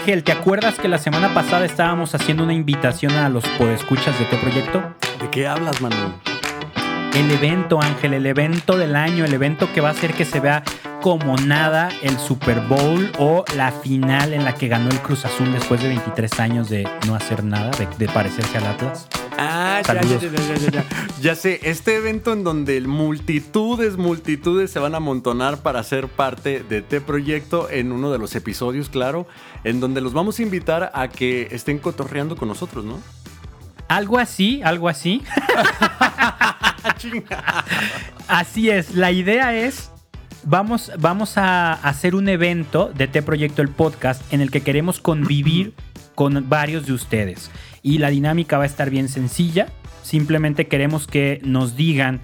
Ángel, ¿te acuerdas que la semana pasada estábamos haciendo una invitación a los podescuchas de tu proyecto? ¿De qué hablas, Manu? El evento, Ángel, el evento del año, el evento que va a hacer que se vea como nada el Super Bowl o la final en la que ganó el Cruz Azul después de 23 años de no hacer nada, de, parecerse al Atlas. Ah, ya, ya, ya, ya, ya, sé, este evento en donde multitudes, multitudes se van a amontonar para ser parte de este proyecto en uno de los episodios, claro, en donde los vamos a invitar a que estén cotorreando con nosotros, ¿no? Algo así, algo así. así es, la idea es Vamos, vamos, a hacer un evento de T Proyecto el Podcast en el que queremos convivir con varios de ustedes. Y la dinámica va a estar bien sencilla. Simplemente queremos que nos digan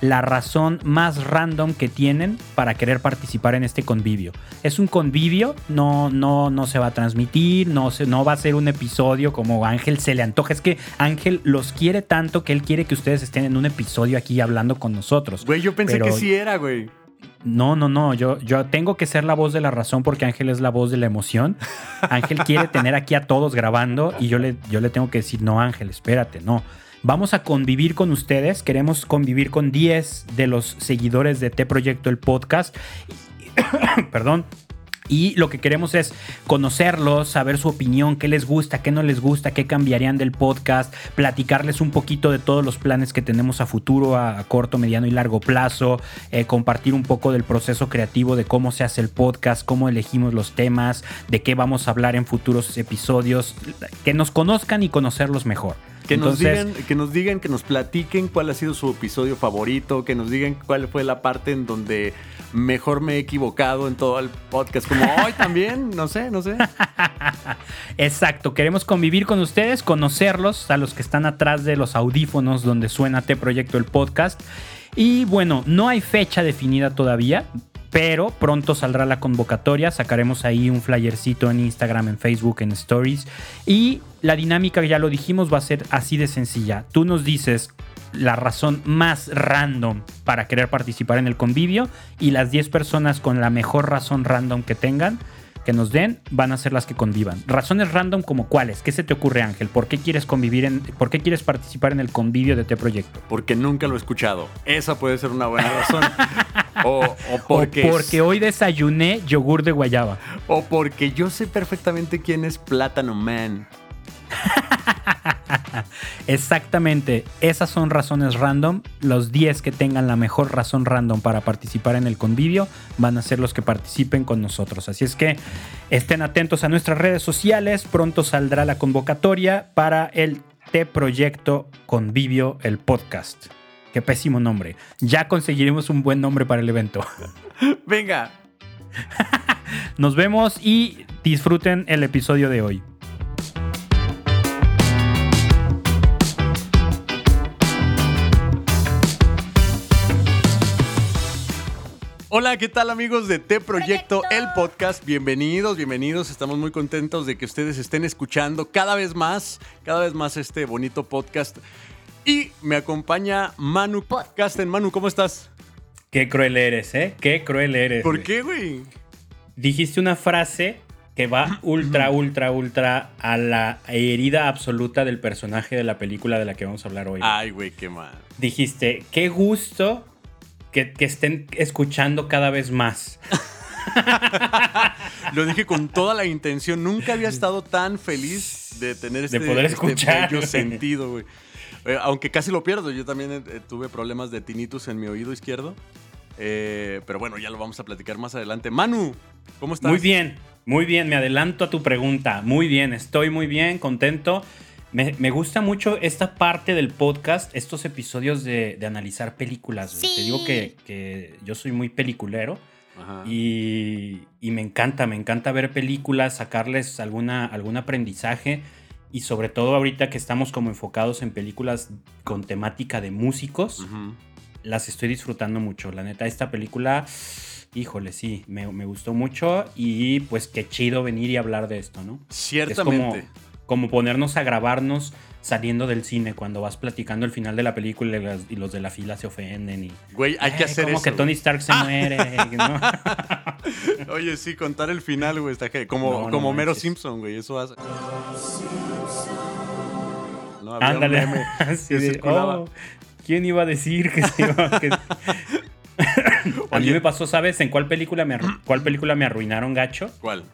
la razón más random que tienen para querer participar en este convivio. Es un convivio, no, no, no se va a transmitir, no, se, no va a ser un episodio como Ángel se le antoja. Es que Ángel los quiere tanto que él quiere que ustedes estén en un episodio aquí hablando con nosotros. Güey, yo pensé que sí era, güey. No, no, no, yo, yo tengo que ser la voz de la razón porque Ángel es la voz de la emoción. Ángel quiere tener aquí a todos grabando y yo le, yo le tengo que decir, no Ángel, espérate, no. Vamos a convivir con ustedes, queremos convivir con 10 de los seguidores de T Proyecto, el podcast. Perdón, y lo que queremos es conocerlos, saber su opinión, qué les gusta, qué no les gusta, qué cambiarían del podcast, platicarles un poquito de todos los planes que tenemos a futuro, a, corto, mediano y largo plazo, eh, compartir un poco del proceso creativo de cómo se hace el podcast, cómo elegimos los temas, de qué vamos a hablar en futuros episodios, que nos conozcan y conocerlos mejor. Que nos, digan, que nos digan, que nos platiquen cuál ha sido su episodio favorito, que nos digan cuál fue la parte en donde mejor me he equivocado en todo el podcast, como hoy también, no sé, no sé. Exacto, queremos convivir con ustedes, conocerlos, a los que están atrás de los audífonos donde suena T Proyecto el podcast. Y bueno, no hay fecha definida todavía, pero pronto saldrá la convocatoria, sacaremos ahí un flyercito en Instagram, en Facebook, en Stories y la dinámica, ya lo dijimos, va a ser así de sencilla. Tú nos dices la razón más random para querer participar en el convivio y las 10 personas con la mejor razón random que tengan que nos den van a ser las que convivan. Razones random como cuáles? ¿Qué se te ocurre, Ángel? ¿Por qué quieres convivir en por qué quieres participar en el convivio de este proyecto? Porque nunca lo he escuchado. Esa puede ser una buena razón. o, porque, porque hoy desayuné yogur de guayaba. O porque yo sé perfectamente quién es Plátano Man. Exactamente, esas son razones random. Los 10 que tengan la mejor razón random para participar en el convivio van a ser los que participen con nosotros. Así es que estén atentos a nuestras redes sociales. Pronto saldrá la convocatoria para el T-Proyecto Convivio, el podcast. Qué pésimo nombre. Ya conseguiremos un buen nombre para el evento. Venga. Nos vemos y disfruten el episodio de hoy. Hola, ¿qué tal amigos de T Proyecto, el podcast? Bienvenidos, bienvenidos. Estamos muy contentos de que ustedes estén escuchando cada vez más, cada vez más este bonito podcast. Y me acompaña Manu Podcasten. Manu, ¿cómo estás? Qué cruel eres, ¿eh? Qué cruel eres. ¿Por qué, güey? Dijiste una frase que va ultra, ultra, ultra a la herida absoluta del personaje de la película de la que vamos a hablar hoy. Ay, güey, qué mal. Dijiste, qué gusto que, estén escuchando cada vez más. Lo dije con toda la intención. Nunca había estado tan feliz de tener este, de poder este sentido, güey. Eh, aunque casi lo pierdo. Yo también eh, tuve problemas de tinnitus en mi oído izquierdo. Eh, pero bueno, ya lo vamos a platicar más adelante. Manu, ¿cómo estás? Muy bien, muy bien. Me adelanto a tu pregunta. Muy bien, estoy muy bien, contento. Me, gusta mucho esta parte del podcast, estos episodios de, analizar películas. Te digo que, yo soy muy peliculero y, me encanta, me encanta ver películas, sacarles alguna, algún aprendizaje y sobre todo ahorita que estamos como enfocados en películas con temática de músicos, las estoy disfrutando mucho. La neta, esta película, híjole, sí, me, gustó mucho y pues qué chido venir y hablar de esto, ¿no? Ciertamente como ponernos a grabarnos saliendo del cine cuando vas platicando el final de la película y, las- y los de la fila se ofenden y Güey, hay que "Eh, hacer como eso. que Tony Stark se muere ¿no? Oye, sí, contar el final, güey, está que como, No, no como Mero. Simpson, güey, eso hace. No, había un ándale meme que. "Oh, quién iba a decir que se iba que-". a mí me pasó sabes en cuál película me cuál película me arruinaron gacho ¿Cuál?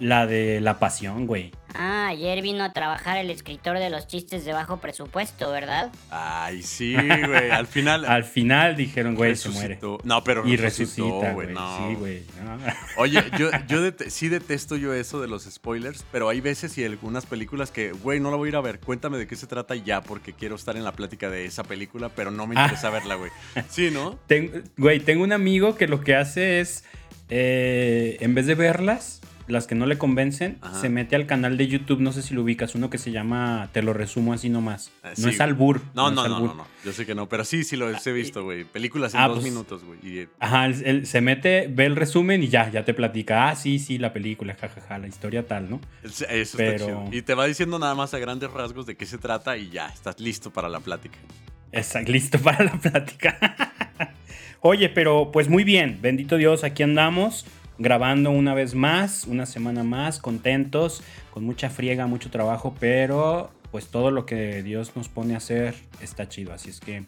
La de la pasión güey Ah, ayer vino a trabajar el escritor de los chistes de bajo presupuesto, ¿verdad? Ay, sí, güey, al final. al final dijeron güey se muere. No, pero y resucitó, resucita güey, no. sí güey no. Oye, yo, yo det- sí detesto yo eso de los spoilers, pero hay veces y algunas películas que, güey, no la voy a ir a ver. Cuéntame de qué se trata ya, porque quiero estar en la plática de esa película, pero no me Ah. interesa verla, güey. Sí, ¿no? Ten- güey, tengo un amigo que lo que hace es, eh, en vez de verlas, las que no le convencen, Ajá. se mete al canal de YouTube, no sé si lo ubicas, uno que se llama Te lo resumo así nomás. Ah, no es albur. No, no, no, albur. no, no. Yo sé que no, pero sí, sí lo he visto, güey. Películas en Ah, dos pues- minutos, güey. Eh, Ajá, él, él se mete, ve el resumen y ya, ya te platica. Ah, sí, sí, la película, jajaja, la historia tal, ¿no? Eso está Pero- chido. Y te va diciendo nada más a grandes rasgos de qué se trata y ya, estás listo para la plática. Exacto, listo para la plática. Oye, pero pues muy bien, bendito Dios, aquí andamos grabando una vez más, una semana más, contentos, con mucha friega, mucho trabajo, pero pues todo lo que Dios nos pone a hacer está chido, así es que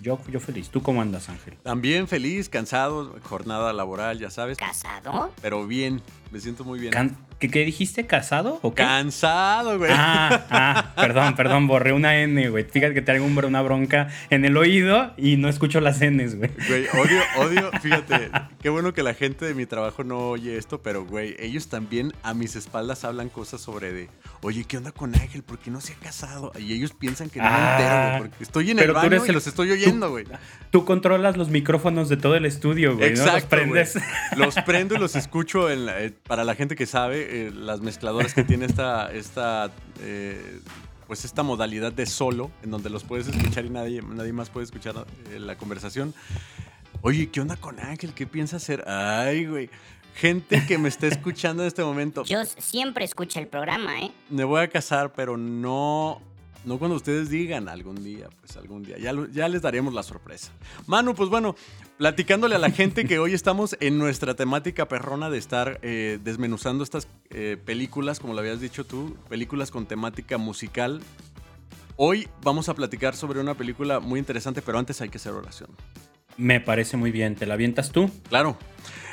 yo, yo feliz. ¿Tú cómo andas, Ángel? También feliz, cansado, jornada laboral, ya sabes. ¿Casado? Pero bien, me siento muy bien. Can- ¿Qué, qué dijiste? ¿Casado o qué? Cansado, güey. Ah, ah, perdón, perdón, borré una N, güey. Fíjate que traigo un- una bronca en el oído y no escucho las Ns, güey. Güey, odio, odio, fíjate, qué bueno que la gente de mi trabajo no oye esto, pero güey, ellos también a mis espaldas hablan cosas sobre de, oye, ¿qué onda con Ángel? ¿Por qué no se ha casado? Y ellos piensan que no me Ah, entero, güey, porque estoy en el tú baño eres y el- los estoy oyendo, güey. Tú controlas los micrófonos de todo el estudio, güey. ¿no? Los Exacto, prendes. güey. Los prendo y los escucho en la- eh, para la gente que sabe, eh, las mezcladoras que tiene esta, esta eh, pues esta modalidad de solo, en donde los puedes escuchar y nadie, nadie más puede escuchar eh, la conversación. Oye, ¿qué onda con Ángel? ¿Qué piensa hacer? Ay, güey. Gente que me está escuchando en este momento. Yo siempre escucho el programa, ¿eh? Me voy a casar, pero no, no cuando ustedes digan algún día, pues algún día. Ya, ya les daremos la sorpresa. Manu, pues bueno, platicándole a la gente que hoy estamos en nuestra temática perrona de estar eh, desmenuzando estas eh, películas, como lo habías dicho tú, películas con temática musical. Hoy vamos a platicar sobre una película muy interesante, pero antes hay que hacer oración. Me parece muy bien. ¿Te la avientas tú? Claro.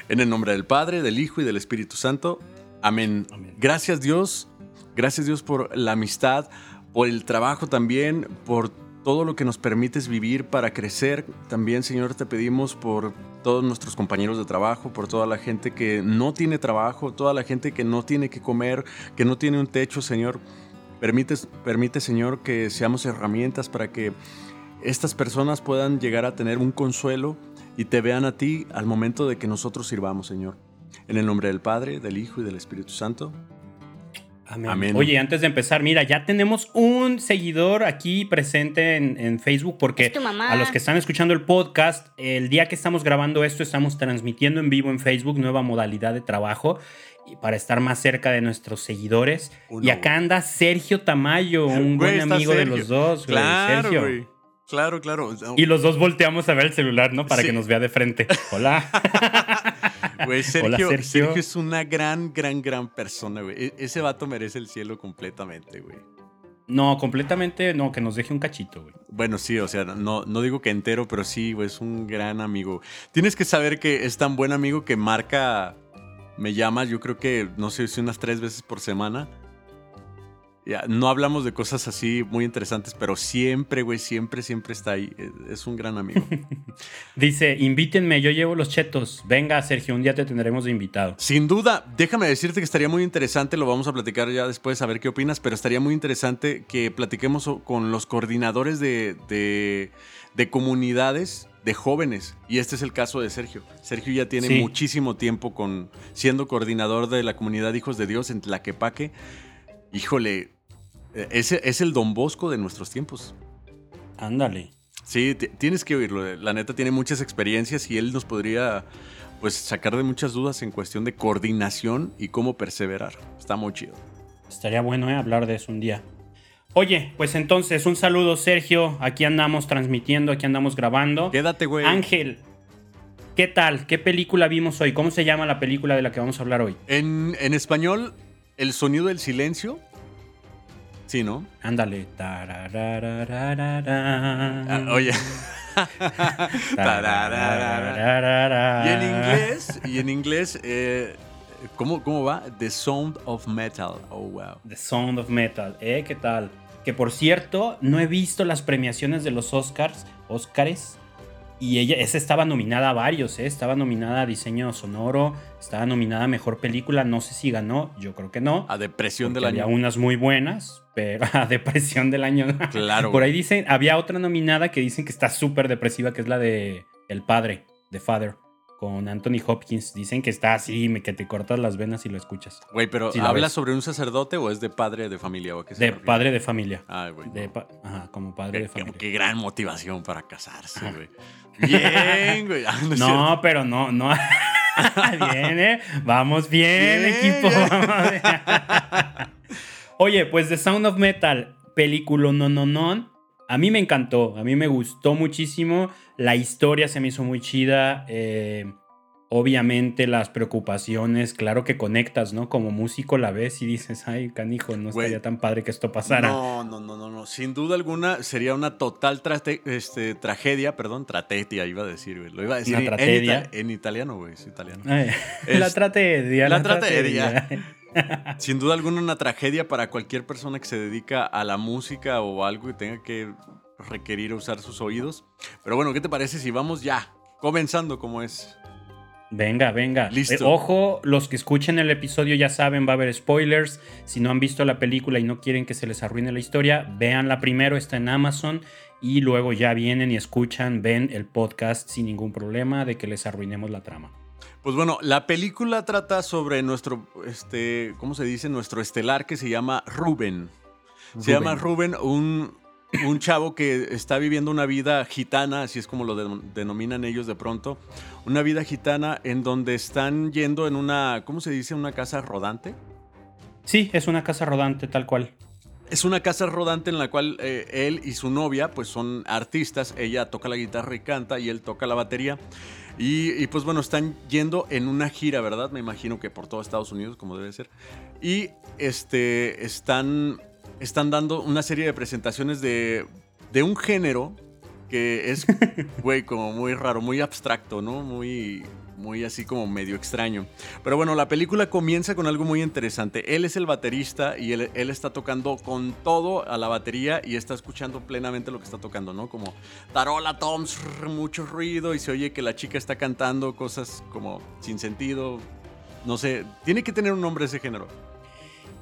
En el nombre del Padre, del Hijo y del Espíritu Santo. Amén. Amén. Gracias Dios. Gracias Dios por la amistad, por el trabajo también, por todo lo que nos permites vivir para crecer. También, Señor, te pedimos por todos nuestros compañeros de trabajo, por toda la gente que no tiene trabajo, toda la gente que no tiene que comer, que no tiene un techo, Señor. Permite, permite Señor, que seamos herramientas para que estas personas puedan llegar a tener un consuelo y te vean a ti al momento de que nosotros sirvamos, Señor. En el nombre del Padre, del Hijo y del Espíritu Santo. Amén. Amén. Oye, antes de empezar, mira, ya tenemos un seguidor aquí presente en, en Facebook porque Es tu mamá. a los que están escuchando el podcast, el día que estamos grabando esto, estamos transmitiendo en vivo en Facebook, nueva modalidad de trabajo. Y para estar más cerca de nuestros seguidores. Uno, y acá anda Sergio Tamayo, un Güey, buen amigo de los dos, güey, Claro, Sergio. güey. Claro, claro. Y los dos volteamos a ver el celular, ¿no? Para Sí. que nos vea de frente. Hola. Güey, Sergio, Hola, Sergio. Sergio. es una gran, gran, gran persona, güey. E- ese vato merece el cielo completamente, güey. No, completamente no, que nos deje un cachito, güey. Bueno, sí, o sea, no, no digo que entero, pero sí, güey, es un gran amigo. Tienes que saber que es tan buen amigo que marca, me llama, yo creo que, no sé si unas tres veces por semana. Ya, no hablamos de cosas así muy interesantes, pero siempre, güey, siempre, siempre está ahí. Es- Es un gran amigo. Dice, invítenme, yo llevo los chetos. Venga, Sergio, un día te tendremos de invitado. Sin duda, déjame decirte que estaría muy interesante, lo vamos a platicar ya después, a ver qué opinas, pero estaría muy interesante que platiquemos con los coordinadores de, de- de comunidades de jóvenes. Y este es el caso de Sergio. Sergio ya tiene Sí. muchísimo tiempo con, siendo coordinador de la comunidad Hijos de Dios en Tlaquepaque. Híjole, eh, ese es el Don Bosco de nuestros tiempos. Ándale. Sí, ti- tienes que oírlo. La neta tiene muchas experiencias y él nos podría pues sacar de muchas dudas en cuestión de coordinación y cómo perseverar. Está muy chido. Estaría bueno eh, hablar de eso un día. Oye, pues entonces un saludo Sergio, aquí andamos transmitiendo, aquí andamos grabando. Quédate, güey. Ángel, ¿qué tal? ¿Qué película vimos hoy? ¿Cómo se llama la película de la que vamos a hablar hoy? En, en español, El sonido del silencio. Sí, ¿no? Ándale. Ah, oye. y en inglés, y en inglés, eh, ¿cómo, ¿cómo va? The Sound of Metal. Oh, wow. The Sound of Metal, ¿eh? ¿Qué tal? Que por cierto, no he visto las premiaciones de los Oscars, Oscars, y ella, esa estaba nominada a varios, ¿eh? Estaba nominada a diseño sonoro, estaba nominada a mejor película, no sé si ganó, yo creo que no. A depresión del Había año. unas muy buenas, pero a depresión del año. Claro. Por ahí dicen, había otra nominada que dicen que está súper depresiva, que es la de El Padre, The Father, con Anthony Hopkins. Dicen que está así, que te cortas las venas y lo escuchas. Güey, pero Sí, la ¿habla sobre un sacerdote o es de padre de familia? ¿O qué se De refiere? padre de familia. Ay, güey. De pa- Ajá, como padre Qué, de familia. qué gran motivación para casarse, güey. Bien, güey. Ah, no pero no, no. bien, ¿eh? Vamos bien, Bien, equipo. bien. vamos bien. Oye, pues The Sound of Metal, película no, no, no. A mí me encantó, a mí me gustó muchísimo. La historia se me hizo muy chida. eh, obviamente las preocupaciones, claro que conectas, ¿no? Como músico la ves y dices, ay, canijo, no estaría tan padre que esto pasara. No, no, no, no, no. Sin duda alguna sería una total este, tragedia, perdón, tragedia iba a decir, güey. Lo iba a decir Una en- en, ita- en italiano, güey, es italiano. Ay, la tragedia. la tragedia. Sin duda alguna una tragedia para cualquier persona que se dedica a la música o algo que tenga que requerir usar sus oídos. Pero bueno, ¿qué te parece si vamos ya comenzando como es? Venga, venga. Listo. Eh, ojo, los que escuchen el episodio ya saben, va a haber spoilers. Si no han visto la película y no quieren que se les arruine la historia, véanla primero, está en Amazon. Y luego ya vienen y escuchan, ven el podcast sin ningún problema de que les arruinemos la trama. Pues bueno, la película trata sobre nuestro, este, ¿cómo se dice? Nuestro estelar que se llama Rubén. Se llama Rubén, un, un chavo que está viviendo una vida gitana, así es como lo de- denominan ellos de pronto. Una vida gitana en donde están yendo en una, ¿cómo se dice? Una casa rodante. Sí, es una casa rodante tal cual. Es una casa rodante en la cual eh, él y su novia pues son artistas. Ella toca la guitarra y canta y él toca la batería. Y, y, pues bueno, están yendo en una gira, ¿verdad? Me imagino que por todo Estados Unidos, como debe ser. Y este, están, están dando una serie de presentaciones de, de un género que es, güey, como muy raro, muy abstracto, ¿no? Muy, muy así como medio extraño. Pero bueno, la película comienza con algo muy interesante. Él es el baterista y él, él está tocando con todo a la batería y está escuchando plenamente lo que está tocando, ¿no? Como tarola, toms, mucho ruido y se oye que la chica está cantando cosas como sin sentido. No sé, tiene que tener un nombre ese género.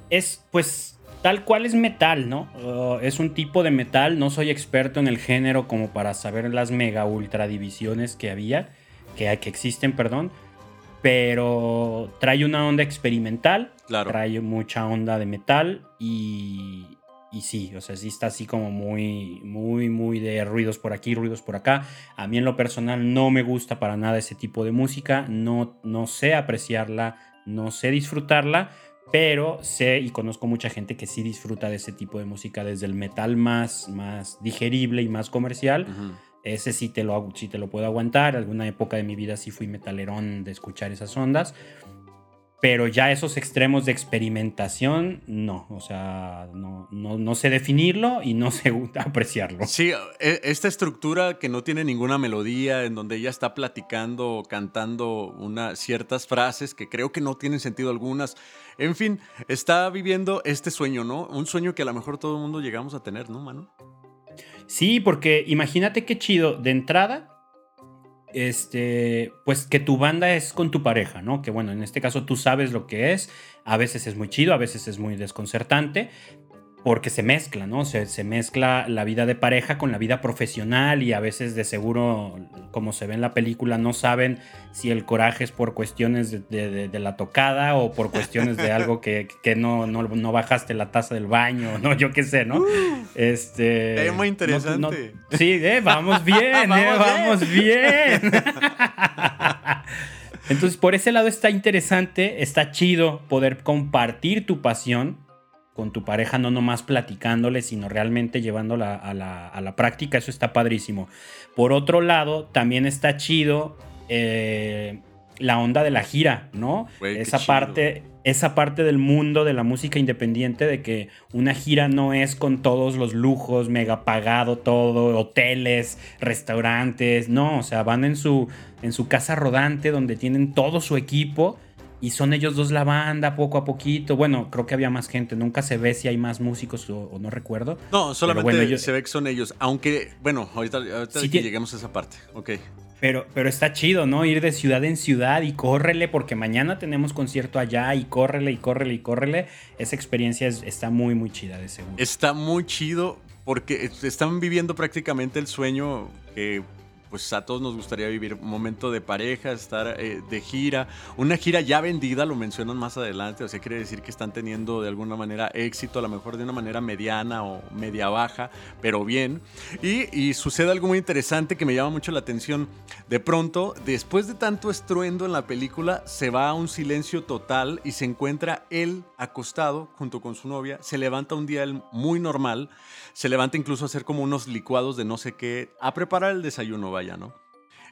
Es, pues, tal cual es metal, ¿no? Uh, es un tipo de metal. No soy experto en el género como para saber las mega ultra divisiones que había, que, que existen, perdón. Pero trae una onda experimental, Claro. trae mucha onda de metal y, y sí, o sea, sí está así como muy, muy, muy de ruidos por aquí, ruidos por acá. A mí en lo personal no me gusta para nada ese tipo de música, no, no sé apreciarla, no sé disfrutarla, pero sé y conozco mucha gente que sí disfruta de ese tipo de música, desde el metal más, más digerible y más comercial. Ese sí te, lo, sí te lo puedo aguantar. Alguna época de mi vida sí fui metalerón de escuchar esas ondas. Pero ya esos extremos de experimentación, no. O sea, no, no, no sé definirlo y no sé apreciarlo. Sí, e- esta estructura que no tiene ninguna melodía, en donde ella está platicando o cantando una, ciertas frases que creo que no tienen sentido algunas. En fin, está viviendo este sueño, ¿no? Un sueño que a lo mejor todo el mundo llegamos a tener, ¿no, mano? Sí, porque imagínate qué chido. De entrada, este, pues que tu banda es con tu pareja, ¿no? Que bueno, en este caso tú sabes lo que es. A veces es muy chido, a veces es muy desconcertante. Porque se mezcla, ¿no? Se, se mezcla la vida de pareja con la vida profesional y a veces de seguro, como se ve en la película, no saben si el coraje es por cuestiones de, de- de- de la tocada o por cuestiones de algo que, que no, no, no bajaste la taza del baño, ¿no? Yo qué sé, ¿no? Este. Tema no- interesante. no- sí, eh, vamos bien, Vamos eh, bien. vamos bien. Entonces, por ese lado está interesante, está chido poder compartir tu pasión con tu pareja, no nomás platicándole, sino realmente llevándola a la, a la práctica. Eso está padrísimo. Por otro lado, también está chido eh, la onda de la gira, ¿no? esa parte, esa parte del mundo de la música independiente de que una gira no es con todos los lujos, mega pagado todo, hoteles, restaurantes, no, o sea, van en su en su casa rodante donde tienen todo su equipo y son ellos dos la banda poco a poquito. Bueno, creo que había más gente. Nunca se ve si hay más músicos o, no recuerdo. No, solamente se ve que son ellos. Aunque, bueno, ahorita, ahorita que lleguemos a esa parte. Ok. Pero, pero está chido, ¿no? Ir de ciudad en ciudad y córrele, porque mañana tenemos concierto allá y córrele y córrele y córrele. Esa experiencia está muy, muy chida de seguro. Está muy chido porque están viviendo prácticamente el sueño que pues a todos nos gustaría vivir un momento de pareja, estar eh, de gira, una gira ya vendida, lo mencionan más adelante, o sea, quiere decir que están teniendo de alguna manera éxito, a lo mejor de una manera mediana o media baja, pero bien. Y, sucede algo muy interesante que me llama mucho la atención. De pronto, después de tanto estruendo en la película, se va a un silencio total y se encuentra él acostado junto con su novia, se levanta un día muy normal, se levanta incluso a hacer como unos licuados de no sé qué, a preparar el desayuno, vaya, ¿no?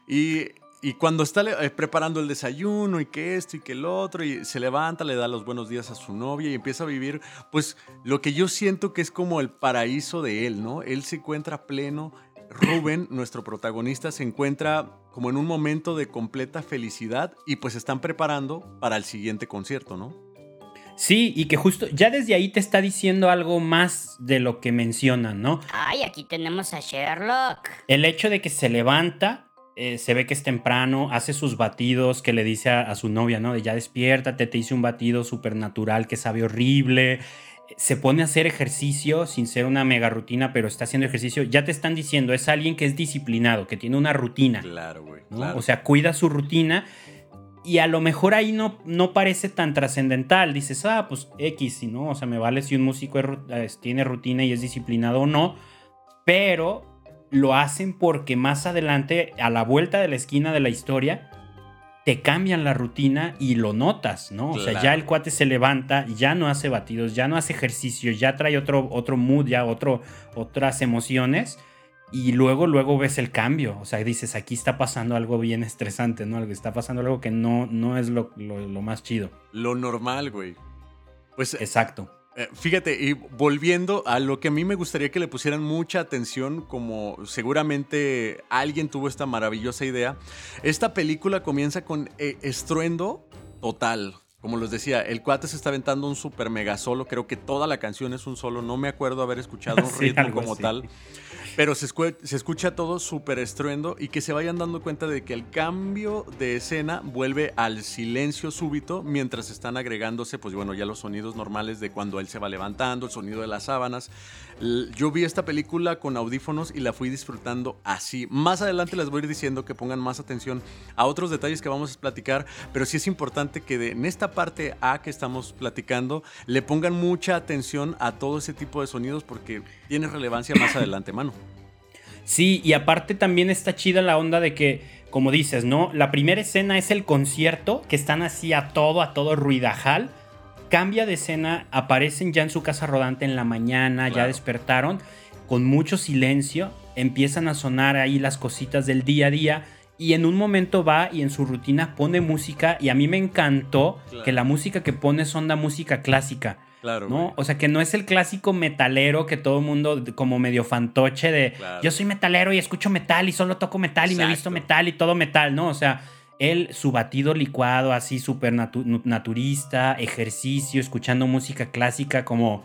Y, y cuando está eh, preparando el desayuno y que esto y que el otro, y se levanta, le da los buenos días a su novia y empieza a vivir, pues lo que yo siento que es como el paraíso de él, ¿no? Él se encuentra pleno. Rubén, nuestro protagonista, se encuentra como en un momento de completa felicidad y pues están preparando para el siguiente concierto, ¿no? Sí, y que justo ya desde ahí te está diciendo algo más de lo que mencionan, ¿no? Ay, aquí tenemos a Sherlock. El hecho de que se levanta, eh, se ve que es temprano, hace sus batidos, que le dice a, su novia, ¿no? De ya despiértate, te hice un batido supernatural que sabe horrible. Se pone a hacer ejercicio sin ser una mega rutina, pero está haciendo ejercicio. Ya te están diciendo, es alguien que es disciplinado, que tiene una rutina. Claro, güey. O sea, cuida su rutina y a lo mejor ahí no, no parece tan trascendental. Dices, ah, pues X, ¿no? O sea, me vale si un músico tiene rutina y es disciplinado o no. Pero lo hacen porque más adelante, a la vuelta de la esquina de la historia, te cambian la rutina y lo notas, ¿no? O sea, ya el cuate se levanta, ya no hace batidos, ya no hace ejercicio, ya trae otro, otro mood, ya otro, otras emociones y luego, luego ves el cambio. O sea, dices, aquí está pasando algo bien estresante, ¿no? Está pasando algo que no, no es lo, más chido. Lo normal, güey. Pues. Exacto. Eh, fíjate, y volviendo a lo que a mí me gustaría que le pusieran mucha atención, como seguramente alguien tuvo esta maravillosa idea, esta película comienza con eh, estruendo total. Como les decía, el cuate se está aventando un super mega solo. Creo que toda la canción es un solo. No me acuerdo haber escuchado un ritmo como tal. Pero se, escucha todo súper estruendo y que se vayan dando cuenta de que el cambio de escena vuelve al silencio súbito mientras están agregándose, pues bueno, ya los sonidos normales de cuando él se va levantando, el sonido de las sábanas. Yo vi esta película con audífonos y la fui disfrutando así. Más adelante les voy a ir diciendo que pongan más atención a otros detalles que vamos a platicar, pero sí es importante que en esta parte A que estamos platicando le pongan mucha atención a todo ese tipo de sonidos porque tiene relevancia más adelante, mano. Sí, y aparte también está chida la onda de que, como dices, ¿no? La primera escena es el concierto, que están así a todo, a todo ruidajal. Cambia de escena, aparecen ya en su casa rodante en la mañana, ya despertaron, con mucho silencio, empiezan a sonar ahí las cositas del día a día. Y en un momento va y en su rutina pone música y a mí me encantó que la música que pone son la música clásica. Claro. ¿no? O sea, que no es el clásico metalero que todo el mundo, como medio fantoche de yo soy metalero y escucho metal y solo toco metal y me visto metal y todo metal, ¿no? O sea, él, su batido licuado, así súper naturista, ejercicio, escuchando música clásica, como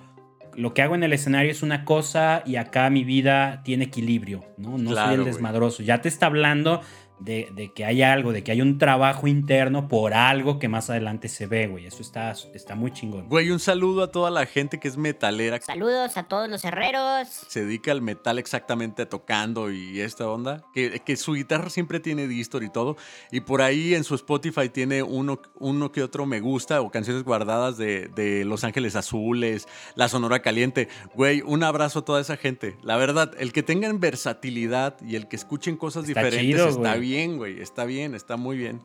lo que hago en el escenario es una cosa y acá mi vida tiene equilibrio, ¿no? No soy el desmadroso. Ya te está hablando de, que hay algo, de que hay un trabajo interno por algo que más adelante se ve, güey. Eso está, está muy chingón. Güey, un saludo a toda la gente que es metalera. Saludos a todos los herreros. Se dedica al metal exactamente tocando y esta onda. Que, que su guitarra siempre tiene distor y todo. Y por ahí en su Spotify tiene uno, uno que otro me gusta o canciones guardadas de, de Los Ángeles Azules, La Sonora Caliente. Güey, un abrazo a toda esa gente. La verdad, el que tengan versatilidad y el que escuchen cosas diferentes está bien bien, está bien, está muy bien.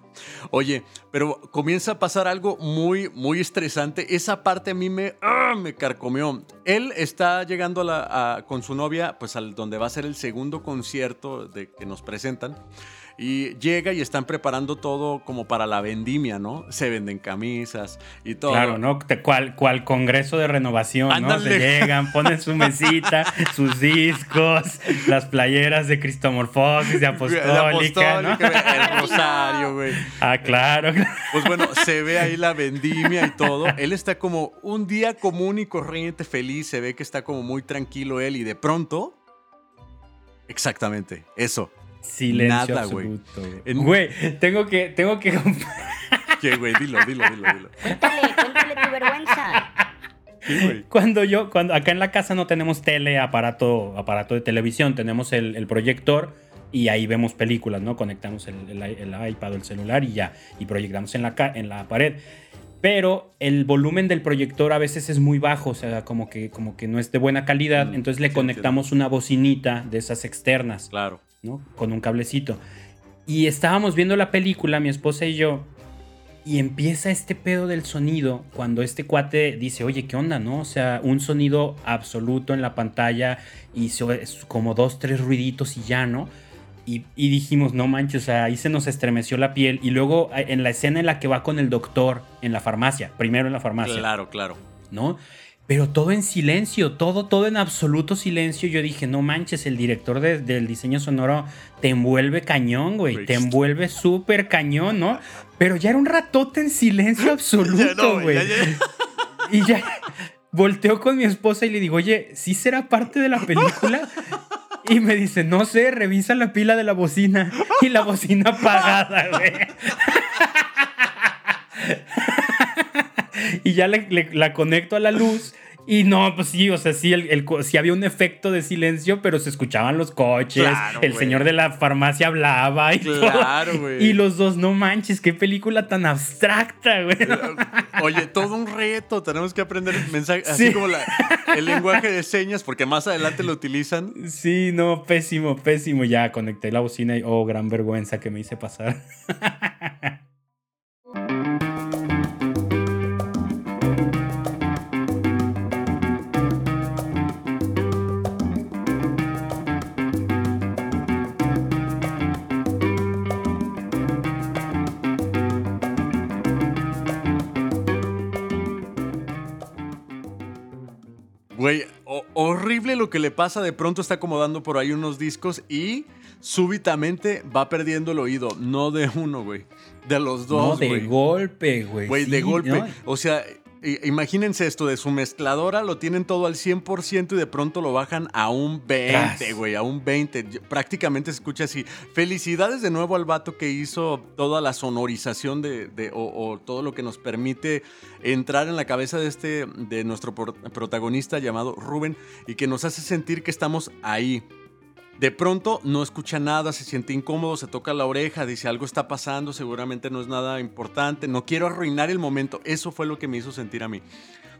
Oye, pero comienza a pasar algo muy, muy estresante. Esa parte a mí me, ¡ah! me carcomió. Él está llegando con su novia, pues al donde va a ser el segundo concierto de, que nos presentan. Y llega y están preparando todo como para la vendimia, ¿no? Se venden camisas y todo. Claro, ¿no? Cual, cual congreso de renovación, ¿no? Se llegan, ponen su mesita, sus discos, las playeras de Cristomorfosis, de Apostólica, ¿no? el rosario, güey. Ah, claro. Pues bueno, se ve ahí la vendimia y todo. Él está como un día común y corriente, feliz. Se ve que está como muy tranquilo él y de pronto. Exactamente, eso. Silencio Nada, güey. absoluto. En- Güey, tengo que, tengo que... ¿Qué, güey? Dilo, dilo, dilo, dilo. Cuéntale, cuéntale tu vergüenza. ¿Qué, güey? Cuando yo, cuando acá en la casa no tenemos tele, aparato, aparato de televisión, tenemos el, el proyector y ahí vemos películas, ¿no? Conectamos el, el i- el iPad o el celular y ya, y proyectamos en la, en la pared. Pero el volumen del proyector a veces es muy bajo, o sea, como que, como que no es de buena calidad, Mm, entonces le sí, conectamos una bocinita de esas externas. Claro. ¿No? Con un cablecito. Y estábamos viendo la película, mi esposa y yo, y empieza este pedo del sonido cuando este cuate dice, oye, ¿qué onda, no? O sea, un sonido absoluto en la pantalla y como dos, tres ruiditos y ya, ¿no? Y, y dijimos, no manches, o sea, ahí se nos estremeció la piel. Y luego en la escena en la que va con el doctor en la farmacia, primero en la farmacia. Claro, claro. ¿no? Pero todo en silencio, todo, todo en absoluto silencio. Yo dije, no manches, el director de- del diseño sonoro te envuelve cañón, güey. Te envuelve súper cañón, ¿no? Pero ya era un ratote en silencio absoluto, güey. Y ya volteo con mi esposa y le digo, oye, ¿sí será parte de la película? Y me dice, no sé, revisa la pila de la bocina. Y la bocina apagada, güey. y ya le- le- la conecto a la luz. Y no, pues sí, o sea, sí, el, el sí había un efecto de silencio, pero se escuchaban los coches, Claro, el señor de la farmacia hablaba y todo. Claro, güey. Y los dos, no manches, qué película tan abstracta, güey. Oye, todo un reto. Tenemos que aprender el mensaje, así Sí. como la- el lenguaje de señas, porque más adelante lo utilizan. Sí, no, pésimo, pésimo. Ya conecté la bocina y, oh, gran vergüenza que me hice pasar. Güey, ho- horrible lo que le pasa. De pronto está acomodando por ahí unos discos y súbitamente va perdiendo el oído. No de uno, güey. De los no, dos, de güey. golpe, güey. Güey, de golpe. ¿no? O sea, imagínense esto, de su mezcladora lo tienen todo al 100% y de pronto lo bajan a un 20, Tras. güey, a un 20. Yo- Prácticamente se escucha así. Felicidades de nuevo al vato que hizo toda la sonorización de, de- o, o todo lo que nos permite entrar en la cabeza de este, de nuestro protagonista llamado Rubén y que nos hace sentir que estamos ahí. De pronto no escucha nada, se siente incómodo, se toca la oreja, dice algo está pasando, seguramente no es nada importante, no quiero arruinar el momento. Eso fue lo que me hizo sentir a mí.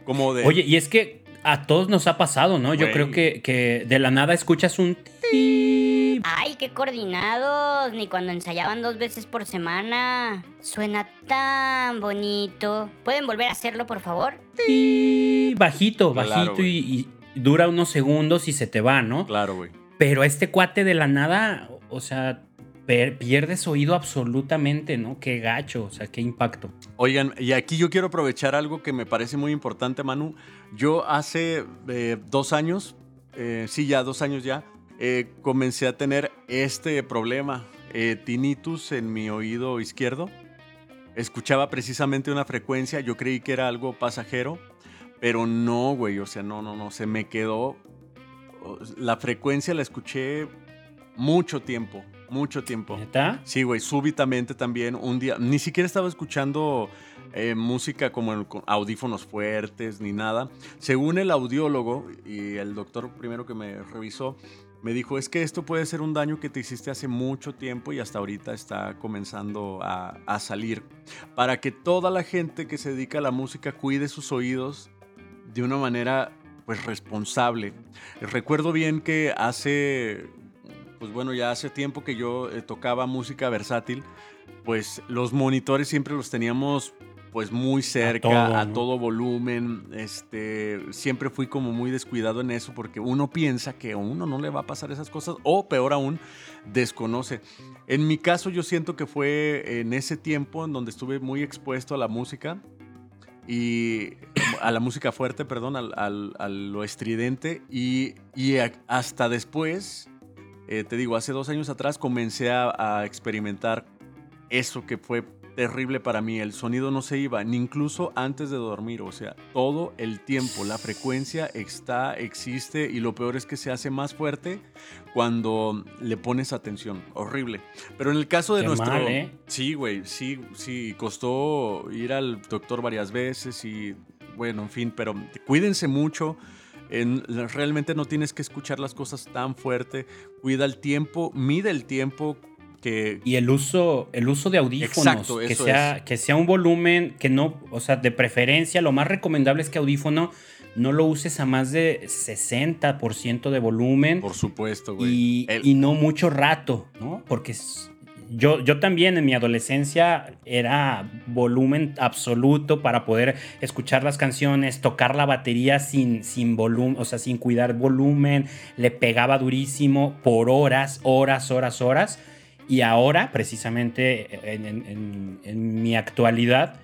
Como de... Oye, y es que a todos nos ha pasado, ¿no? Yo creo que, que de la nada escuchas un... Ay, qué coordinados. Ni cuando ensayaban dos veces por semana. Suena tan bonito. ¿Pueden volver a hacerlo, por favor? Bajito, bajito y dura unos segundos y se te va, ¿no? Claro, güey. Pero este cuate de la nada, o sea, pierdes oído absolutamente, ¿no? Qué gacho, o sea, qué impacto. Oigan, y aquí yo quiero aprovechar algo que me parece muy importante, Manu. Yo hace eh, dos años, eh, sí, ya dos años ya, eh, comencé a tener este problema, tinnitus en mi oído izquierdo. Escuchaba precisamente una frecuencia, yo creí que era algo pasajero, pero no, güey, o sea, no, no, no, se me quedó. La frecuencia la escuché mucho tiempo, mucho tiempo. ¿Neta? Sí, güey, súbitamente también un día, ni siquiera estaba escuchando eh, música como en- con audífonos fuertes ni nada. Según el audiólogo y el doctor primero que me revisó, me dijo, es que esto puede ser un daño que te hiciste hace mucho tiempo y hasta ahorita está comenzando a, a salir. Para que toda la gente que se dedica a la música cuide sus oídos de una manera pues responsable. Recuerdo bien que hace pues bueno, ya hace tiempo que yo eh, tocaba música versátil, pues los monitores siempre los teníamos pues muy cerca, a todo, volumen. Este, siempre fui como muy descuidado en eso porque uno piensa que a uno no le va a pasar esas cosas o peor aún, desconoce. En mi caso yo siento que fue en ese tiempo en donde estuve muy expuesto a la música y a la música fuerte, perdón, al, a lo estridente y, y hasta después, eh, te digo, hace dos años atrás comencé a experimentar eso que fue terrible para mí. El sonido no se iba, ni incluso antes de dormir. O sea, todo el tiempo. La frecuencia está, existe y lo peor es que se hace más fuerte cuando le pones atención. Horrible. Pero en el caso de nuestro. ¿eh? Sí, güey. Sí, sí. Costó ir al doctor varias veces y. Bueno, en fin, pero cuídense mucho. En, realmente no tienes que escuchar las cosas tan fuerte. Cuida el tiempo, mide el tiempo, y el uso, el uso de audífonos, que, sea, que sea un volumen que no, o sea, de preferencia, lo más recomendable es que audífono no lo uses a más de 60% de volumen. Por supuesto, güey. Y, no mucho rato, ¿no? Porque yo, yo también en mi adolescencia era volumen absoluto para poder escuchar las canciones, tocar la batería sin, sin volumen, o sea, sin cuidar volumen, le pegaba durísimo por horas, horas, horas, horas. Y ahora, precisamente en, mi actualidad,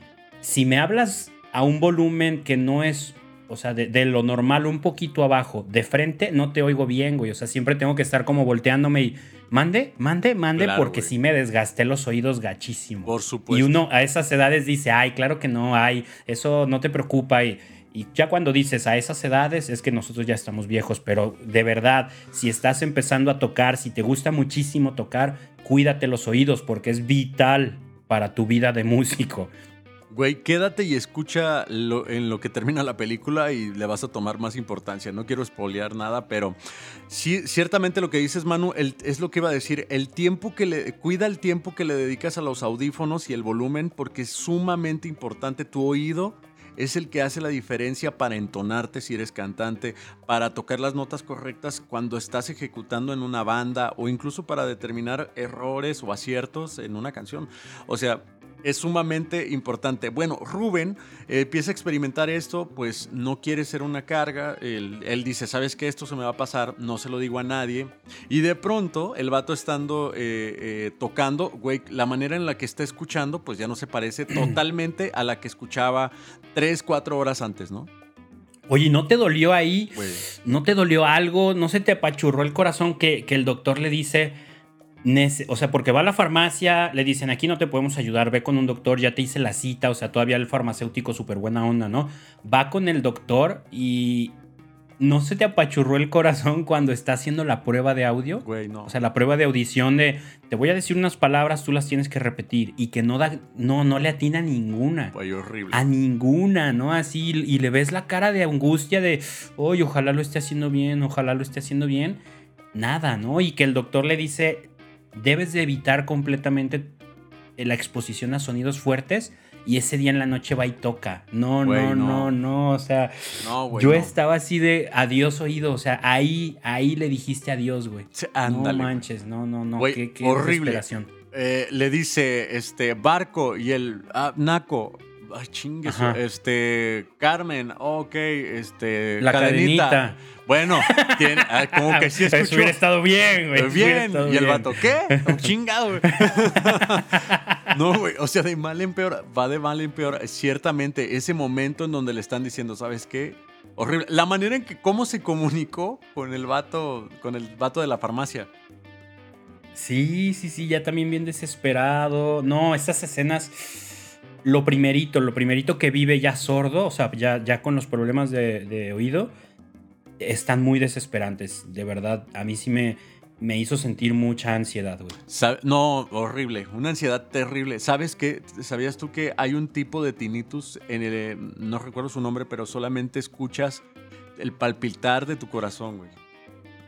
si me hablas a un volumen que no es, o sea, de, lo normal un poquito abajo, de frente, no te oigo bien, güey. O sea, siempre tengo que estar como volteándome y mande, mande, mande, porque si me desgasté los oídos gachísimo. Por supuesto. Y uno a esas edades dice, ay, claro que no, hay, eso no te preocupa. Y, y ya cuando dices a esas edades es que nosotros ya estamos viejos, pero de verdad, si estás empezando a tocar, si te gusta muchísimo tocar, cuídate los oídos porque es vital para tu vida de músico. Güey, quédate y escucha en lo que termina la película y le vas a tomar más importancia. No quiero espolear nada, pero sí, ciertamente lo que dices, Manu, es lo que iba a decir. El tiempo que le. Cuida el tiempo que le dedicas a los audífonos y el volumen, porque es sumamente importante tu oído es el que hace la diferencia para entonarte si eres cantante, para tocar las notas correctas cuando estás ejecutando en una banda o incluso para determinar errores o aciertos en una canción. O sea, es sumamente importante. Bueno, Rubén eh, empieza a experimentar esto, pues no quiere ser una carga. Él, dice, ¿sabes qué? Esto se me va a pasar, no se lo digo a nadie. Y de pronto, el vato estando eh, eh, tocando, güey, la manera en la que está escuchando, pues ya no se parece totalmente a la que escuchaba tres, cuatro horas antes, ¿no? Oye, ¿no te dolió ahí? ¿No te dolió algo? ¿No se te apachurró el corazón que, que el doctor le dice o sea, porque va a la farmacia, le dicen, aquí no te podemos ayudar, ve con un doctor, ya te hice la cita, o sea, todavía el farmacéutico súper buena onda, ¿no? Va con el doctor y no se te apachurró el corazón cuando está haciendo la prueba de audio. Güey, no. O sea, la prueba de audición de, te voy a decir unas palabras, tú las tienes que repetir y que no da, no, no le atina a ninguna. Güey, horrible. A ninguna, ¿no? Así, y le ves la cara de angustia de, oye, ojalá lo esté haciendo bien, ojalá lo esté haciendo bien. Nada, ¿no? Y que el doctor le dice, debes de evitar completamente la exposición a sonidos fuertes y ese día en la noche va y toca. No, no, no, no, o sea, yo estaba así de adiós oído, o sea, ahí, ahí le dijiste adiós, güey. no manches, no, no, no, qué, qué horrible. Eh, le dice, este, Barco y el ah, Naco, Ay, chingue Este, Carmen, ok, este. La cadenita. Bueno, tiene, ah, como que sí escuchó. hubiera estado bien, güey. Bien. Y el vato, ¿qué? chingado, güey. no, güey. O sea, de mal en peor. Va de mal en peor. Ciertamente, ese momento en donde le están diciendo, ¿sabes qué? Horrible. La manera en que cómo se comunicó con el vato, con el vato de la farmacia. Sí, sí, sí, ya también bien desesperado. No, estas escenas lo primerito, lo primerito que vive ya sordo, o sea, ya, ya con los problemas de, oído, están muy desesperantes. De verdad, a mí sí me, me hizo sentir mucha ansiedad, güey. No, horrible, una ansiedad terrible. ¿Sabes qué? ¿Sabías tú que hay un tipo de tinnitus, en el, no recuerdo su nombre, pero solamente escuchas el palpitar de tu corazón, güey?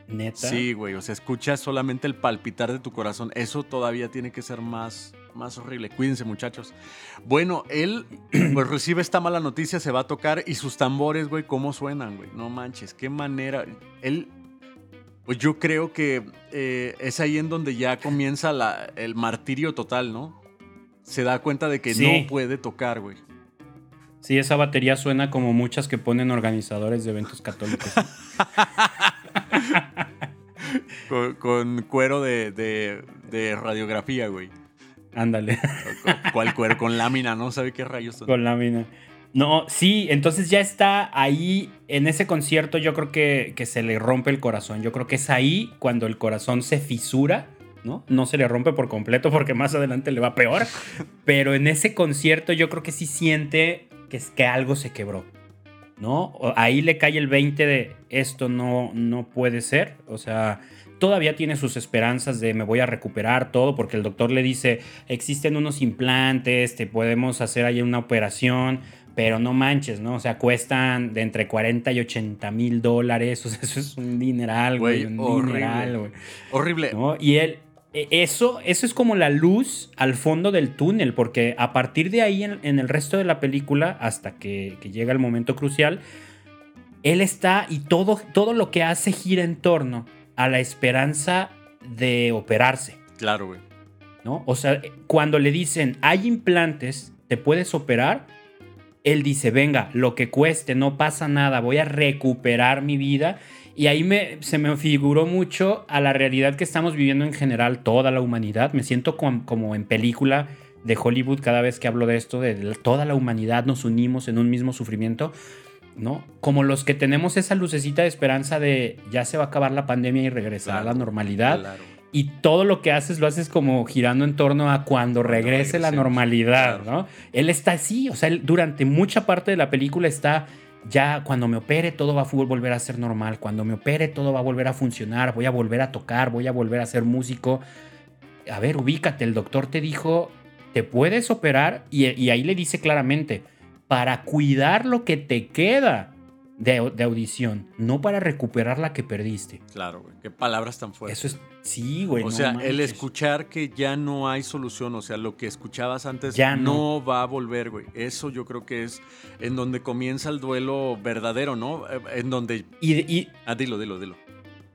¿Neta? Sí, güey, o sea, escuchas solamente el palpitar de tu corazón. Eso todavía tiene que ser más, más horrible. Cuídense, muchachos. Bueno, él pues recibe esta mala noticia, se va a tocar y sus tambores, güey, cómo suenan, güey. No manches, qué manera. Él Pues yo creo que eh, es ahí en donde ya comienza la- el martirio total, ¿no? Se da cuenta de que Sí. no puede tocar, güey. Sí, esa batería suena como muchas que ponen organizadores de eventos católicos. Con, con cuero de, de- de radiografía, güey. Ándale, ¿Cuál cuero? Con lámina, ¿no? ¿Sabe qué rayos son? con lámina. No, sí, entonces ya está ahí, en ese concierto yo creo que, que se le rompe el corazón. Yo creo que es ahí cuando el corazón se fisura, ¿no? No se le rompe por completo porque más adelante le va peor. Pero en ese concierto yo creo que sí siente que, es- que algo se quebró, ¿no? Ahí le cae el 20 de esto no, no puede ser. O sea, todavía tiene sus esperanzas de me voy a recuperar todo porque el doctor le dice existen unos implantes, te podemos hacer ahí una operación. Pero no manches, ¿no? O sea, cuestan de entre 40 y 80 mil dólares. O sea, eso es un dineral, güey. Un horrible. dineral, güey. Horrible. ¿no? Y él, eso, eso es como la luz al fondo del túnel, porque a partir de ahí en, en el resto de la película, hasta que, que llega el momento crucial, él está y todo, todo lo que hace gira en torno a la esperanza de operarse, Claro, güey. ¿no? O sea, cuando le dicen, hay implantes, te puedes operar, él dice, venga, lo que cueste, no pasa nada, voy a recuperar mi vida. Y ahí me, se me figuró mucho a la realidad que estamos viviendo en general toda la humanidad. Me siento com- como en película de Hollywood cada vez que hablo de esto, de toda la humanidad nos unimos en un mismo sufrimiento, ¿no? Como los que tenemos esa lucecita de esperanza de ya se va a acabar la pandemia y regresará a la normalidad. Claro. Y todo lo que haces lo haces como girando en torno a cuando regrese la normalidad, claro. ¿no? Él está así, o sea, él durante mucha parte de la película está ya cuando me opere todo va a volver a ser normal, cuando me opere todo va a volver a funcionar, voy a volver a tocar, voy a volver a ser músico. A ver, ubícate, el doctor te dijo, te puedes operar y, y ahí le dice claramente, para cuidar lo que te queda de, de audición, no para recuperar la que perdiste. Claro, güey. Qué palabras tan fuertes. Eso es, sí, güey. o no sea, el escuchar que ya no hay solución, o sea, lo que escuchabas antes Ya no. no. va a volver, güey. Eso yo creo que es en donde comienza el duelo verdadero, ¿no? Eh, En donde... Y, de- y- Ah, dilo, dilo, dilo.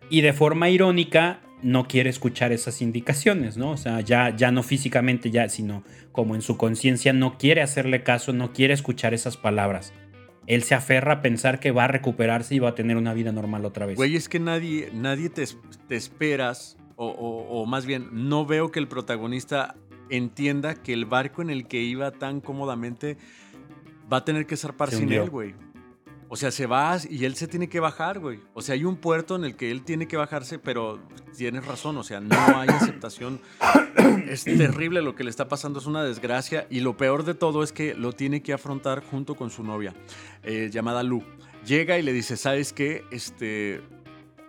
y de forma irónica, no quiere escuchar esas indicaciones, ¿no? O sea, ya, ya no físicamente, ya, sino como en su conciencia, no quiere hacerle caso, no quiere escuchar esas palabras. Él se aferra a pensar que va a recuperarse y va a tener una vida normal otra vez. Güey, es que nadie, nadie te, te esperas, o, o- o más bien, no veo que el protagonista entienda que el barco en el que iba tan cómodamente va a tener que zarpar sin él, güey. O sea, se va y él se tiene que bajar, güey. O sea, hay un puerto en el que él tiene que bajarse, pero tienes razón, o sea, no hay aceptación. Es terrible lo que le está pasando, es una desgracia. Y lo peor de todo es que lo tiene que afrontar junto con su novia, eh, llamada Lu. Llega y le dice, ¿sabes qué? Este,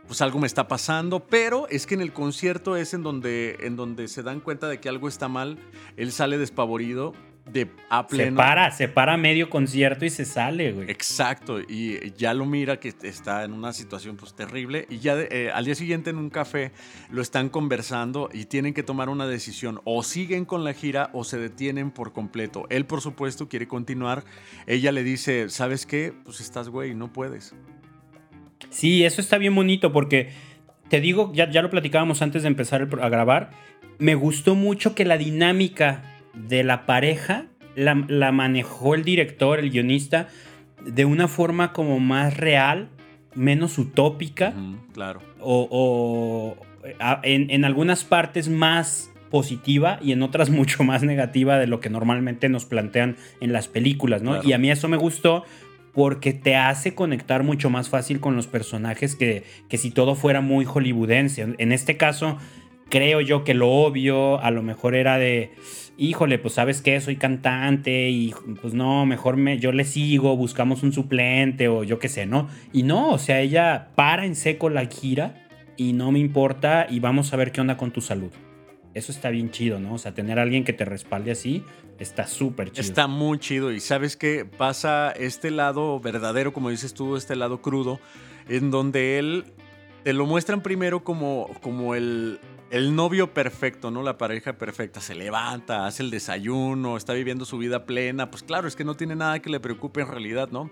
pues algo me está pasando, pero es que en el concierto es en donde, en donde se dan cuenta de que algo está mal. Él sale despavorido de a se pleno. para, se para medio concierto y se sale, güey. Exacto, y ya lo mira que está en una situación pues terrible y ya eh, al día siguiente en un café lo están conversando y tienen que tomar una decisión, o siguen con la gira o se detienen por completo. Él por supuesto quiere continuar, ella le dice, ¿sabes qué? Pues estás güey, no puedes. Sí, eso está bien bonito porque te digo, ya, ya lo platicábamos antes de empezar el a grabar, me gustó mucho que la dinámica de la pareja la, la manejó el director, el guionista, de una forma como más real, menos utópica claro. o, o, a- en, en algunas partes más positiva y en otras mucho más negativa de lo que normalmente nos plantean en las películas, ¿no? Claro. Y a mí eso me gustó porque te hace conectar mucho más fácil con los personajes que, que si todo fuera muy hollywoodense. En este caso, creo yo que lo obvio a lo mejor era de, híjole, pues sabes qué, soy cantante y pues no, mejor me, yo le sigo, buscamos un suplente o yo qué sé, ¿no? Y no, o sea, ella para en seco la gira y no me importa y vamos a ver qué onda con tu salud. Eso está bien chido, ¿no? O sea, tener a alguien que te respalde así está súper chido. Está muy chido y sabes que pasa este lado verdadero, como dices tú, este lado crudo, en donde él te lo muestran primero como, como el, el novio perfecto, ¿no? La pareja perfecta. Se levanta, hace el desayuno, está viviendo su vida plena. Pues claro, es que no tiene nada que le preocupe en realidad, ¿no?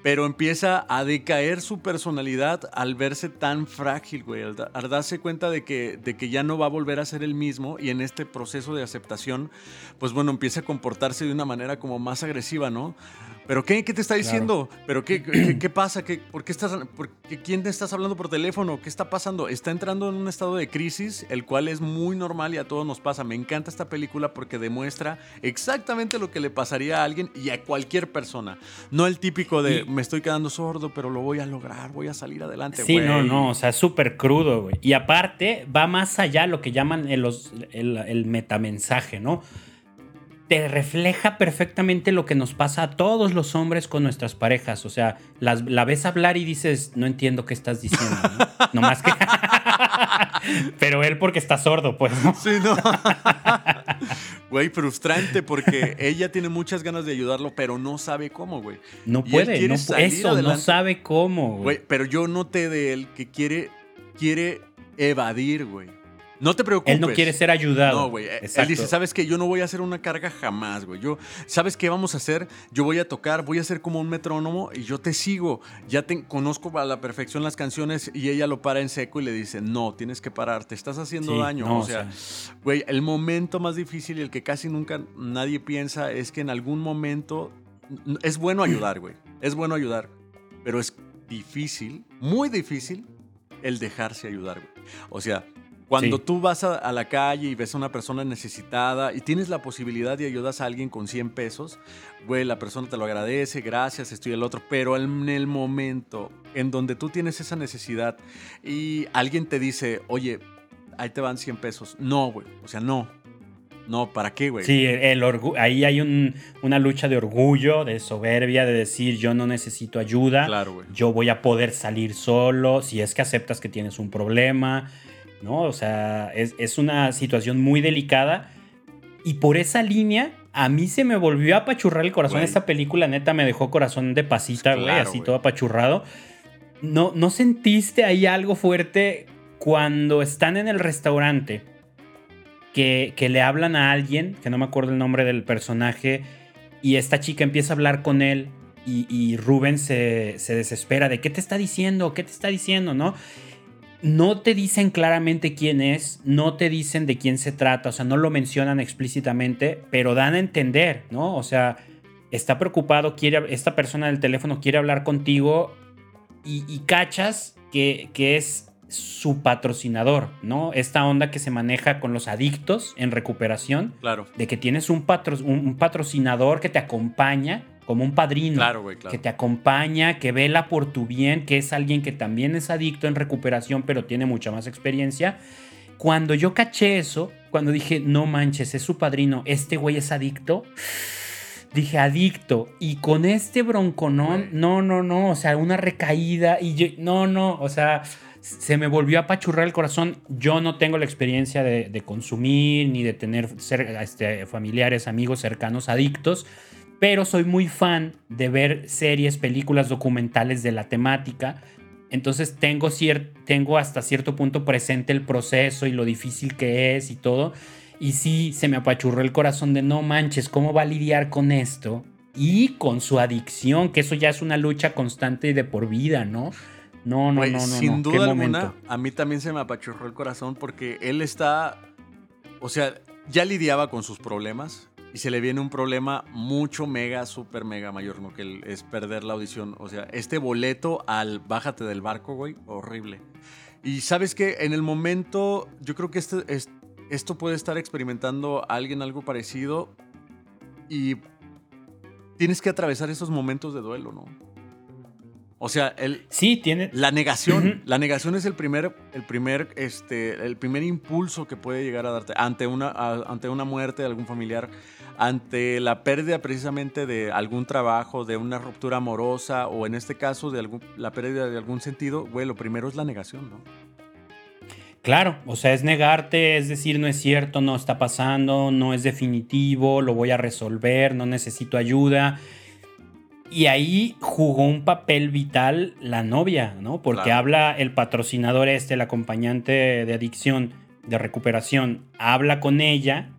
Pero empieza a decaer su personalidad al verse tan frágil, güey. Al, darse cuenta de que, de que ya no va a volver a ser el mismo y en este proceso de aceptación, pues bueno, empieza a comportarse de una manera como más agresiva, ¿no? ¿Pero qué? ¿Qué te está diciendo? ¿Pero qué, qué, pasa? ¿Qué, ¿Por qué estás, por quién te estás hablando por teléfono? ¿Qué está pasando? Está entrando en un estado de crisis, el cual es muy normal y a todos nos pasa. Me encanta esta película porque demuestra exactamente lo que le pasaría a alguien y a cualquier persona. No el típico de me estoy quedando sordo, pero lo voy a lograr, voy a salir adelante. Sí, no, no, o sea, súper crudo, güey. Y aparte, va más allá lo que llaman el, el, el metamensaje, ¿no? Te refleja perfectamente lo que nos pasa a todos los hombres con nuestras parejas. O sea, la ves hablar y dices, no entiendo qué estás diciendo. ¿no? más que. Pero él porque está sordo, pues. Sí, no. Güey, frustrante porque ella tiene muchas ganas de ayudarlo, pero no sabe cómo, güey. No puede, no, eso, no sabe cómo, güey. Pero yo noté de él que quiere, quiere evadir, güey. No te preocupes. Él no quiere ser ayudado. No, güey. Él dice, ¿sabes qué? Yo no voy a hacer una carga jamás, güey. Yo, ¿sabes qué vamos a hacer? Yo voy a tocar, voy a ser como un metrónomo y yo te sigo. Ya te conozco a la perfección las canciones y ella lo para en seco y le dice, no, tienes que parar, te estás haciendo daño. o sea, güey, el momento más difícil y el que casi nunca nadie piensa es que en algún momento es bueno ayudar, güey. Es bueno ayudar, pero es difícil, muy difícil, el dejarse ayudar, güey. O sea, cuando tú vas a, la calle y ves a una persona necesitada y tienes la posibilidad de ayudas a alguien con 100 pesos, güey, la persona te lo agradece, gracias, esto y el otro, pero en el momento en donde tú tienes esa necesidad y alguien te dice, oye, ahí te van 100 pesos, no, güey, o sea, no. No, ¿para qué, güey? Sí, el ahí hay una lucha de orgullo, de soberbia, de decir yo no necesito ayuda, claro, güey. yo voy a poder salir solo, si es que aceptas que tienes un problema, ¿no? O sea, es, una situación muy delicada. Y por esa línea, a mí se me volvió a apachurrar el corazón. Esta película, neta, me dejó corazón de pasita, güey, así todo apachurrado. ¿No, ¿No sentiste ahí algo fuerte cuando están en el restaurante? Que, que, le hablan a alguien, que no me acuerdo el nombre del personaje, y esta chica empieza a hablar con él y, y Rubén se, se, desespera de qué te está diciendo, qué te está diciendo, ¿no? No te dicen claramente quién es, no te dicen de quién se trata, o sea, no lo mencionan explícitamente, pero dan a entender, ¿no? O sea, está preocupado, quiere, esta persona del teléfono quiere hablar contigo y, cachas que, que, es su patrocinador, ¿no? Esta onda que se maneja con los adictos en recuperación. Claro. De que tienes un, un patrocinador que te acompaña como un padrino que te acompaña, que vela por tu bien, que es alguien que también es adicto en recuperación, pero tiene mucha más experiencia. Cuando yo caché eso, cuando dije, no manches, es su padrino, este güey es adicto, dije, adicto. Y con este bronconón, no, no, no, o sea, una recaída y yo, no, no, o sea, se me volvió a apachurrar el corazón. Yo no tengo la experiencia de, consumir ni de tener este, familiares, amigos cercanos adictos pero soy muy fan de ver series, películas, documentales de la temática. Entonces tengo, tengo hasta cierto punto presente el proceso y lo difícil que es y todo. Y sí, se me apachurró el corazón de no manches, ¿cómo va a lidiar con esto? Y con su adicción, que eso ya es una lucha constante y de por vida, ¿no? No, no, no, no. Sin duda alguna, a mí también se me apachurró el corazón porque él está, o sea, ya lidiaba con sus problemas, y se le viene un problema mucho mega, súper mega mayor, ¿no? Que es perder la audición. O sea, este boleto al bájate del barco, güey, horrible. Y sabes que en el momento, yo creo que este, esto puede estar experimentando alguien algo parecido y tienes que atravesar esos momentos de duelo, ¿no? O sea, el, sí, tiene. La negación. La negación es el primer, el, primer, este, el primer impulso que puede llegar a darte ante una, ante una muerte de algún familiar, ante la pérdida precisamente de algún trabajo, de una ruptura amorosa o en este caso de algún, la pérdida de algún sentido. Güey, lo primero es la negación, ¿no? Claro, o sea, es negarte, es decir, no es cierto, no está pasando, no es definitivo, lo voy a resolver, no necesito ayuda y ahí jugó un papel vital la novia, ¿no? Porque habla el patrocinador este, el acompañante de adicción, de recuperación habla con ella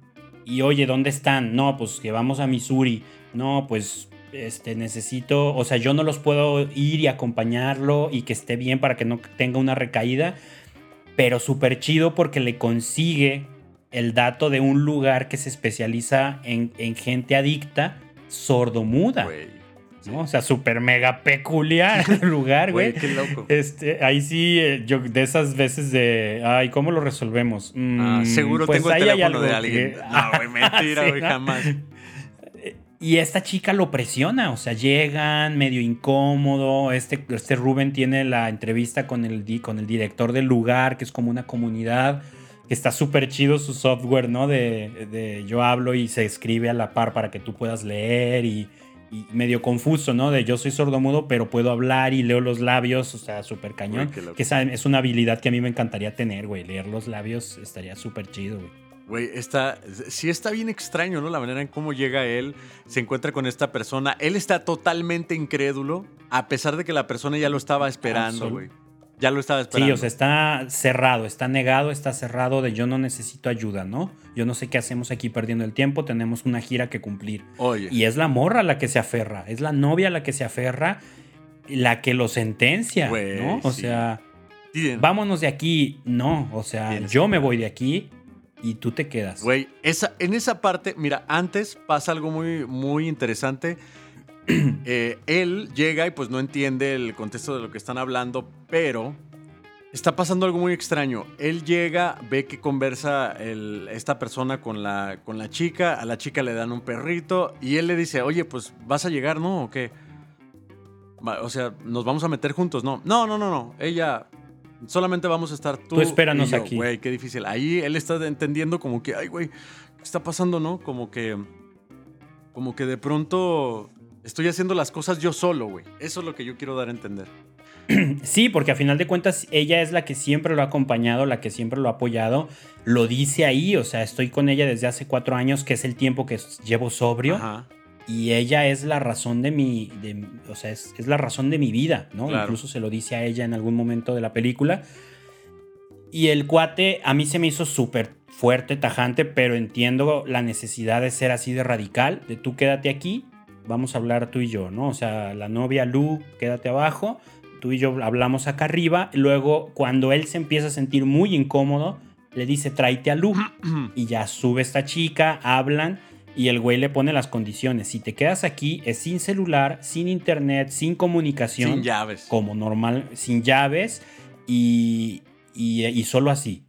y oye, ¿dónde están? No, pues que vamos a Missouri. No, pues este, necesito, o sea, yo no los puedo ir y acompañarlo y que esté bien para que no tenga una recaída, pero súper chido porque le consigue el dato de un lugar que se especializa en, gente adicta sordomuda. ¿No? O sea, súper mega peculiar el lugar, güey. Qué loco. Este, ahí sí, eh, yo de esas veces de, ay, ¿cómo lo resolvemos? Ah, mm, seguro pues tengo el teléfono de alguien. No, güey, mentira, güey, jamás. Y esta chica lo presiona, o sea, llegan medio incómodo. Este, este Rubén tiene la entrevista con el, con el director del lugar, que es como una comunidad, que está súper chido su software, ¿no? De, de, yo hablo y se escribe a la par para que tú puedas leer y medio confuso, ¿no? De yo soy sordomudo, pero puedo hablar y leo los labios, o sea, súper cañón. que esa es una habilidad que a mí me encantaría tener, güey. Leer los labios estaría súper chido, güey. Güey, está, sí está bien extraño, ¿no? La manera en cómo llega él, se encuentra con esta persona. Él está totalmente incrédulo, a pesar de que la persona ya lo estaba esperando, güey. Ya lo estaba esperando. Sí, o sea, está cerrado, está negado, está cerrado de yo no necesito ayuda, ¿no? Yo no sé qué hacemos aquí perdiendo el tiempo, tenemos una gira que cumplir. Oye. Y es la morra la que se aferra, es la novia la que se aferra, la que lo sentencia, ¿no? O sea, vámonos de aquí. No, o sea, yo me voy de aquí y tú te quedas. Güey, esa, en esa parte, mira, antes pasa algo muy, muy interesante. Eh, él llega y pues no entiende el contexto de lo que están hablando, pero está pasando algo muy extraño. Él llega, ve que conversa esta persona con la, con la chica, a la chica le dan un perrito y él le dice, oye, pues vas a llegar, ¿no? ¿O qué? O sea, nos vamos a meter juntos, ¿no? No, no, no, no. Ella, Solamente vamos a estar tú. Tú espéranos aquí. Güey, qué difícil. Ahí él está entendiendo como que, ay, güey, ¿qué está pasando, no? Como que. Como que de pronto estoy haciendo las cosas yo solo, güey. Eso es lo que yo quiero dar a entender. Sí, porque a final de cuentas ella es la que siempre lo ha acompañado, la que siempre lo ha apoyado. Lo dice ahí, o sea, estoy con ella desde hace cuatro años, que es el tiempo que llevo sobrio. Ajá y ella es la razón de mi, o sea, es, la razón de mi vida, ¿no? Incluso se lo dice a ella en algún momento de la película. Y el cuate a mí se me hizo súper fuerte, tajante, pero entiendo la necesidad de ser así de radical, de tú quédate aquí, vamos a hablar tú y yo, ¿no? O sea, la novia Lu, quédate abajo, tú y yo hablamos acá arriba, luego cuando él se empieza a sentir muy incómodo, le dice tráete a Lu y ya sube esta chica, hablan y el güey le pone las condiciones. Si te quedas aquí, es sin celular, sin internet, sin comunicación. Sin llaves. Como normal, sin llaves y, y, y solo así.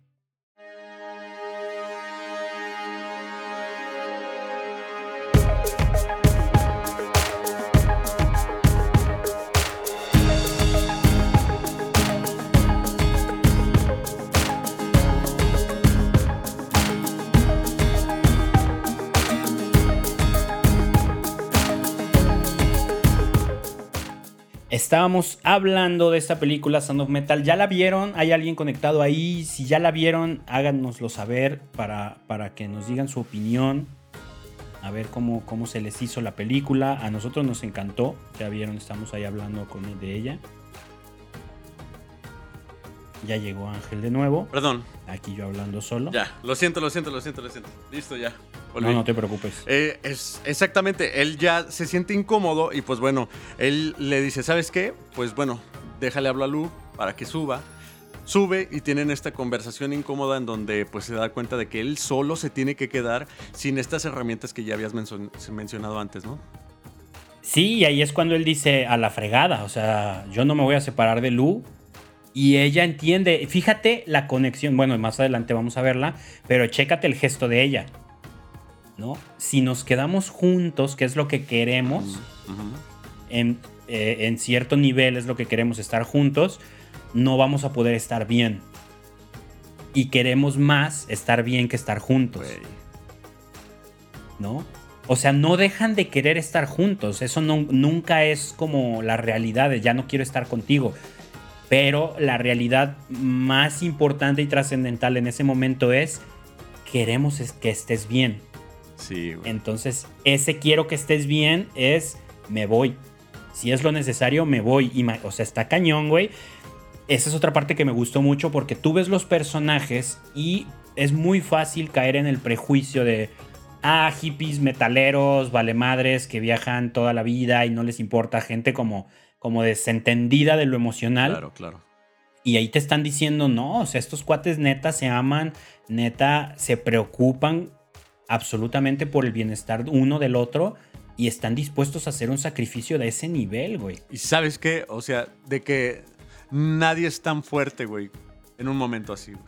Estábamos hablando de esta película Sound of Metal. ¿Ya la vieron? ¿Hay alguien conectado ahí? Si ya la vieron, háganoslo saber para, para que nos digan su opinión. A ver cómo, cómo se les hizo la película. A nosotros nos encantó. Ya vieron, estamos ahí hablando con de ella. Ya llegó Ángel de nuevo. Perdón. Aquí yo hablando solo. Ya, lo siento, lo siento, lo siento, lo siento. Listo, ya. No, no te preocupes. Eh, es, exactamente, él ya se siente incómodo y pues bueno, él le dice, ¿sabes qué? Pues bueno, déjale hablar a Lu para que suba. Sube y tienen esta conversación incómoda en donde pues se da cuenta de que él solo se tiene que quedar sin estas herramientas que ya habías mencionado antes, ¿no? Sí, y ahí es cuando él dice a la fregada, o sea, yo no me voy a separar de Lu, y ella entiende, fíjate la conexión, bueno, más adelante vamos a verla, pero chécate el gesto de ella. ¿No? Si nos quedamos juntos, que es lo que queremos, en, eh, en, cierto nivel es lo que queremos estar juntos, no vamos a poder estar bien. Y queremos más estar bien que estar juntos. ¿No? O sea, no dejan de querer estar juntos. Eso no, nunca es como la realidad de ya no quiero estar contigo pero la realidad más importante y trascendental en ese momento es, queremos que estés bien. Sí. Entonces, ese quiero que estés bien es, me voy. Si es lo necesario, me voy. o sea, está cañón, güey. esa es otra parte que me gustó mucho porque tú ves los personajes y es muy fácil caer en el prejuicio de, ah, hippies, metaleros, vale madres que viajan toda la vida y no les importa, gente como, como desentendida de lo emocional. Claro, claro. Y ahí te están diciendo, no, o sea, estos cuates neta se aman, neta se preocupan absolutamente por el bienestar uno del otro y están dispuestos a hacer un sacrificio de ese nivel, güey. Y sabes qué, o sea, de que nadie es tan fuerte, güey, en un momento así, güey.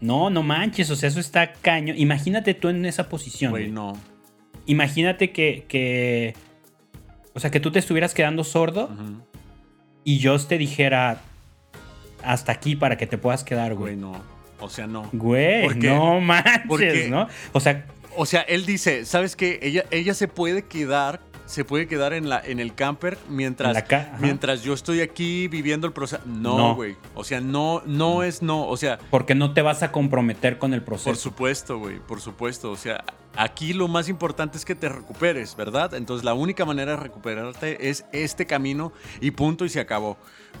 No, no manches, o sea, eso está caño. Imagínate tú en esa posición. Güey, no. Imagínate que, que, o sea, que tú te estuvieras quedando sordo y yo te dijera hasta aquí para que te puedas quedar, Güey, güey. no. O sea, no. Güey, no manches, Porque- ¿no? O sea, O sea, él dice, ¿sabes qué? Ella, ella se puede quedar, se puede quedar en, la, en el camper mientras, ca- mientras yo estoy aquí viviendo el proceso. No, No. güey. O sea, no, no es no. O sea, porque no te vas a comprometer con el por proceso. supuesto, güey, por supuesto. O sea, aquí lo más importante es que te recuperes, ¿verdad? Entonces la única manera de recuperarte es este camino y punto y se acabó.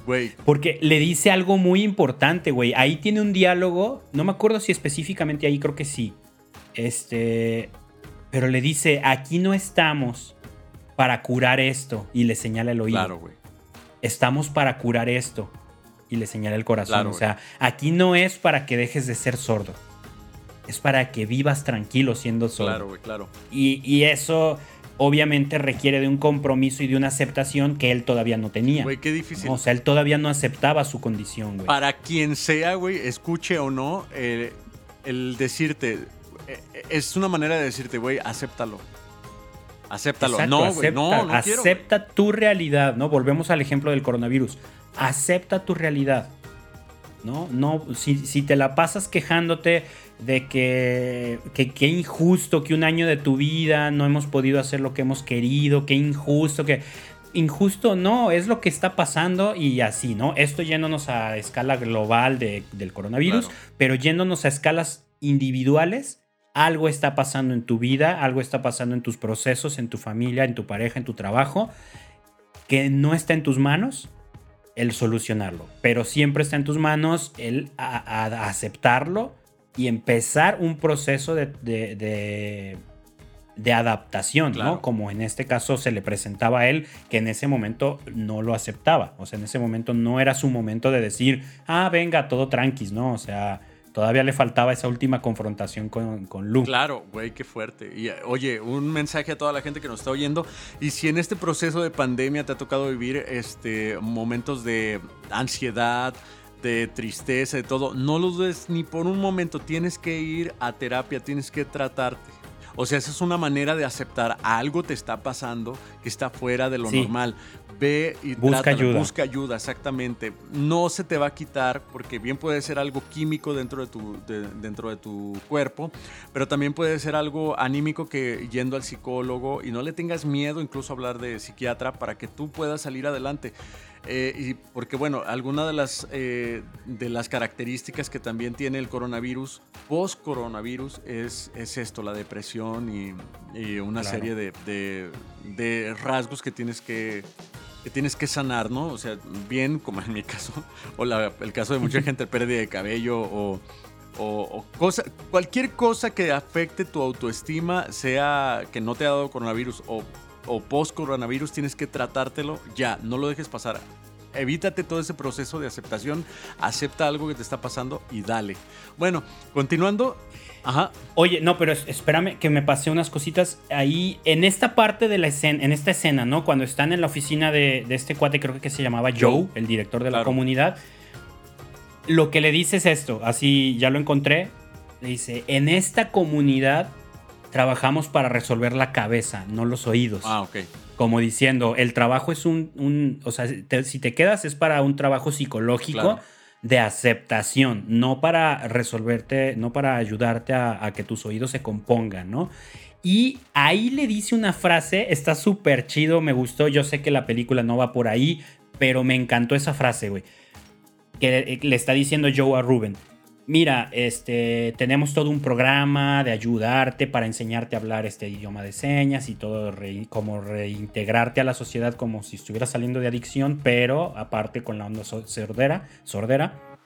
Güey, Porque le dice algo muy importante, güey. Ahí tiene un diálogo, no me acuerdo si específicamente ahí, creo que sí. Este, pero le dice, aquí no estamos para curar esto. Y le señala el oído. claro, güey. Estamos para curar esto. Y le señala el corazón. Claro, o sea, aquí no es para que dejes de ser sordo. Es para que vivas tranquilo siendo sordo. Claro, güey, claro. Y, y eso obviamente requiere de un compromiso y de una aceptación que él todavía no tenía. Güey, qué difícil. O sea, él todavía no aceptaba su condición, güey. Para quien sea, güey, escuche o no, eh, el decirte, eh, es una manera de decirte, güey, acéptalo. Acéptalo. Exacto, no, acepta, no, no quiero. acepta tu realidad, ¿no? Volvemos al ejemplo del coronavirus. Acepta tu realidad. ¿No? No, si, si te la pasas quejándote de que, que qué injusto que un año de tu vida no hemos podido hacer lo que hemos querido, qué injusto que injusto no, es lo que está pasando y así, ¿no? Esto yéndonos a escala global de- del coronavirus, Claro. pero yéndonos a escalas individuales, algo está pasando en tu vida, algo está pasando en tus procesos, en tu familia, en tu pareja, en tu trabajo, que no está en tus manos el solucionarlo, pero siempre está en tus manos el a- a- a aceptarlo y empezar un proceso de, de- de- de adaptación, Claro. ¿no? Como en este caso se le presentaba a él, que en ese momento no lo aceptaba. O sea, en ese momento no era su momento de decir, ah, venga, todo tranquis, ¿no? O sea, todavía le faltaba esa última confrontación con, con Luke. Claro, güey, qué fuerte. Y eh, oye, un mensaje a toda la gente que nos está oyendo. Y si en este proceso de pandemia te ha tocado vivir este, momentos de ansiedad, de tristeza, de todo, no lo dudes ni por un momento. Tienes que ir a terapia, tienes que tratarte. O sea, esa es una manera de aceptar algo te está pasando que está fuera de lo Sí. normal. Ve y Busca trátalo, ayuda. Busca ayuda, exactamente. No se te va a quitar porque bien puede ser algo químico dentro de tu, de- dentro de tu cuerpo, pero también puede ser algo anímico que yendo al psicólogo y no le tengas miedo incluso a hablar de psiquiatra para que tú puedas salir adelante. Eh, y porque bueno, alguna de las, eh, de las características que también tiene el coronavirus, post-coronavirus, es, es esto, la depresión y, y una Claro. serie de, de- de rasgos que tienes que, que tienes que sanar, ¿no? O sea, bien como en mi caso, o la- el caso de mucha gente, pérdida de cabello o, o, o cosa, cualquier cosa que afecte tu autoestima, sea que no te ha dado coronavirus o, o post-coronavirus, tienes que tratártelo ya, no lo dejes pasar. Evítate todo ese proceso de aceptación, acepta algo que te está pasando y dale. Bueno, continuando. Ajá, Oye, no, pero es- espérame que me pasé unas cositas ahí en esta parte de la escena, en esta escena, ¿no? Cuando están en la oficina de, de este cuate, creo que se llamaba Joe, Joe. el director de la Claro. comunidad. Lo que le dice es esto, así ya lo encontré. Le dice, en esta comunidad trabajamos para resolver la cabeza, no los oídos. ah, ok. Como diciendo, el trabajo es un, un- o sea, te- si te quedas es para un trabajo psicológico Claro. De aceptación, no para resolverte, no para ayudarte a, que tus oídos se compongan, ¿no? Y ahí le dice una frase, está súper chido, me gustó, yo sé que la película no va por ahí, pero me encantó esa frase, güey. Que le está diciendo Joe a Ruben. Mira, este, tenemos todo un programa de ayudarte para enseñarte a hablar este idioma de señas y todo, como reintegrarte a la sociedad como si estuvieras saliendo de adicción, pero aparte con la onda sordera, sordera.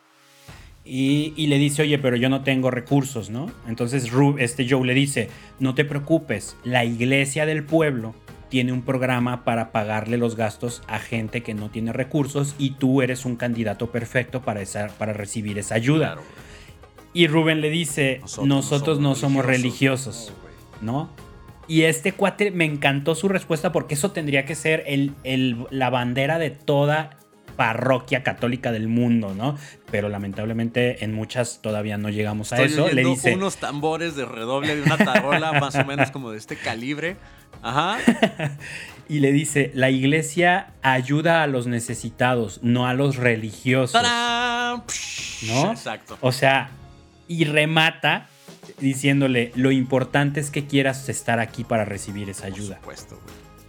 Y, le dice, oye, pero yo no tengo recursos, ¿no? Entonces este Joe le dice, no te preocupes, la iglesia del pueblo tiene un programa para pagarle los gastos a gente que no tiene recursos y tú eres un candidato perfecto para, esa, para recibir esa ayuda. Y Rubén le dice, nosotros, no somos religiosos, ¿no? Y este cuate me encantó su respuesta porque eso tendría que ser el, la bandera de toda parroquia católica del mundo, ¿no? Pero lamentablemente en muchas todavía no llegamos a eso. Le dice unos tambores de redoble de una tarola más o menos como de este calibre. Ajá. y le dice, la iglesia ayuda a los necesitados, no a los religiosos. ¿No? Exacto. O sea, y remata diciéndole, lo importante es que quieras estar aquí para recibir esa ayuda. Por supuesto,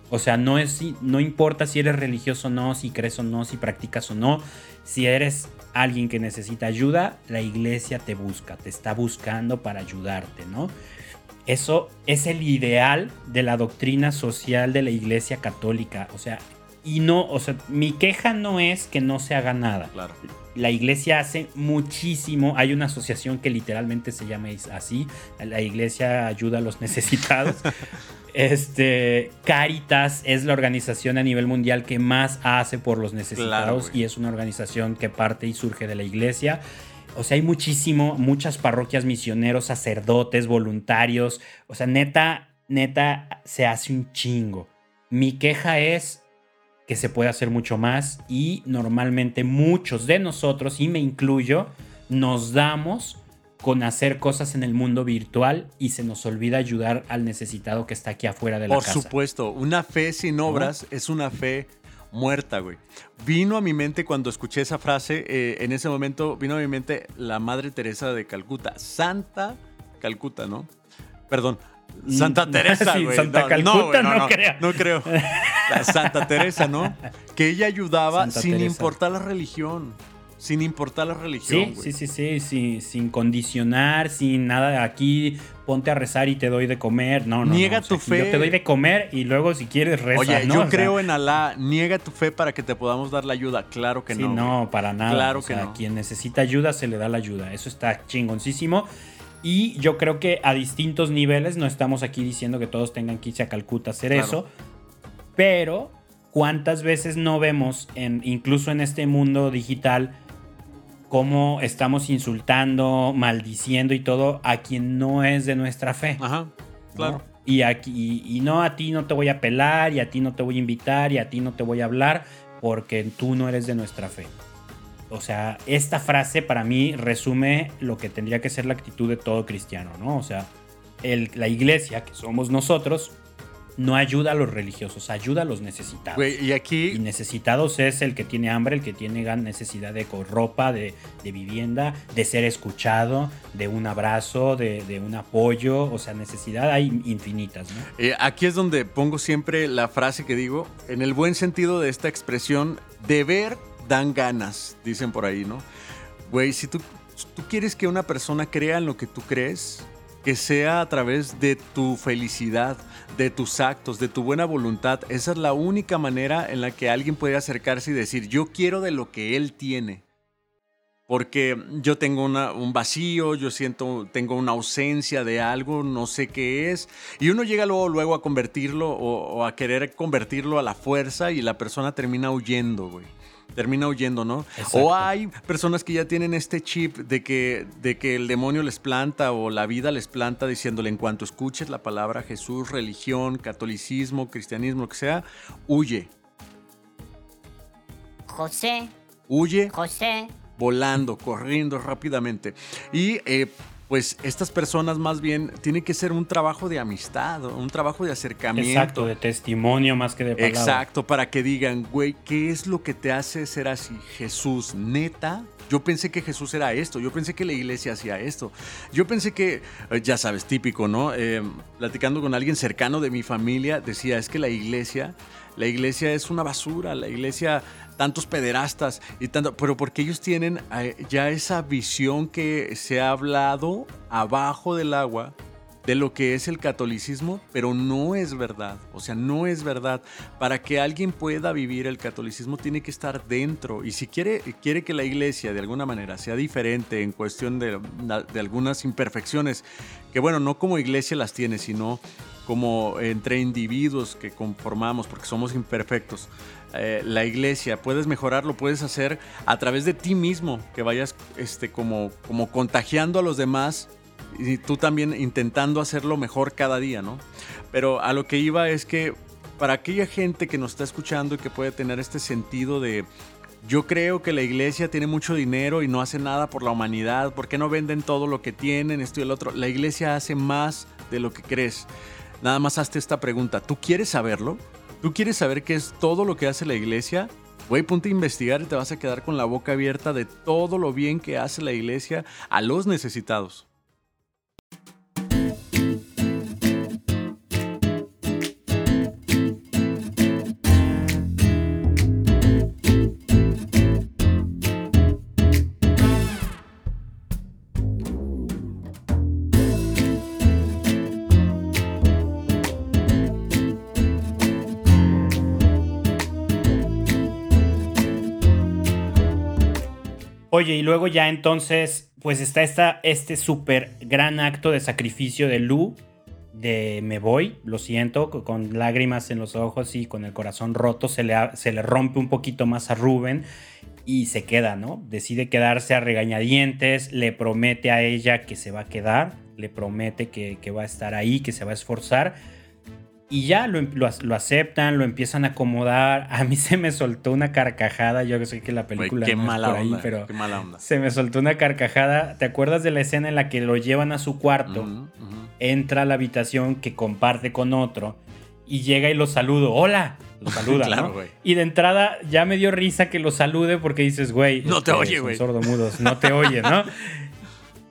O sea, no, es, no importa si eres religioso o no, si crees o no, si practicas o no. Si eres alguien que necesita ayuda, la iglesia te busca, te está buscando para ayudarte, ¿no? Eso es el ideal de la doctrina social de la iglesia católica. O sea, y no, o sea, mi queja no es que no se haga nada. Claro la iglesia hace muchísimo. Hay una asociación que literalmente se llama así. La iglesia ayuda a los necesitados. este, Caritas es la organización a nivel mundial que más hace por los necesitados y es una organización que parte y surge de la iglesia. O sea, hay muchísimo, muchas parroquias, misioneros, sacerdotes, voluntarios. O sea, neta, neta, se hace un chingo. Mi queja es que se puede hacer mucho más y normalmente muchos de nosotros, y me incluyo, nos damos con hacer cosas en el mundo virtual y se nos olvida ayudar al necesitado que está aquí afuera de la casa. Por supuesto, una fe sin obras es una fe muerta, güey. Vino a mi mente cuando escuché esa frase, eh, en ese momento vino a mi mente la Madre Teresa de Calcuta, Santa Calcuta, ¿no? Perdón, Santa Teresa, güey. Santa Calcuta, no, no, creo. No creo. Santa Teresa, ¿no? Que ella ayudaba sin importar la religión. Sin importar la religión. Sí, sí, sí, sí, sin condicionar, sin nada de aquí, ponte a rezar y te doy de comer. No, no. Niega tu fe. Yo te doy de comer y luego si quieres rezar. Oye, yo creo en Alá. Niega tu fe para que te podamos dar la ayuda. Claro que no. Sí, no, para nada. Claro que no. Quien necesita ayuda se le da la ayuda. Eso está chingoncísimo. Y yo creo que a distintos niveles, no estamos aquí diciendo que todos tengan que irse a Calcuta a hacer eso, pero ¿cuántas veces no vemos, en, incluso en este mundo digital, cómo estamos insultando, maldiciendo y todo a quien no es de nuestra fe? Ajá, claro. Y, aquí, y no, a ti no te voy a pelar, y a ti no te voy a invitar, y a ti no te voy a hablar, porque tú no eres de nuestra fe. O sea, esta frase para mí resume lo que tendría que ser la actitud de todo cristiano, ¿no? O sea, la iglesia, que somos nosotros, no ayuda a los religiosos, ayuda a los necesitados. y aquí. Y necesitados es el que tiene hambre, el que tiene necesidad de ropa, de, vivienda, de ser escuchado, de un abrazo, de, un apoyo. O sea, necesidad hay infinitas, ¿no? Eh, aquí es donde pongo siempre la frase que digo, en el buen sentido de esta expresión, deber dan ganas, dicen por ahí, ¿no? Güey, si tú, quieres que una persona crea en lo que tú crees, que sea a través de tu felicidad, de tus actos, de tu buena voluntad, esa es la única manera en la que alguien puede acercarse y decir, yo quiero de lo que él tiene. Porque yo tengo un vacío, yo siento, tengo una ausencia de algo, no sé qué es. Y uno llega luego, luego a convertirlo o, o a querer convertirlo a la fuerza y la persona termina huyendo, güey termina huyendo, ¿no? O hay personas que ya tienen este chip de que, de que el demonio les planta o la vida les planta diciéndole en cuanto escuches la palabra Jesús, religión, catolicismo, cristianismo, lo que sea, huye. José. Huye. José. Volando, corriendo rápidamente. Y eh, pues estas personas más bien tienen que ser un trabajo de amistad, un trabajo de acercamiento. Exacto, de testimonio más que de palabra. Exacto, para que digan, güey, ¿qué es lo que te hace ser así? Jesús, neta. Yo pensé que Jesús era esto, yo pensé que la iglesia hacía esto. Yo pensé que, eh, ya sabes, típico, ¿no? Eh, platicando con alguien cercano de mi familia, decía, es que la iglesia la iglesia es una basura, la iglesia tantos pederastas y tanto, pero porque ellos tienen eh, ya esa visión que se ha hablado abajo del agua de lo que es el catolicismo, pero no es verdad. O sea, no es verdad. Para que alguien pueda vivir el catolicismo tiene que estar dentro. Y si quiere, quiere que la iglesia de alguna manera sea diferente en cuestión de, de algunas imperfecciones, que bueno, no como iglesia las tiene, sino como entre individuos que conformamos, porque somos imperfectos. Eh, la iglesia, puedes mejorarlo, puedes hacer a través de ti mismo, que vayas este, como, como contagiando a los demás y tú también intentando hacerlo mejor cada día, ¿no? Pero a lo que iba es que para aquella gente que nos está escuchando y que puede tener este sentido de yo creo que la iglesia tiene mucho dinero y no hace nada por la humanidad, ¿por qué no venden todo lo que tienen, esto y el otro? La iglesia hace más de lo que crees. Nada más hazte esta pregunta, ¿tú quieres saberlo? ¿Tú quieres saber qué es todo lo que hace la iglesia? Güey, ponte a investigar y te vas a quedar con la boca abierta de todo lo bien que hace la iglesia a los necesitados. Oye, y luego ya entonces, pues está esta, este súper gran acto de sacrificio de Lu, de me voy, lo siento, con lágrimas en los ojos y con el corazón roto, se le, se le rompe un poquito más a Rubén y se queda, ¿no? Decide quedarse a regañadientes, le promete a ella que se va a quedar, le promete que, que va a estar ahí, que se va a esforzar y ya lo, lo, aceptan, lo empiezan a acomodar. A mí se me soltó una carcajada. Yo sé que la película qué mala por ahí, pero qué mala onda. se me soltó una carcajada. ¿Te acuerdas de la escena en la que lo llevan a su cuarto? Entra a la habitación que comparte con otro y llega y lo saludo. ¡Hola! Lo saluda, ¿no? Y de entrada ya me dio risa que lo salude porque dices, güey, no te oye, güey. Sordomudos, no te oye, ¿no?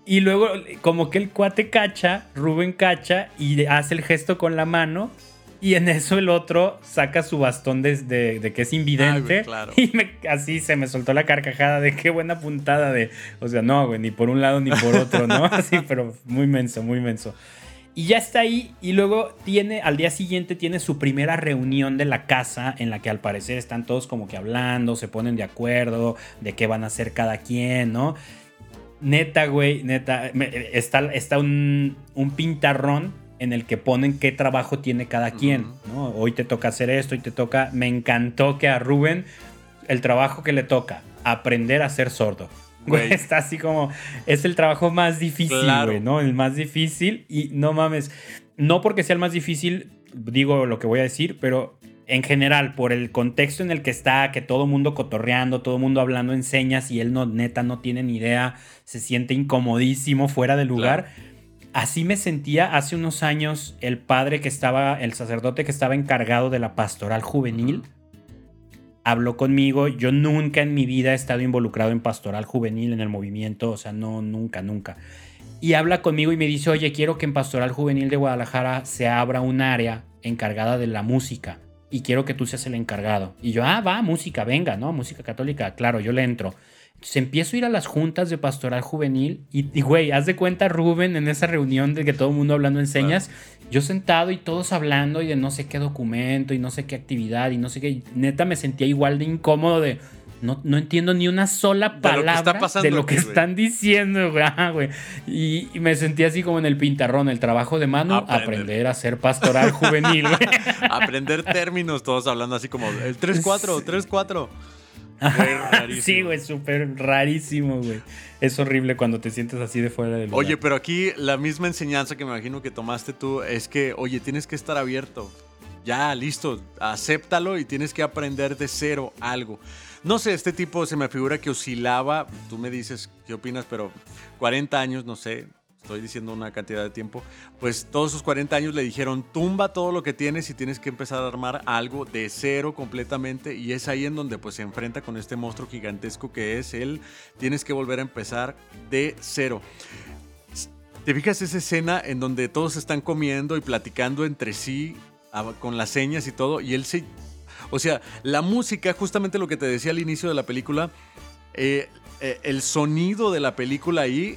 Y luego, como que el cuate cacha, Rubén cacha y hace el gesto con la mano y en eso el otro saca su bastón de, de, que es invidente. Y así se me soltó la carcajada de qué buena puntada de. O sea, no, güey, ni por un lado ni por otro, ¿no? Así, pero muy menso, muy menso. Y ya está ahí. Y luego tiene, al día siguiente, tiene su primera reunión de la casa. En la que al parecer están todos como que hablando, se ponen de acuerdo de qué van a hacer cada quien, ¿no? Neta, güey, neta. Está, está un, un pintarrón en el que ponen qué trabajo tiene cada quien, ¿no? Hoy te toca hacer esto, y te toca... Me encantó que a Rubén el trabajo que le toca, aprender a ser sordo. Güey. Está así como, es el trabajo más difícil, güey, ¿no? El más difícil y no mames, no porque sea el más difícil, digo lo que voy a decir, pero en general, por el contexto en el que está, que todo mundo cotorreando, todo mundo hablando en señas y él no, neta, no tiene ni idea, se siente incomodísimo, fuera de lugar. Así me sentía hace unos años el padre que estaba, el sacerdote que estaba encargado de la pastoral juvenil. Habló conmigo, yo nunca en mi vida he estado involucrado en pastoral juvenil, en el movimiento, o sea, no, nunca, nunca. Y habla conmigo y me dice, oye, quiero que en pastoral juvenil de Guadalajara se abra un área encargada de la música y quiero que tú seas el encargado. Y yo, ah, va, música, venga, ¿no? Música católica, claro, yo le entro. Se empiezo a ir a las juntas de pastoral juvenil y, güey, haz de cuenta Rubén en esa reunión de que todo el mundo hablando en señas, yo sentado y todos hablando y de no sé qué documento y no sé qué actividad y no sé qué, neta me sentía igual de incómodo de... No, no entiendo ni una sola palabra de lo que, están diciendo, güey. Y, y, me sentía así como en el pintarrón, el trabajo de mano, aprender, a ser pastoral juvenil, güey. aprender términos, todos hablando así como el 3-4, 3-4 sí, güey, súper rarísimo, güey. Es horrible cuando te sientes así de fuera del lugar. Oye, pero aquí la misma enseñanza que me imagino que tomaste tú es que, oye, tienes que estar abierto. Ya, listo, acéptalo y tienes que aprender de cero algo. No sé, este tipo se me figura que oscilaba, tú me dices qué opinas, pero 40 años, no sé, estoy diciendo una cantidad de tiempo, pues todos sus 40 años le dijeron, tumba todo lo que tienes y tienes que empezar a armar algo de cero completamente y es ahí en donde pues se enfrenta con este monstruo gigantesco que es él, tienes que volver a empezar de cero. ¿Te fijas esa escena en donde todos están comiendo y platicando entre sí con las señas y todo y él se O sea, la música, justamente lo que te decía al inicio de la película, eh, eh, el sonido de la película ahí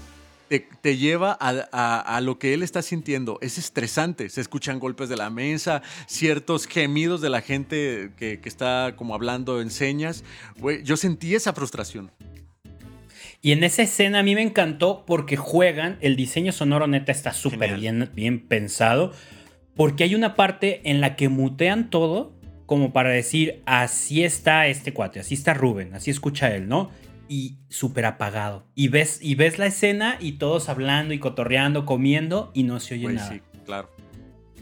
te, lleva a, lo que él está sintiendo. Es estresante. Se escuchan golpes de la mesa, ciertos gemidos de la gente que, está como hablando en señas. yo sentí esa frustración. Y en esa escena a mí me encantó porque juegan, el diseño sonoro neta está súper bien, bien pensado, porque hay una parte en la que mutean todo como para decir, así está este cuate, así está Rubén, así escucha él, ¿no? Y súper apagado. Y ves, y ves la escena y todos hablando y cotorreando, comiendo y no se oye nada. Sí, claro.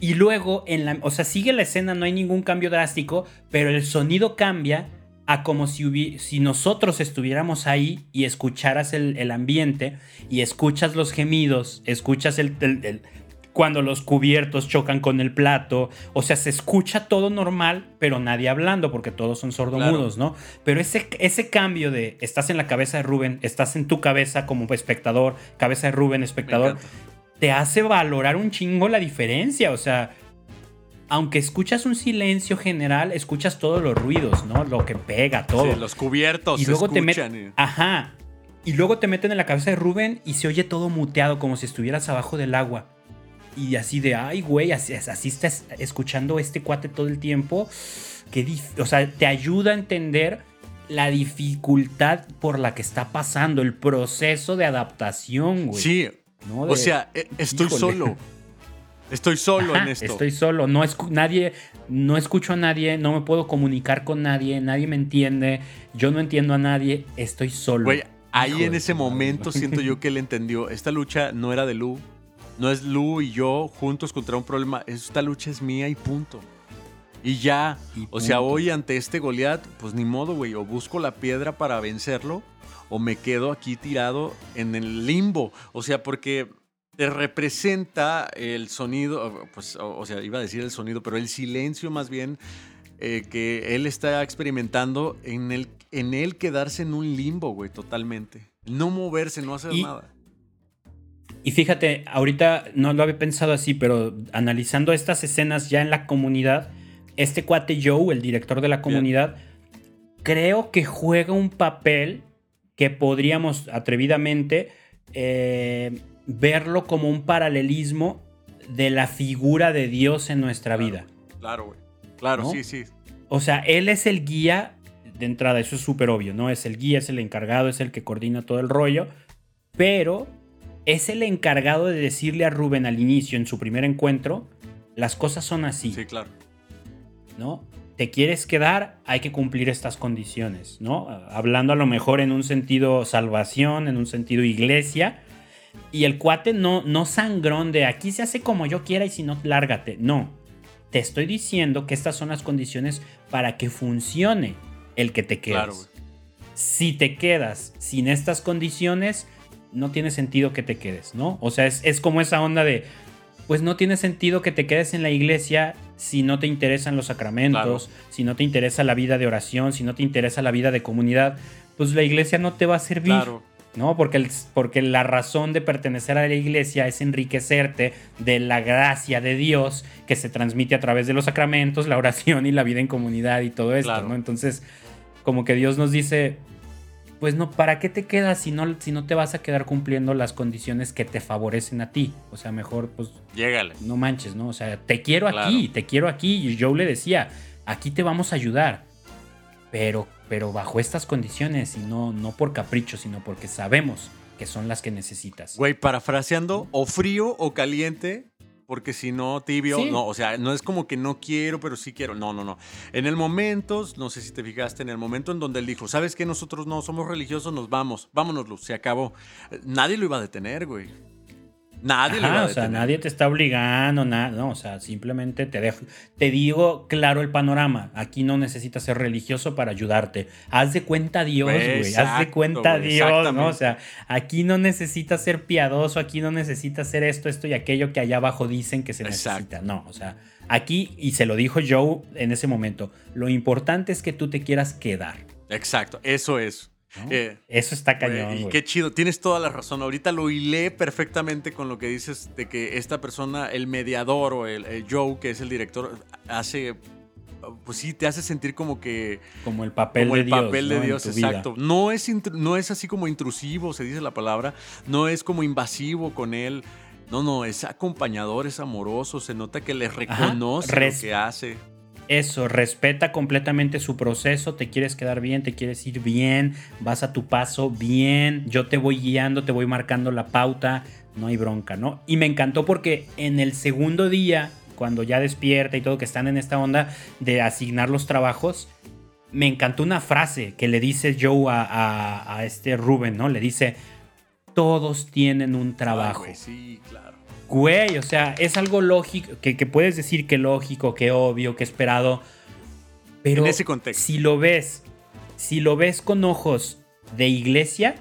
Y luego, en la, o sea, sigue la escena, no hay ningún cambio drástico, pero el sonido cambia a como si, si nosotros estuviéramos ahí y escucharas el, ambiente y escuchas los gemidos, escuchas el, cuando los cubiertos chocan con el plato. O sea, se escucha todo normal, pero nadie hablando, porque todos son sordomudos, ¿no? Pero ese, ese cambio de estás en la cabeza de Rubén, estás en tu cabeza como espectador, cabeza de Rubén, espectador, te hace valorar un chingo la diferencia. O sea, aunque escuchas un silencio general, escuchas todos los ruidos, ¿no? Lo que pega, todo. Sí, los cubiertos. Y luego te meten. Ajá. Y luego te meten en la cabeza de Rubén y se oye todo muteado, como si estuvieras abajo del agua y así de, ay, güey, así, así estás escuchando este cuate todo el tiempo. Que, o sea, te ayuda a entender la dificultad por la que está pasando, el proceso de adaptación, güey. Sí. o sea, e, estoy solo. Estoy solo en esto. Estoy solo, no, nadie, no escucho a nadie, no me puedo comunicar con nadie, nadie me entiende, yo no entiendo a nadie, estoy solo. Güey, ahí en ese momento siento yo que él entendió, esta lucha no era de Lu, no es Lu y yo juntos contra un problema. Esta lucha es mía y punto. Y ya, o sea, hoy ante este Goliat, pues ni modo, güey. O busco la piedra para vencerlo, o me quedo aquí tirado en el limbo. O sea, porque te representa el sonido, pues, o, sea, iba a decir el sonido, pero el silencio más bien eh, que él está experimentando en el, en él quedarse en un limbo, güey, totalmente. No moverse, no hacer nada. Y fíjate, ahorita no lo había pensado así, pero analizando estas escenas ya en la comunidad, este cuate Joe, el director de la comunidad, creo que juega un papel que podríamos atrevidamente eh, verlo como un paralelismo de la figura de Dios en nuestra vida. Claro, güey. Claro, sí, sí. O sea, él es el guía de entrada, eso es súper obvio, ¿no? Es el guía, es el encargado, es el que coordina todo el rollo, pero es el encargado de decirle a Rubén al inicio, en su primer encuentro, las cosas son así. Sí, claro. ¿No? Te quieres quedar, hay que cumplir estas condiciones, ¿no? Hablando a lo mejor en un sentido salvación, en un sentido iglesia. Y el cuate no, no sangrón de aquí se hace como yo quiera y si no, lárgate. No. Te estoy diciendo que estas son las condiciones para que funcione el que te quedes. Claro, si te quedas sin estas condiciones, no tiene sentido que te quedes, ¿no? O sea, es, como esa onda de, pues no tiene sentido que te quedes en la iglesia si no te interesan los sacramentos, si no te interesa la vida de oración, si no te interesa la vida de comunidad, pues la iglesia no te va a servir. ¿no? Porque, porque la razón de pertenecer a la iglesia es enriquecerte de la gracia de Dios que se transmite a través de los sacramentos, la oración y la vida en comunidad y todo esto, ¿no? Entonces, como que Dios nos dice, pues no, ¿para qué te quedas si no, si no te vas a quedar cumpliendo las condiciones que te favorecen a ti? O sea, mejor pues... Llégale. No manches, ¿no? O sea, te quiero aquí, te quiero aquí. Y Joe le decía, aquí te vamos a ayudar. Pero, pero bajo estas condiciones y no, no por capricho, sino porque sabemos que son las que necesitas. Güey, parafraseando, o frío o caliente, porque si no, tibio, no, o sea, no es como que no quiero, pero sí quiero. No, no, no. En el momento, no sé si te fijaste, en el momento en donde él dijo, ¿sabes qué? Nosotros no somos religiosos, nos vamos, vámonos, Luz, se acabó. Nadie lo iba a detener, güey. Nadie Ajá, O sea, nadie te está obligando, nada, no, o sea, simplemente te dejo, te digo claro el panorama. Aquí no necesitas ser religioso para ayudarte. Haz de cuenta Dios, güey. Haz de cuenta Dios, ¿no? O sea, aquí no necesitas ser piadoso, aquí no necesitas ser esto, esto y aquello que allá abajo dicen que se necesita. No, o sea, aquí, y se lo dijo Joe en ese momento, lo importante es que tú te quieras quedar. Exacto, eso es. Eh, Eso está cañón. Y qué chido, tienes toda la razón. Ahorita lo hilé perfectamente con lo que dices de que esta persona, el mediador o el, Joe, que es el director, hace pues sí, te hace sentir como que... Como el papel como de el Dios. papel de Dios, vida. exacto. No es, no es así como intrusivo, se dice la palabra. No es como invasivo con él. No, no, es acompañador, es amoroso. Se nota que le reconoce lo que hace. Eso, respeta completamente su proceso, te quieres quedar bien, te quieres ir bien, vas a tu paso bien, yo te voy guiando, te voy marcando la pauta, no hay bronca, ¿no? Y me encantó porque en el segundo día, cuando ya despierta y todo, que están en esta onda de asignar los trabajos, me encantó una frase que le dice Joe a, este Rubén, ¿no? Le dice, todos tienen un trabajo. Sí, claro. Güey, o sea, es algo lógico, que, que puedes decir que lógico, que obvio, que esperado. Pero En ese contexto. si lo ves, si lo ves con ojos de iglesia,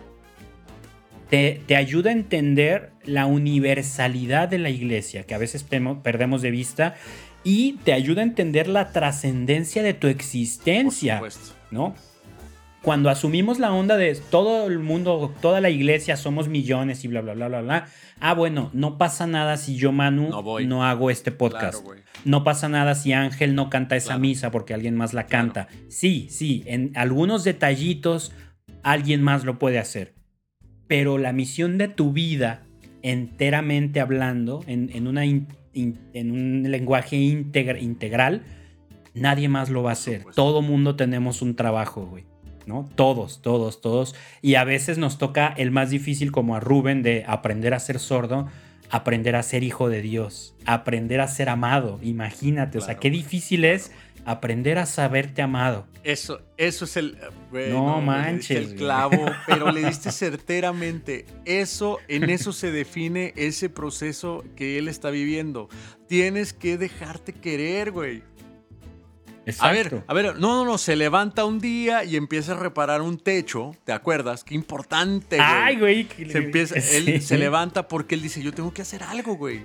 te, te ayuda a entender la universalidad de la iglesia, que a veces temo- perdemos de vista, y te ayuda a entender la trascendencia de tu Por existencia. supuesto. ¿no? Cuando asumimos la onda de todo el mundo, toda la iglesia, somos millones y bla, bla, bla, bla, bla. Ah, bueno, no pasa nada si yo, Manu, No hago este podcast. Claro, no pasa nada si Ángel no canta esa Claro. misa porque alguien más la canta. Sí, sí, en algunos detallitos alguien más lo puede hacer. Pero la misión de tu vida, enteramente hablando, en, en una in- in- en un lenguaje integra- integral, nadie más lo va a hacer. Todo mundo tenemos un trabajo, güey. ¿No? Todos, todos, todos. Y a veces nos toca el más difícil, como a Rubén, de aprender a ser sordo, aprender a ser hijo de Dios, aprender a ser amado. Imagínate, o sea, qué difícil claro, es aprender a saberte amado. Eso, eso es el. No manches, El güey. clavo, pero le diste certeramente. Eso, en eso se define ese proceso que él está viviendo. Tienes que dejarte querer, güey. A ver, a ver, no, no, no, se levanta un día y empieza a reparar un techo, ¿te acuerdas? Qué importante, güey. Ay, güey. Se empieza, él se levanta porque él dice, yo tengo que hacer algo, güey.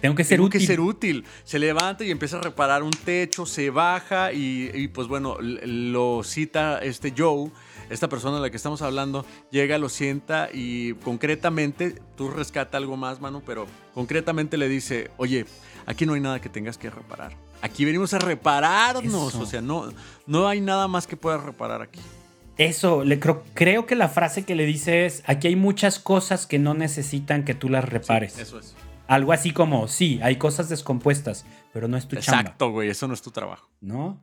Tengo que ser Tengo útil. que ser útil. Se levanta y empieza a reparar un techo, se baja y, y, pues bueno, lo cita este Joe, esta persona de la que estamos hablando, llega, lo sienta y concretamente, tú rescata algo más, mano, pero concretamente le dice, oye, aquí no hay nada que tengas que reparar. Aquí venimos a repararnos. Eso. O sea, no, no hay nada más que puedas reparar aquí. Eso, le creo, creo que la frase que le dice es, aquí hay muchas cosas que no necesitan que tú las repares. Sí, eso es. Algo así como, sí, hay cosas descompuestas, pero no es tu chamba, Exacto, güey, eso no es tu trabajo. ¿no?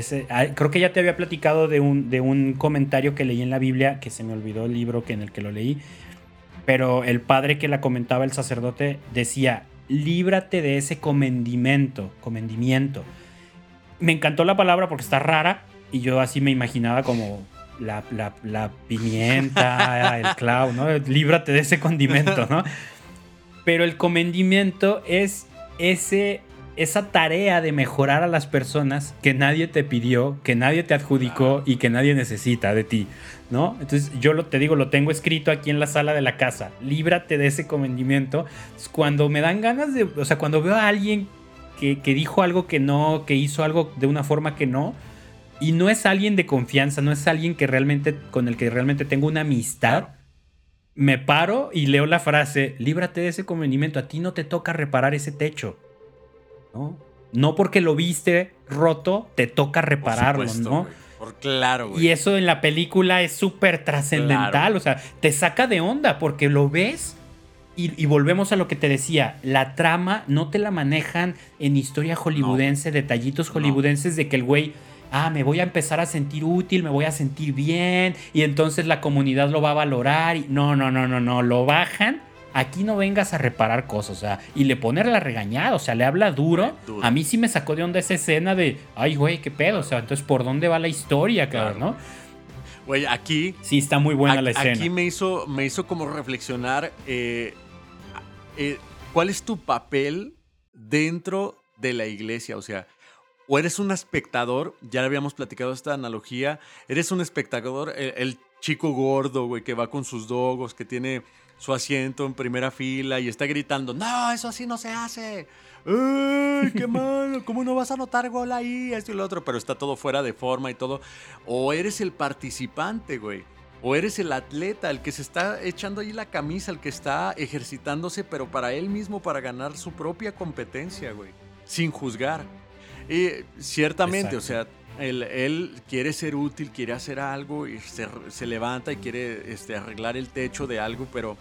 Ese, creo que ya te había platicado de un, de un comentario que leí en la Biblia, que se me olvidó el libro que en el que lo leí, pero el padre que la comentaba, el sacerdote, decía, líbrate de ese comendimento, comendimiento. Me encantó la palabra porque está rara y yo así me imaginaba como la, la- la pimienta, el clavo, ¿no? Líbrate de ese condimento, ¿no? Pero el comendimiento es ese, esa tarea de mejorar a las personas que nadie te pidió, que nadie te adjudicó y que nadie necesita de ti, ¿no? Entonces yo lo, te digo, lo tengo escrito aquí en la sala de la casa. Líbrate de ese comendimiento. Cuando me dan ganas de, o sea, cuando veo a alguien que, que dijo algo que no, que hizo algo de una forma que no, y no es alguien de confianza, no es alguien que realmente, con el que realmente tengo una amistad, Claro. me paro y leo la frase, líbrate de ese convenimiento, a ti no te toca reparar ese techo. ¿No? No porque lo viste roto, te toca repararlo, supuesto, ¿no? Por claro, güey. Y eso en la película es súper trascendental, Claro. o sea, te saca de onda porque lo ves y, y volvemos a lo que te decía, la trama no te la manejan en historia hollywoodense, detallitos No. hollywoodenses de que el güey, ah, me voy a empezar a sentir útil, me voy a sentir bien y entonces la comunidad lo va a valorar y no, no, no, no, no, lo bajan. Aquí no vengas a reparar cosas, o sea, y le pone la regañada, o sea, le habla duro. Duro. A mí sí me sacó de onda esa escena de, ay, güey, qué pedo, o sea, entonces, ¿por dónde va la historia, cabrón, Claro. no? Güey, aquí Sí, está muy buena la escena. Aquí me hizo, me hizo como reflexionar eh, eh, cuál es tu papel dentro de la iglesia. O sea, o eres un espectador, ya le habíamos platicado esta analogía, eres un espectador, el, el chico gordo, güey, que va con sus dogos, que tiene su asiento en primera fila y está gritando, no, eso así no se hace. ¡Ay, qué mal! ¿Cómo no vas a anotar gol ahí? Esto y lo otro, pero está todo fuera de forma y todo. O eres el participante, güey. O eres el atleta, el que se está echando ahí la camisa, el que está ejercitándose, pero para él mismo, para ganar su propia competencia, güey. Sin juzgar. Y ciertamente, o sea, él, quiere ser útil, quiere hacer algo y se, levanta y quiere este, arreglar el techo de algo, pero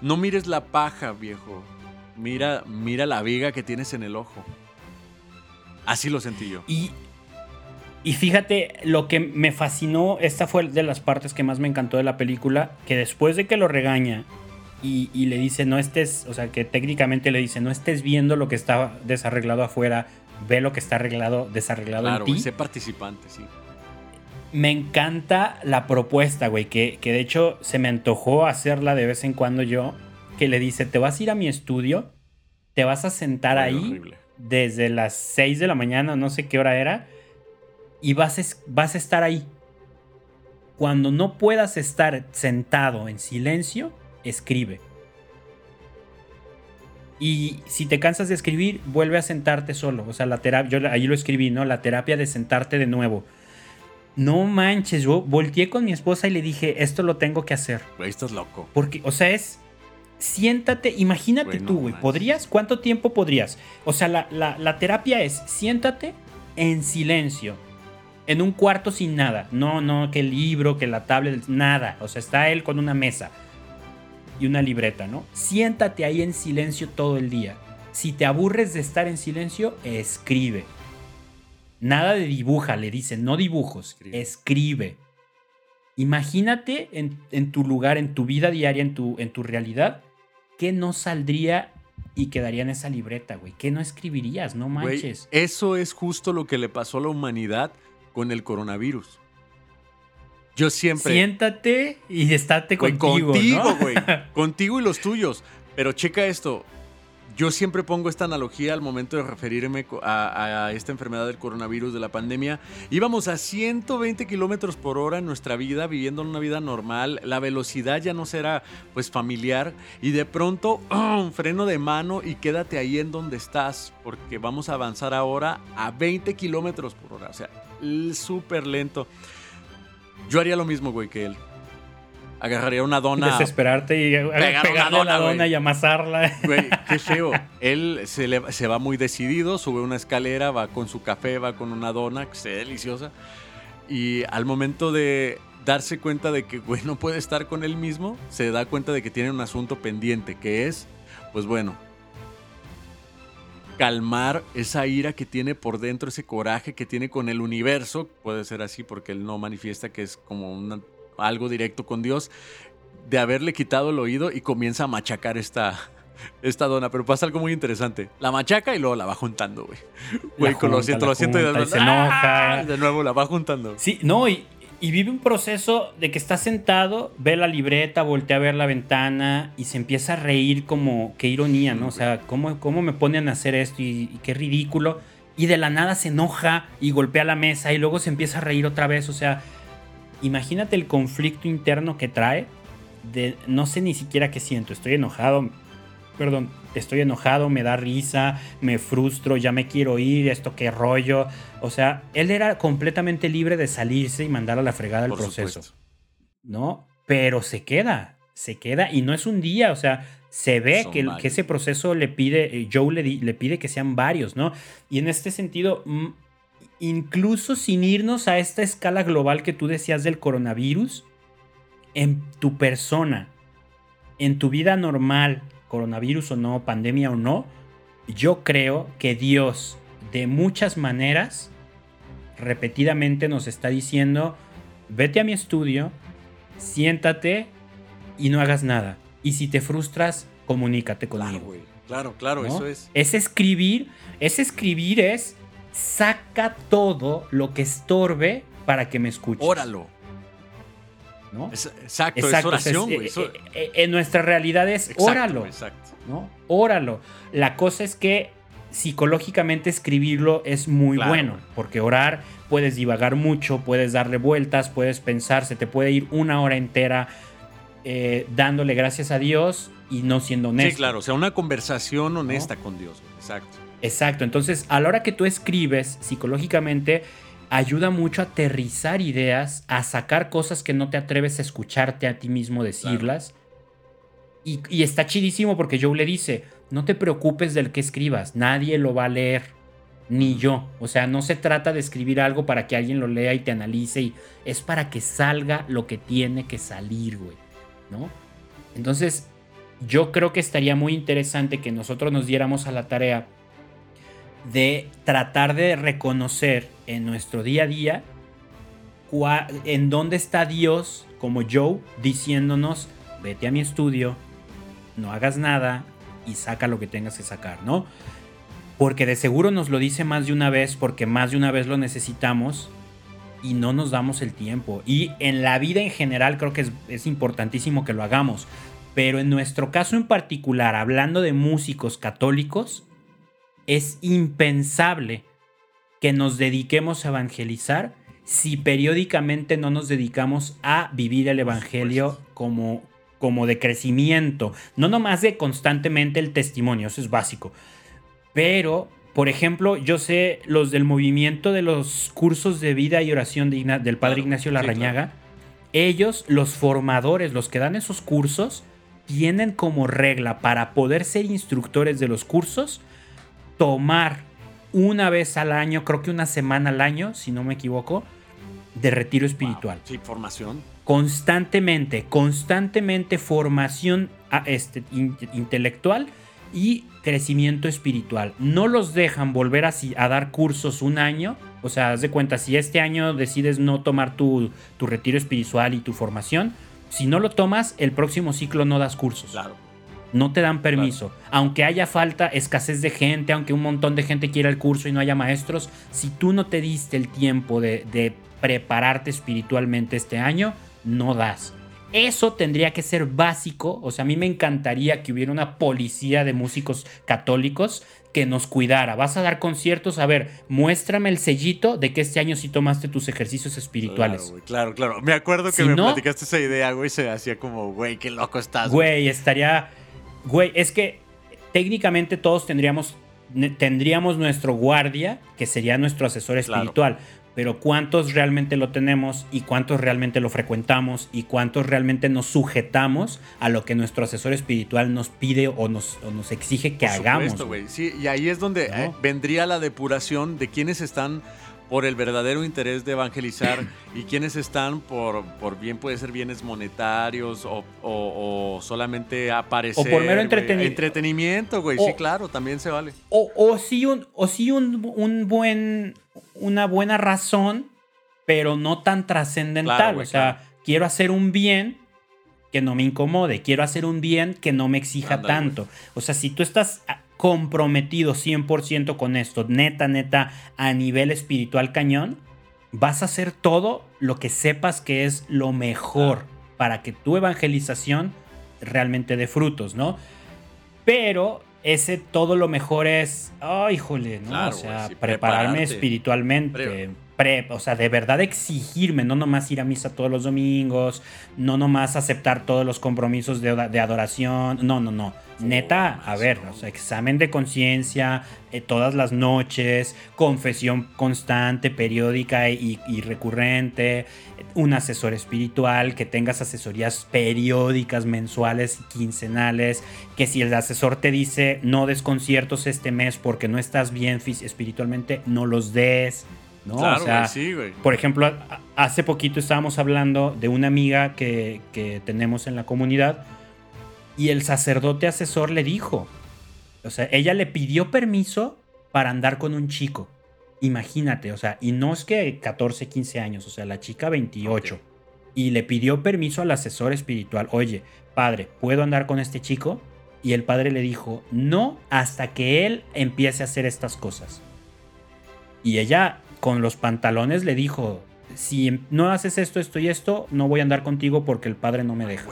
no mires la paja, viejo. Mira, mira la viga que tienes en el ojo. Así lo sentí yo. Y, fíjate, lo que me fascinó, esta fue de las partes que más me encantó de la película, que después de que lo regaña y, y, le dice, no estés, o sea, que técnicamente le dice, no estés viendo lo que está desarreglado afuera, ve lo que está arreglado, desarreglado en ti. sé participante, sí. Me encanta la propuesta, güey, que, que de hecho se me antojó hacerla de vez en cuando yo, que le dice, te vas a ir a mi estudio, te vas a sentar ahí desde las 6 de la mañana, no sé qué hora era, y vas a, vas a estar ahí. Cuando no puedas estar sentado en silencio, escribe. Y si te cansas de escribir, vuelve a sentarte solo. O sea, la terapia, yo ahí lo escribí, ¿no? La terapia de sentarte de nuevo. No manches, yo volteé con mi esposa y le dije, esto lo tengo que hacer. Güey, estás loco. Porque, o sea, es, siéntate, imagínate tú, güey, ¿podrías? ¿Cuánto tiempo podrías? O sea, la, la, terapia es, siéntate en silencio, en un cuarto sin nada. No, no, que el libro, que la tablet, nada. O sea, está él con una mesa y una libreta, ¿no? Siéntate ahí en silencio todo el día. Si te aburres de estar en silencio, escribe. Nada de dibuja, le dicen, no dibujos, escribe. Imagínate en, tu lugar, en tu vida diaria, en tu, en tu realidad, ¿qué no saldría y quedaría en esa libreta, güey? ¿Qué no escribirías? No manches. eso es justo lo que le pasó a la humanidad con el coronavirus. Yo siempre. Siéntate y estate contigo. Contigo, güey. contigo y los tuyos. Pero checa esto. Yo siempre pongo esta analogía al momento de referirme a, esta enfermedad del coronavirus, de la pandemia. Íbamos a 120 kilómetros por hora en nuestra vida, viviendo una vida normal. La velocidad ya no será pues familiar. Y de pronto, un freno de mano y quédate ahí en donde estás, porque vamos a avanzar ahora a 20 kilómetros por hora. O sea, súper lento. Yo haría lo mismo, güey, que él. Agarraría una dona. Desesperarte y pegarle una dona, la dona y amasarla. Güey, qué feo. Él se, se va muy decidido, sube una escalera, va con su café, va con una dona, que sea deliciosa. Y al momento de darse cuenta de que, güey, no puede estar con él mismo, se da cuenta de que tiene un asunto pendiente, que es, pues bueno, calmar esa ira que tiene por dentro, ese coraje que tiene con el universo, puede ser así porque él no manifiesta que es como algo directo con Dios, de haberle quitado el oído y comienza a machacar esta, esta dona, pero pasa algo muy interesante. La machaca y luego la va juntando, güey. Güey, con lo siento, lo siento y, se enoja. ¡ah! de nuevo la va juntando. Sí, no, y, y vive un proceso de que está sentado, ve la libreta, voltea a ver la ventana y se empieza a reír como, qué ironía, ¿no? O sea, ¿cómo, cómo me ponen a hacer esto y, qué ridículo? Y de la nada se enoja y golpea la mesa y luego se empieza a reír otra vez. O sea, imagínate el conflicto interno que trae de no sé ni siquiera qué siento. Estoy enojado, perdón, estoy enojado, me da risa, me frustro, ya me quiero ir, esto qué rollo. O sea, él era completamente libre de salirse y mandar a la fregada el proceso. ¿No? Pero se queda, se queda y no es un día, o sea, se ve que, que, ese proceso le pide, eh, Joe le, le, pide que sean varios, ¿no? Y en este sentido, mm, incluso sin irnos a esta escala global que tú decías del coronavirus, en tu persona, en tu vida normal, coronavirus o no, pandemia o no, yo creo que Dios de muchas maneras repetidamente nos está diciendo, vete a mi estudio, siéntate y no hagas nada. Y si te frustras, comunícate conmigo. Claro, claro, eso es. Es escribir, es escribir es saca todo lo que estorbe para que me escuches. Óralo. ¿No? exacto, es oración, güey. Eh, eh, en nuestra realidad es óralo. Exacto. ¿no? Óralo. La cosa es que psicológicamente escribirlo es muy bueno, porque orar puedes divagar mucho, puedes darle vueltas, puedes pensar, se te puede ir una hora entera eh, dándole gracias a Dios y no siendo honesto. Sí, claro, o sea, una conversación honesta con Dios. Exacto. Exacto, entonces a la hora que tú escribes psicológicamente, ayuda mucho a aterrizar ideas, a sacar cosas que no te atreves a escucharte a ti mismo decirlas. Y, y, está chidísimo porque Joe le dice, no te preocupes del que escribas, nadie lo va a leer, ni yo. O sea, no se trata de escribir algo para que alguien lo lea y te analice, y es para que salga lo que tiene que salir, güey. ¿No? Entonces, yo creo que estaría muy interesante que nosotros nos diéramos a la tarea de tratar de reconocer en nuestro día a día en dónde está Dios como Joe diciéndonos, vete a mi estudio, no hagas nada y saca lo que tengas que sacar, ¿no? Porque de seguro nos lo dice más de una vez porque más de una vez lo necesitamos y no nos damos el tiempo. Y en la vida en general creo que es, es importantísimo que lo hagamos. Pero en nuestro caso en particular, hablando de músicos católicos, es impensable que nos dediquemos a evangelizar si periódicamente no nos dedicamos a vivir el evangelio como, como de crecimiento, no nomás de constantemente el testimonio, eso es básico. Pero, por ejemplo, yo sé los del movimiento de los cursos de vida y oración del padre Ignacio Larrañaga, ellos, los formadores, los que dan esos cursos, tienen como regla para poder ser instructores de los cursos, tomar una vez al año, creo que una semana al año, si no me equivoco, de retiro espiritual. Sí, formación. Constantemente, constantemente formación ah, este, intelectual y crecimiento espiritual. No los dejan volver a, a, dar cursos un año. O sea, haz de cuenta, si este año decides no tomar tu, tu retiro espiritual y tu formación, si no lo tomas, el próximo ciclo no das cursos. Claro. No te dan permiso. Aunque haya falta, escasez de gente, aunque un montón de gente quiera el curso y no haya maestros, si tú no te diste el tiempo de, de prepararte espiritualmente este año, no das. Eso tendría que ser básico. O sea, a mí me encantaría que hubiera una policía de músicos católicos que nos cuidara. Vas a dar conciertos, a ver, muéstrame el sellito de que este año sí tomaste tus ejercicios espirituales. Claro, claro, Me acuerdo que me platicaste esa idea, güey, se hacía como, güey, qué loco estás. Güey, estaría, güey, es que técnicamente todos tendríamos tendríamos nuestro guardia, que sería nuestro asesor espiritual, pero cuántos realmente lo tenemos y cuántos realmente lo frecuentamos y cuántos realmente nos sujetamos a lo que nuestro asesor espiritual nos pide o nos, nos exige que hagamos. Sí, y ahí es donde eh, vendría la depuración de quienes están por el verdadero interés de evangelizar y quienes están por, por bien puede ser bienes monetarios o, solamente aparecer. O por mero entretenimiento. Entretenimiento, güey. sí, claro, también se vale. O, o sí, un, o sí un, un buen una buena razón, pero no tan trascendental. o sea, quiero hacer un bien que no me incomode, quiero hacer un bien que no me exija tanto. O sea, si tú estás comprometido 100% con esto, neta, neta, a nivel espiritual cañón, vas a hacer todo lo que sepas que es lo mejor para que tu evangelización realmente dé frutos, ¿no? Pero ese todo lo mejor es, ay, híjole, ¿no? o sea, prepararme espiritualmente. o sea, de verdad exigirme, no nomás ir a misa todos los domingos, no nomás aceptar todos los compromisos de, de adoración, no, no, no. Neta, a ver, o sea, examen de conciencia eh, todas las noches, confesión constante, periódica y, recurrente, un asesor espiritual, que tengas asesorías periódicas, mensuales y quincenales, que si el asesor te dice no des conciertos este mes porque no estás bien espiritualmente, no los des. ¿no? Claro, o sea, sí, güey. Por ejemplo, hace poquito estábamos hablando de una amiga que, que tenemos en la comunidad y el sacerdote asesor le dijo, o sea, ella le pidió permiso para andar con un chico. Imagínate, o sea, y no es que 14, 15 años, o sea, la chica 28. Y le pidió permiso al asesor espiritual, oye, padre, ¿puedo andar con este chico? Y el padre le dijo, no, hasta que él empiece a hacer estas cosas. Y ella, con los pantalones, le dijo, si no haces esto, esto y esto, no voy a andar contigo porque el padre no me deja.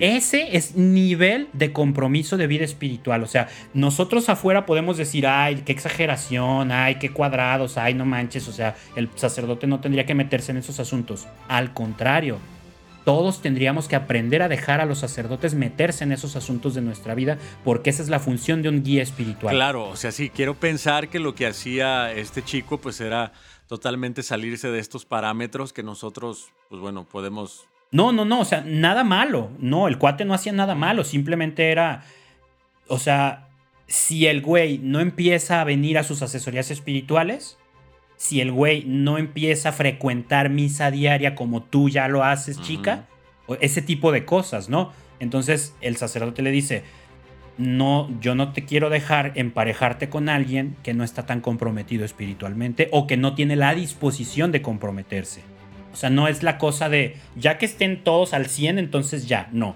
Ese es nivel de compromiso de vida espiritual. O sea, nosotros afuera podemos decir, ay, qué exageración, ay, qué cuadrados, ay, no manches. O sea, el sacerdote no tendría que meterse en esos asuntos. Al contrario, todos tendríamos que aprender a dejar a los sacerdotes meterse en esos asuntos de nuestra vida, porque esa es la función de un guía espiritual. Claro, o sea, sí, quiero pensar que lo que hacía este chico, pues era totalmente salirse de estos parámetros que nosotros, pues bueno, podemos... No, no, no, o sea, nada malo. No, el cuate no hacía nada malo, simplemente era, o sea, si el güey no empieza a venir a sus asesorías espirituales, si el güey no empieza a frecuentar misa diaria como tú ya lo haces, chica, ese tipo de cosas, ¿no? Entonces el sacerdote le dice, no, yo no te quiero dejar emparejarte con alguien que no está tan comprometido espiritualmente o que no tiene la disposición de comprometerse. O sea, no es la cosa de, ya que estén todos al 100, entonces ya, no.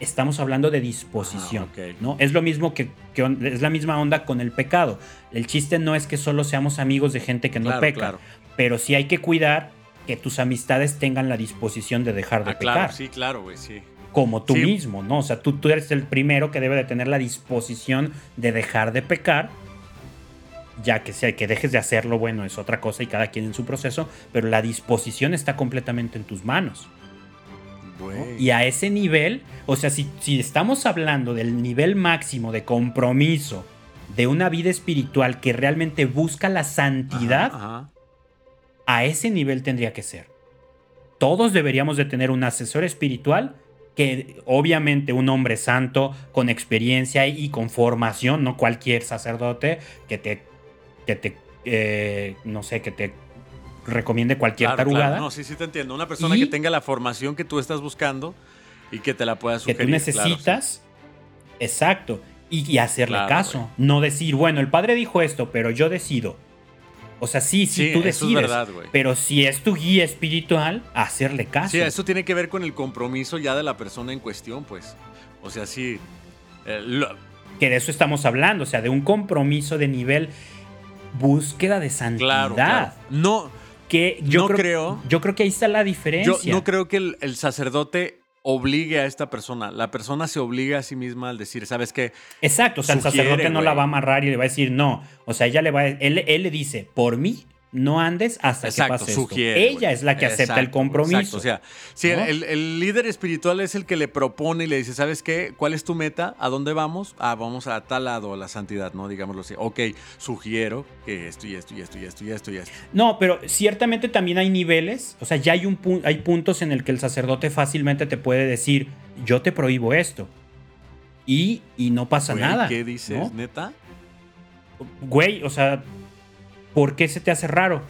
Estamos hablando de disposición, Ah. ¿no? Es lo mismo que, es la misma onda con el pecado. El chiste no es que solo seamos amigos de gente que no Claro, peca, claro. pero sí hay que cuidar que tus amistades tengan la disposición de dejar de Ah, pecar claro, sí, claro, güey, sí. como tú Sí. mismo, ¿no? O sea, tú, tú eres el primero que debe de tener la disposición de dejar de pecar, ya que sea que dejes de hacerlo, bueno, es otra cosa y cada quien en su proceso, pero la disposición está completamente en tus manos. Y a ese nivel, o sea, si, si estamos hablando del nivel máximo de compromiso de una vida espiritual que realmente busca la santidad, Ajá, ajá. a ese nivel tendría que ser. Todos deberíamos de tener un asesor espiritual que obviamente un hombre santo con experiencia y con formación, no cualquier sacerdote que te, que te eh, no sé, que te recomiende cualquier Claro, tarugada, claro. No, sí, sí te entiendo. Una persona Y- que tenga la formación que tú estás buscando y que te la pueda que sugerir. tú claro, necesitas, exacto, y, y hacerle caso, no decir, bueno, el padre dijo esto, pero yo decido. O sea, sí, sí, Sí, tú es decides, verdad, pero si es tu guía espiritual, hacerle caso. Sí, eso tiene que ver con el compromiso ya de la persona en cuestión, pues. O sea, sí. eh, lo- que de eso estamos hablando, o sea, de un compromiso de nivel búsqueda de santidad. claro, claro. No, Que yo No creo, creo. Yo creo que ahí está la yo diferencia. no creo que el, el sacerdote obligue a esta persona. La persona se obliga a sí misma al decir, ¿sabes qué? Exacto, o sea, el sacerdote no la va a amarrar y le va a decir no. O sea, ella le va a, él, él le dice, por mí no andes hasta Exacto, que pase esto. sugiere. Ella güey. es la que acepta el compromiso. Exacto. O sea, si ¿no? el, el líder espiritual es el que le propone y le dice, ¿sabes qué? ¿Cuál es tu meta? ¿A dónde vamos? Ah, vamos a tal lado, a la santidad, ¿no? Digámoslo así. Ok, sugiero que esto y esto y esto y esto y esto y esto. No, pero ciertamente también hay niveles, o sea, ya hay, un pu- hay puntos en el que el sacerdote fácilmente te puede decir, yo te prohíbo esto. Y, y no pasa Güey, nada. ¿Qué dices, ¿no? neta? Güey, o sea, ¿por qué se te hace raro?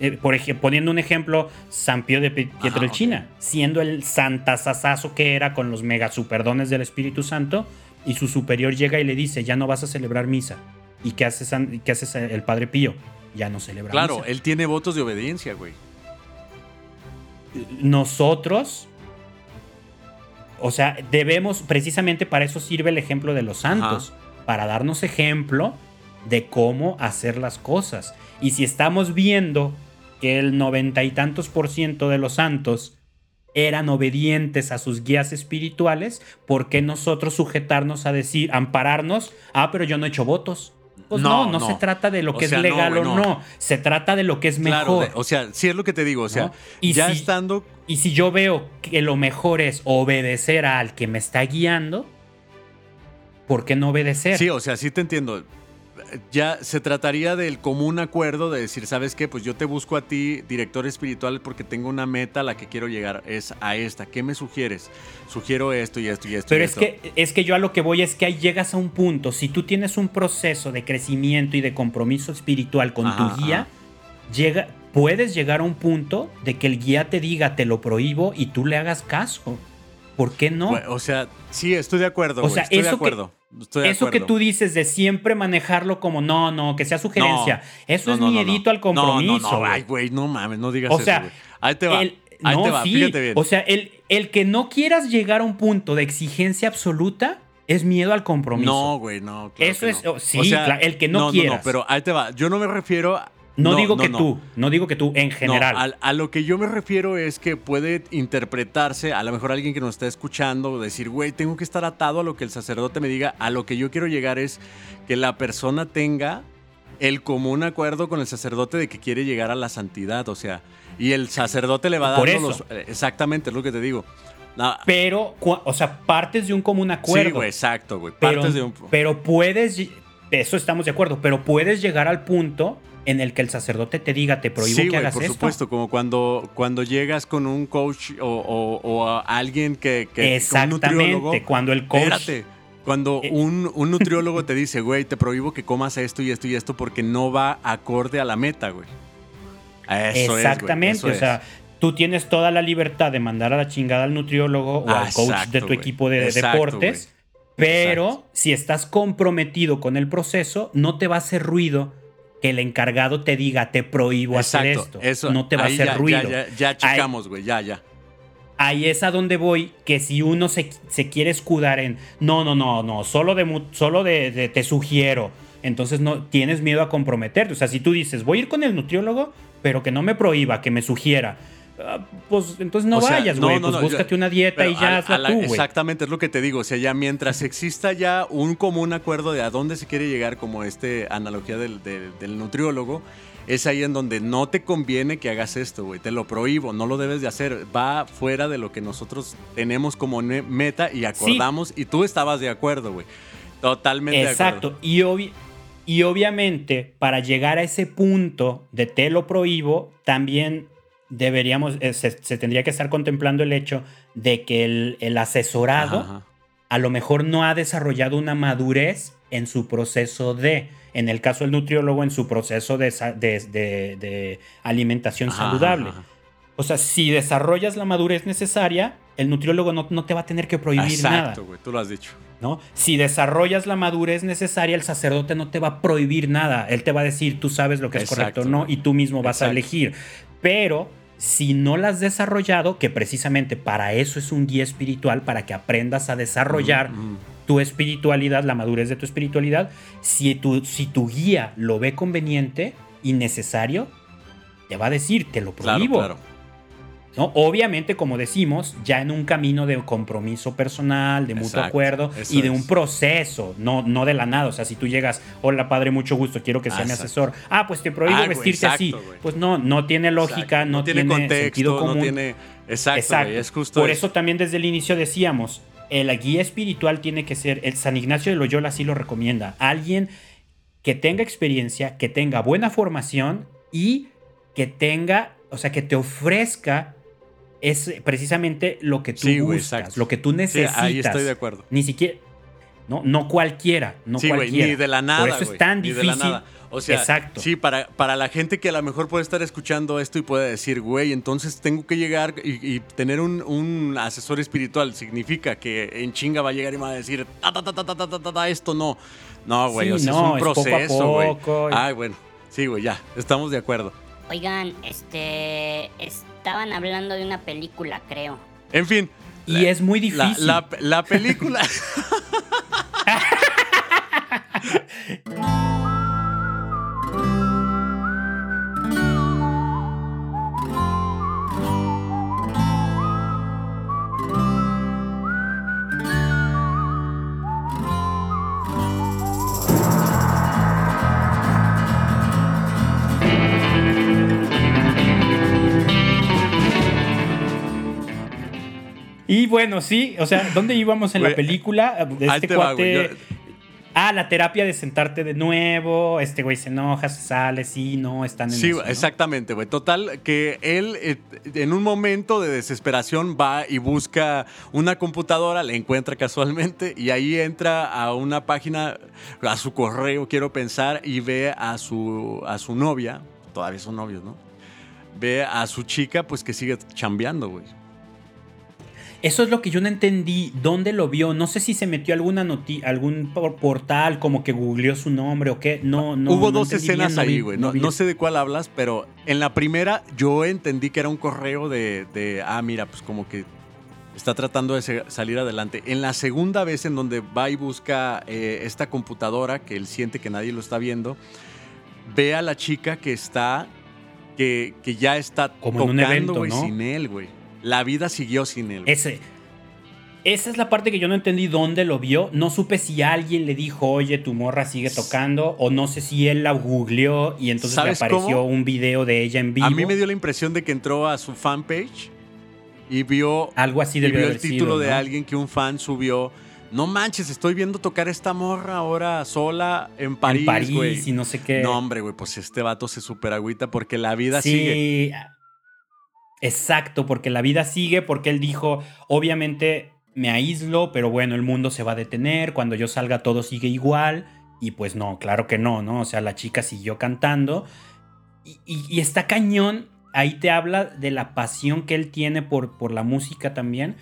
Eh, por ejemplo, poniendo un ejemplo, San Pío de Pi- Ajá, Pietrelcina, siendo el santasasazo que era con los mega superdones del Espíritu Santo, y su superior llega y le dice, ya no vas a celebrar misa. ¿Y qué hace, San- qué hace el Padre Pío? Ya no celebra Claro, misa. él tiene votos de obediencia, güey. Nosotros, o sea, debemos, precisamente para eso sirve el ejemplo de los santos, para darnos ejemplo de cómo hacer las cosas. Y si estamos viendo que el noventa y tantos por ciento de los santos eran obedientes a sus guías espirituales, ¿por qué nosotros sujetarnos a decir, ampararnos? Ah, pero yo no he hecho votos. Pues no, No, no, no. se trata de lo O que sea, es legal o no. Se trata de lo que es Claro, mejor. de- o sea, sí es lo que te digo. O sea, ya si- estando. Y si yo veo que lo mejor es obedecer al que me está guiando, ¿por qué no obedecer? Sí, o sea, sí te entiendo. Ya se trataría del común acuerdo de decir, ¿sabes qué? Pues yo te busco a ti, director espiritual, porque tengo una meta a la que quiero llegar. Es a esta. ¿Qué me sugieres? Sugiero esto y esto y esto. Pero y es esto. que, es que yo a lo que voy es que ahí llegas a un punto. Si tú tienes un proceso de crecimiento y de compromiso espiritual con Ajá, tu guía, ajá. llega, puedes llegar a un punto de que el guía te diga te lo prohíbo y tú le hagas caso. ¿Por qué no? O sea, sí, estoy de acuerdo. O sea, estoy de que- acuerdo. Estoy Eso que tú dices de siempre manejarlo como no, no, que sea sugerencia. eso No, es no, no, miedito no. al compromiso. No, no, no, ay, güey, no mames, no digas O eso, sea, güey. Ahí te va. El- ahí no, te va, sí. fíjate bien. O sea, el, el que no quieras llegar a un punto de exigencia absoluta es miedo al compromiso. no, güey, no. claro Eso que es- no. oh, sí, claro, el que no No, no, quieras. pero ahí te va. Yo no me refiero a. No, digo que no. tú, no digo que tú, en general. Al- a, lo que yo me refiero es que puede interpretarse, a lo mejor alguien que nos está escuchando, decir, güey, tengo que estar atado a lo que el sacerdote me diga. A lo que yo quiero llegar es que la persona tenga el común acuerdo con el sacerdote de que quiere llegar a la santidad, o sea, y el sacerdote le va Por dando eso. los... eh, Exactamente, es lo que te digo. No. Pero, o sea, partes de un común acuerdo. Sí, güey, exacto, güey. pero, de un. pero puedes, eso estamos de acuerdo, pero puedes llegar al punto en el que el sacerdote te diga, te prohíbo sí, que güey, hagas por esto. supuesto, como cuando, cuando llegas con un coach o, o- o a alguien que, que un Exactamente, nutriólogo, cuando el coach... Espérate. Cuando Eh. un, un nutriólogo te dice, güey, te prohíbo que comas esto y esto y esto porque no va acorde a la meta, güey. Eso es, Exactamente, güey, o eso sea, es. tú tienes toda la libertad de mandar a la chingada al nutriólogo o Ah, al coach de tu equipo de Exacto, deportes, pero Exacto. si estás comprometido con el proceso, no te va a hacer ruido que el encargado te diga, te prohíbo hacer esto. eso, no te va a hacer ya, ruido. Ya, ya, ya checamos, güey, ya, ya. Ahí es a donde voy, que si uno se, se quiere escudar en, no, no, no, no, solo de, solo de, de- te sugiero, entonces no tienes miedo a comprometerte. O sea, si tú dices, voy a ir con el nutriólogo, pero que no me prohíba, que me sugiera, ah, pues entonces no O sea, vayas, güey, no, pues no, búscate yo- una dieta y ya a- hazla tú, güey. Exactamente, es lo que te digo. O sea, ya mientras exista ya un común acuerdo de a dónde se quiere llegar, como este analogía del, del- del nutriólogo, es ahí en donde no te conviene que hagas esto, güey. Te lo prohíbo, no lo debes de hacer. Va fuera de lo que nosotros tenemos como meta y acordamos. Y tú estabas de acuerdo, güey. Totalmente de acuerdo. Exacto. Y, y obviamente, para llegar a ese punto de te lo prohíbo, también deberíamos, eh, se, se tendría que estar contemplando el hecho de que el, el asesorado Ajá, ajá. a lo mejor no ha desarrollado una madurez en su proceso de, en el caso del nutriólogo, en su proceso de, de- de- de alimentación Ajá, saludable. O sea, si desarrollas la madurez necesaria, el nutriólogo no, no te va a tener que prohibir nada. Exacto, güey. Tú lo has dicho. ¿no? Si desarrollas la madurez necesaria, el sacerdote no te va a prohibir nada. Él te va a decir, tú sabes lo que es correcto o no, y tú mismo vas a elegir. Pero si no la has desarrollado, que precisamente para eso es un guía espiritual, para que aprendas a desarrollar tu espiritualidad, la madurez de tu espiritualidad, si tu, si tu guía lo ve conveniente y necesario, te va a decir, te lo Claro, prohíbo. claro. ¿No? Obviamente, como decimos, ya en un camino de compromiso personal, de mutuo Exacto, acuerdo eso y de es. un proceso, no, no de la nada. O sea, si tú llegas, hola padre, mucho gusto, quiero que sea mi asesor. Ah, pues te prohíbo Ah, vestirte así. Pues no, no tiene lógica, no, tiene, sentido contexto, común. no tiene. Exacto, es justo Por eso también desde el inicio decíamos, el guía espiritual tiene que ser, el San Ignacio de Loyola así lo recomienda, alguien que tenga experiencia, que tenga buena formación y que tenga, o sea, que te ofrezca es precisamente lo que tú sí, buscas, wey, lo que tú necesitas. Ahí estoy de acuerdo. Ni siquiera, no, no cualquiera, no sí, cualquiera. Ni de la nada. Por eso wey, es tan difícil. Ni de la nada. O sea, Exacto. sí, para, para la gente que a lo mejor puede estar escuchando esto y puede decir, güey, entonces tengo que llegar y, tener un, un, asesor espiritual. Significa que en chinga va a llegar y va a decir, ta, ta, ta, ta, ta, ta, ta, esto no. No, güey, o sea, es un proceso, güey. Ay, bueno, sí, güey, ya, estamos de acuerdo. Oigan, este Estaban hablando de una película, creo. En fin. Y la- es muy la- difícil. La, la película. Y bueno, sí, o sea, ¿dónde íbamos en la película? Este cuate. yo- Ah, la terapia de sentarte de nuevo. Este güey se enoja, se sale, sí, no, están en Sí, eso, ¿no? exactamente, güey. Total, que él eh, en un momento de desesperación va y busca una computadora, la encuentra casualmente y ahí entra a una página, a su correo, quiero pensar, y ve a su, a su novia, todavía son novios, ¿no? Ve a su chica, pues que sigue chambeando, güey. Eso es lo que yo no entendí. ¿Dónde lo vio? No sé si se metió alguna noti algún por- portal, como que googleó su nombre o qué. No, no. Hubo no dos escenas bien, ahí, güey. No, sé de cuál hablas, pero en la primera yo entendí que era un correo de, de, ah, mira, pues como que está tratando de salir adelante. En la segunda vez en donde va y busca eh, esta computadora, que él siente que nadie lo está viendo, ve a la chica que está, que, que ya está Como en un tocando, evento, güey, ¿no? sin él, güey. La vida siguió sin él. Ese. Esa es la parte que yo no entendí dónde lo vio. No supe si alguien le dijo, oye, tu morra sigue tocando, o no sé si él la googleó y entonces le ¿Sabes apareció cómo? un video de ella en vivo. A mí me dio la impresión de que entró a su fanpage y vio, Algo así vio el sido, título de ¿no? alguien que un fan subió. No manches, estoy viendo tocar esta morra ahora sola en París, en París y no sé qué. No, hombre, güey, pues este vato se super agüita porque la vida sí, sigue. Exacto, porque la vida sigue, porque él dijo, obviamente me aíslo, pero bueno, el mundo se va a detener, cuando yo salga todo sigue igual, y pues no, claro que no, ¿no? O sea, la chica siguió cantando, y, y- y está cañón, ahí te habla de la pasión que él tiene por, por la música también,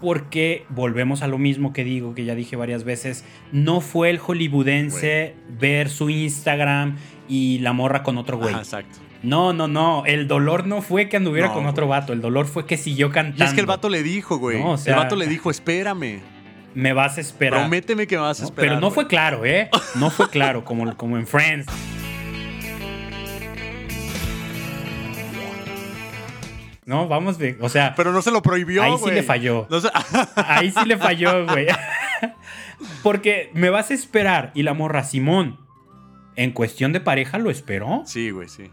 porque volvemos a lo mismo que digo, que ya dije varias veces, no fue el hollywoodense ver su Instagram y la morra con otro güey. Exacto. No, no, no. El dolor no fue que anduviera No, con otro güey. vato. El dolor fue que siguió cantando. Y es que el vato le dijo, güey. No, o sea- el vato le dijo, espérame. Me vas a esperar. Prométeme que me vas a esperar. Pero no güey. fue claro, ¿eh? No fue claro, como, como en Friends. No, vamos de. O sea, Pero no se lo prohibió, ahí sí güey. le falló. No se- Ahí sí le falló, güey. Porque me vas a esperar. Y la morra, Simón, en cuestión de pareja lo esperó. sí, güey, sí.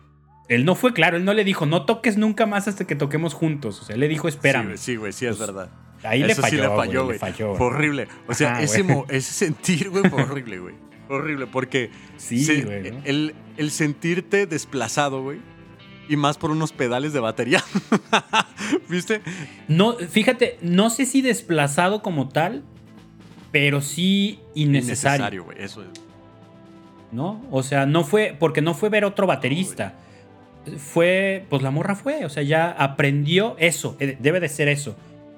Él no fue claro, él no le dijo, no toques nunca más hasta que toquemos juntos. O sea, él le dijo, Sí, espérame. güey, Sí, güey, sí, es Pues, verdad. Ahí le falló, sí le güey, falló, güey. horrible. O sea, Ajá, ese, ese sentir, güey, fue horrible, güey. Horrible, porque Sí, se- el, el sentirte desplazado, güey, y más por unos pedales de batería. ¿Viste? No, fíjate, no sé si desplazado como tal, pero sí innecesario, güey. Eso es. ¿no? O sea, no fue, porque no fue ver otro baterista. Fue, pues la morra fue, o sea, ya aprendió eso, eh, debe de ser eso.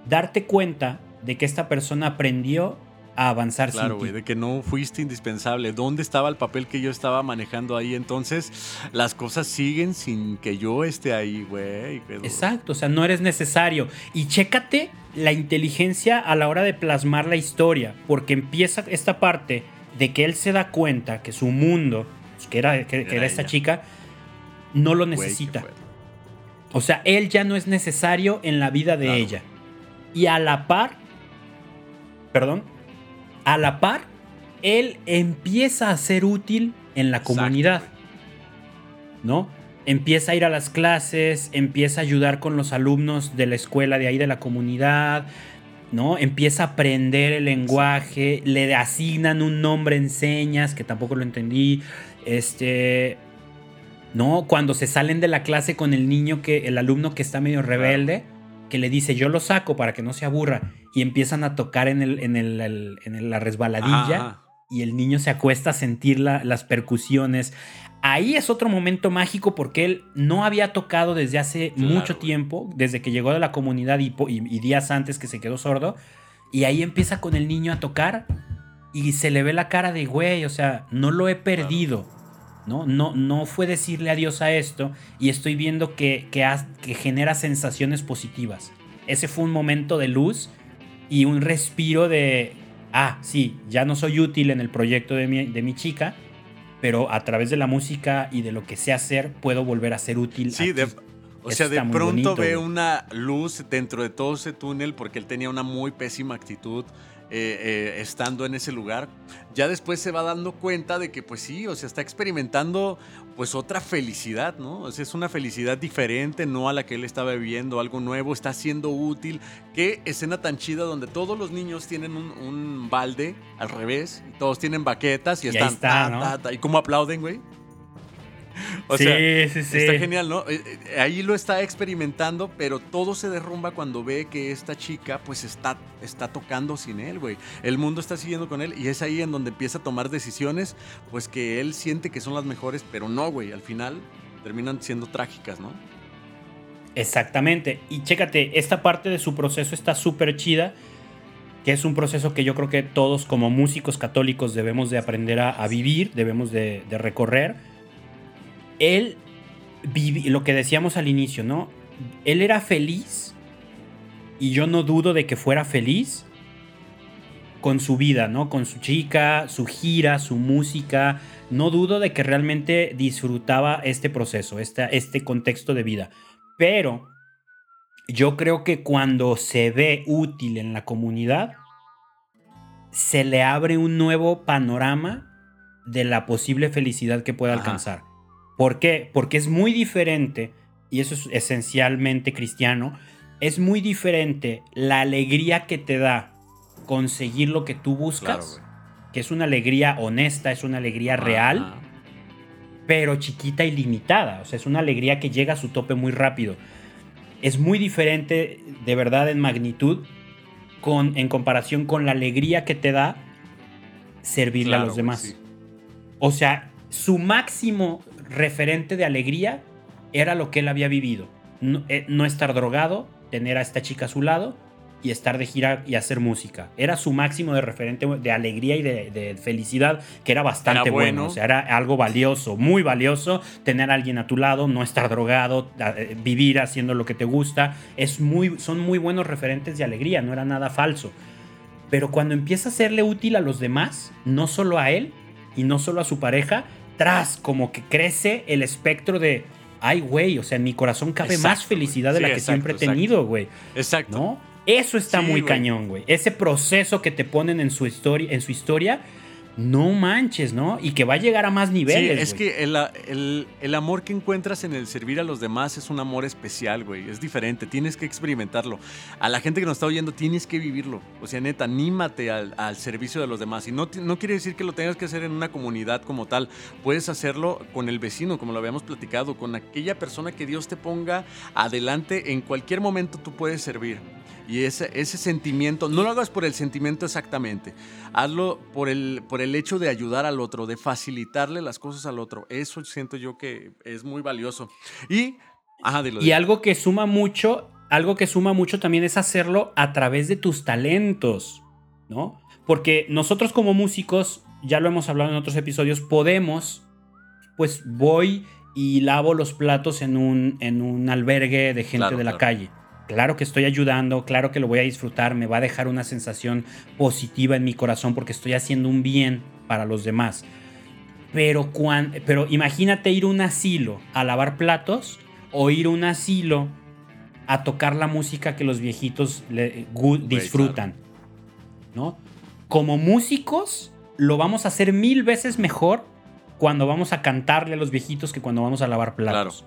Darte cuenta de que esta persona aprendió a avanzar Claro, güey, de que no fuiste indispensable. ¿Dónde estaba el papel que yo estaba manejando ahí? Entonces, las cosas siguen sin que yo esté ahí, güey. Exacto, o sea, no eres necesario. Y chécate la inteligencia a la hora de plasmar la historia, porque empieza esta parte de que él se da cuenta que su mundo, pues, que era, que, que Era era esta chica, no lo necesita. O sea, él ya no es necesario en la vida de Claro. ella. Y a la par, perdón, a la par, él empieza a ser útil en la Exacto, comunidad. ¿no? Empieza a ir a las clases, empieza a ayudar con los alumnos de la escuela de ahí de la comunidad, ¿no? Empieza a aprender el lenguaje, le asignan un nombre en señas, que tampoco lo entendí. Este, ¿no? Cuando se salen de la clase con el niño que, el alumno que está medio rebelde, que le dice, yo lo saco para que no se aburra, y empiezan a tocar en, el, en, el- el- en la resbaladilla y el niño se acuesta a sentir la- las percusiones. Ahí es otro momento mágico porque él no había tocado desde hace Claro, mucho tiempo, desde que llegó de la comunidad y, po- y- y días antes que se quedó sordo. Y ahí empieza con el niño a tocar y se le ve la cara de güey, o sea, no lo he perdido. ¿No? No, no fue decirle adiós a esto y estoy viendo que, que, has- que genera sensaciones positivas. Ese fue un momento de luz y un respiro de, ah, sí, ya no soy útil en el proyecto de mi, de mi chica, pero a través de la música y de lo que sé hacer puedo volver a ser útil. Sí, aquí". de, o Eso sea, de pronto bonito, ve güey. una luz dentro de todo ese túnel porque él tenía una muy pésima actitud eh, eh, estando en ese lugar. Ya después se va dando cuenta de que, pues sí, o sea, está experimentando pues otra felicidad, ¿no? O sea, es una felicidad diferente, no a la que él estaba viviendo, algo nuevo, está siendo útil. Qué escena tan chida donde todos los niños tienen un, un balde al revés, y todos tienen baquetas y, están... está, ta, ¿no? ta, ta, y cómo aplauden, güey. O sí, sea, sí, sí. Está genial, ¿no? Eh, eh, Ahí lo está experimentando, pero todo se derrumba cuando ve que esta chica pues está, está tocando sin él, güey. El mundo está siguiendo con él y es ahí en donde empieza a tomar decisiones pues que él siente que son las mejores, pero no, güey. Al final terminan siendo trágicas, ¿no? Exactamente. Y chécate, esta parte de su proceso está súper chida, que es un proceso que yo creo que todos como músicos católicos debemos de aprender a, a vivir, debemos de, de recorrer. Él, vivi- lo que decíamos al inicio, ¿no? Él era feliz y yo no dudo de que fuera feliz con su vida, ¿no? Con su chica, su gira, su música. No dudo de que realmente disfrutaba este proceso, esta- este contexto de vida. Pero yo creo que cuando se ve útil en la comunidad, se le abre un nuevo panorama de la posible felicidad que pueda Ajá. alcanzar. ¿Por qué? Porque es muy diferente, y eso es esencialmente cristiano, es muy diferente la alegría que te da conseguir lo que tú buscas, que es una alegría honesta, es una alegría real, pero chiquita y limitada. O sea, es una alegría que llega a su tope muy rápido. Es muy diferente, de verdad, en magnitud, con, en comparación con la alegría que te da servirle a los demás. O sea, su máximo referente de alegría era lo que él había vivido. No, eh, no, estar drogado, tener a esta chica a su lado y estar de gira y hacer música. Era su máximo de referente de alegría y de, felicidad, que era bastante bueno. O sea, era algo valioso, muy valioso tener a alguien a tu lado, no estar drogado, eh, vivir haciendo lo que te gusta. Es muy, son muy buenos referentes de alegría, no era nada falso. Pero cuando empieza a serle útil a los demás, no solo a él y no solo a su pareja, tras como que crece el espectro de, ay, güey, o sea, en mi corazón cabe más felicidad de la que siempre he tenido, güey. Exacto. ¿No? Eso está muy cañón, güey. Ese proceso que te ponen en su historia, en su historia no manches, ¿no? Y que va a llegar a más niveles. Sí, es que el, amor que encuentras en el servir a los demás es un amor especial, güey. Es diferente, tienes que experimentarlo. A la gente que nos está oyendo, tienes que vivirlo. O sea, neta, anímate al, servicio de los demás. Y no, no quiere decir que lo tengas que hacer en una comunidad como tal. Puedes hacerlo con el vecino, como lo habíamos platicado, con aquella persona que Dios te ponga adelante. En cualquier momento tú puedes servir. Y ese, ese sentimiento, no lo hagas por el sentimiento exactamente, hazlo por el, por el hecho de ayudar al otro, de facilitarle las cosas al otro. Eso siento yo que es muy valioso. Y, y algo que suma mucho, algo que suma mucho también es hacerlo a través de tus talentos, ¿no? Porque nosotros como músicos, ya lo hemos hablado en otros episodios, podemos, pues voy y lavo los platos en un, en un albergue de gente de la calle Claro que estoy ayudando, claro que lo voy a disfrutar, me va a dejar una sensación positiva en mi corazón porque estoy haciendo un bien para los demás. Pero, pero imagínate ir a un asilo a lavar platos o ir a un asilo a tocar la música que los viejitos disfrutan. ¿No? Como músicos lo vamos a hacer mil veces mejor cuando vamos a cantarle a los viejitos que cuando vamos a lavar platos.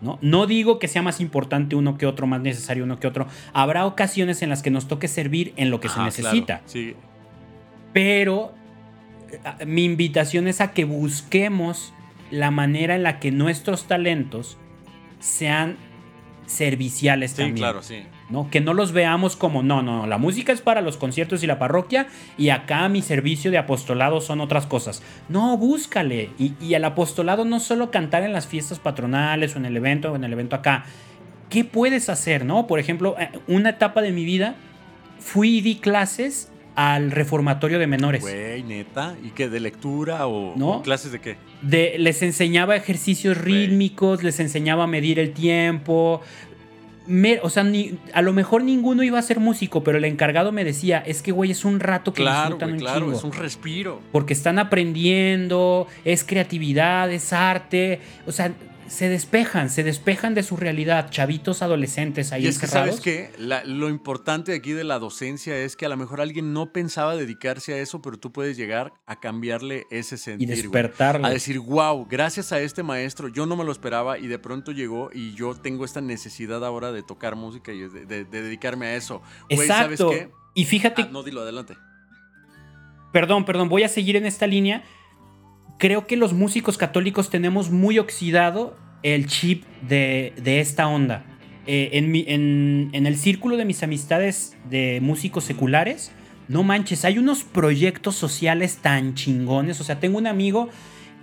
¿No? digo que sea más importante uno que otro, más necesario uno que otro. Habrá ocasiones en las que nos toque servir en lo que se necesita. sí. Pero eh, mi invitación es a que busquemos la manera en la que nuestros talentos sean serviciales sí, claro, sí. ¿no? Que no los veamos como, no, no, la música es para los conciertos y la parroquia y acá mi servicio de apostolado son otras cosas. No, búscale. Y, y el apostolado no solo cantar en las fiestas patronales o en el evento o en el evento acá. ¿Qué puedes hacer, no? Por ejemplo, eh, una etapa de mi vida fui y di clases al reformatorio de menores. Güey, neta. ¿Y qué? ¿De lectura o, clases de qué? De, les enseñaba ejercicios rítmicos, les enseñaba a medir el tiempo, o sea, a lo mejor ninguno iba a ser músico, pero el encargado me decía, es que, güey, es un rato que disfrutan un claro, es un respiro. Porque están aprendiendo, es creatividad, es arte, o sea, se despejan, se despejan de su realidad, chavitos adolescentes ahí y es que, ¿sabes qué? lo importante aquí de la docencia es que a lo mejor alguien no pensaba dedicarse a eso, pero tú puedes llegar a cambiarle ese sentido. Y despertarle. A decir, wow, gracias a este maestro, yo no me lo esperaba y de pronto llegó y yo tengo esta necesidad ahora de tocar música y de, dedicarme a eso. Exacto. ¿sabes qué? Y fíjate... Ah, no, dilo, adelante. Perdón, perdón, voy a seguir en esta línea creo que los músicos católicos tenemos muy oxidado el chip de, esta onda. Eh, en, en, el círculo de mis amistades de músicos seculares, no manches, hay unos proyectos sociales tan chingones. O sea, tengo un amigo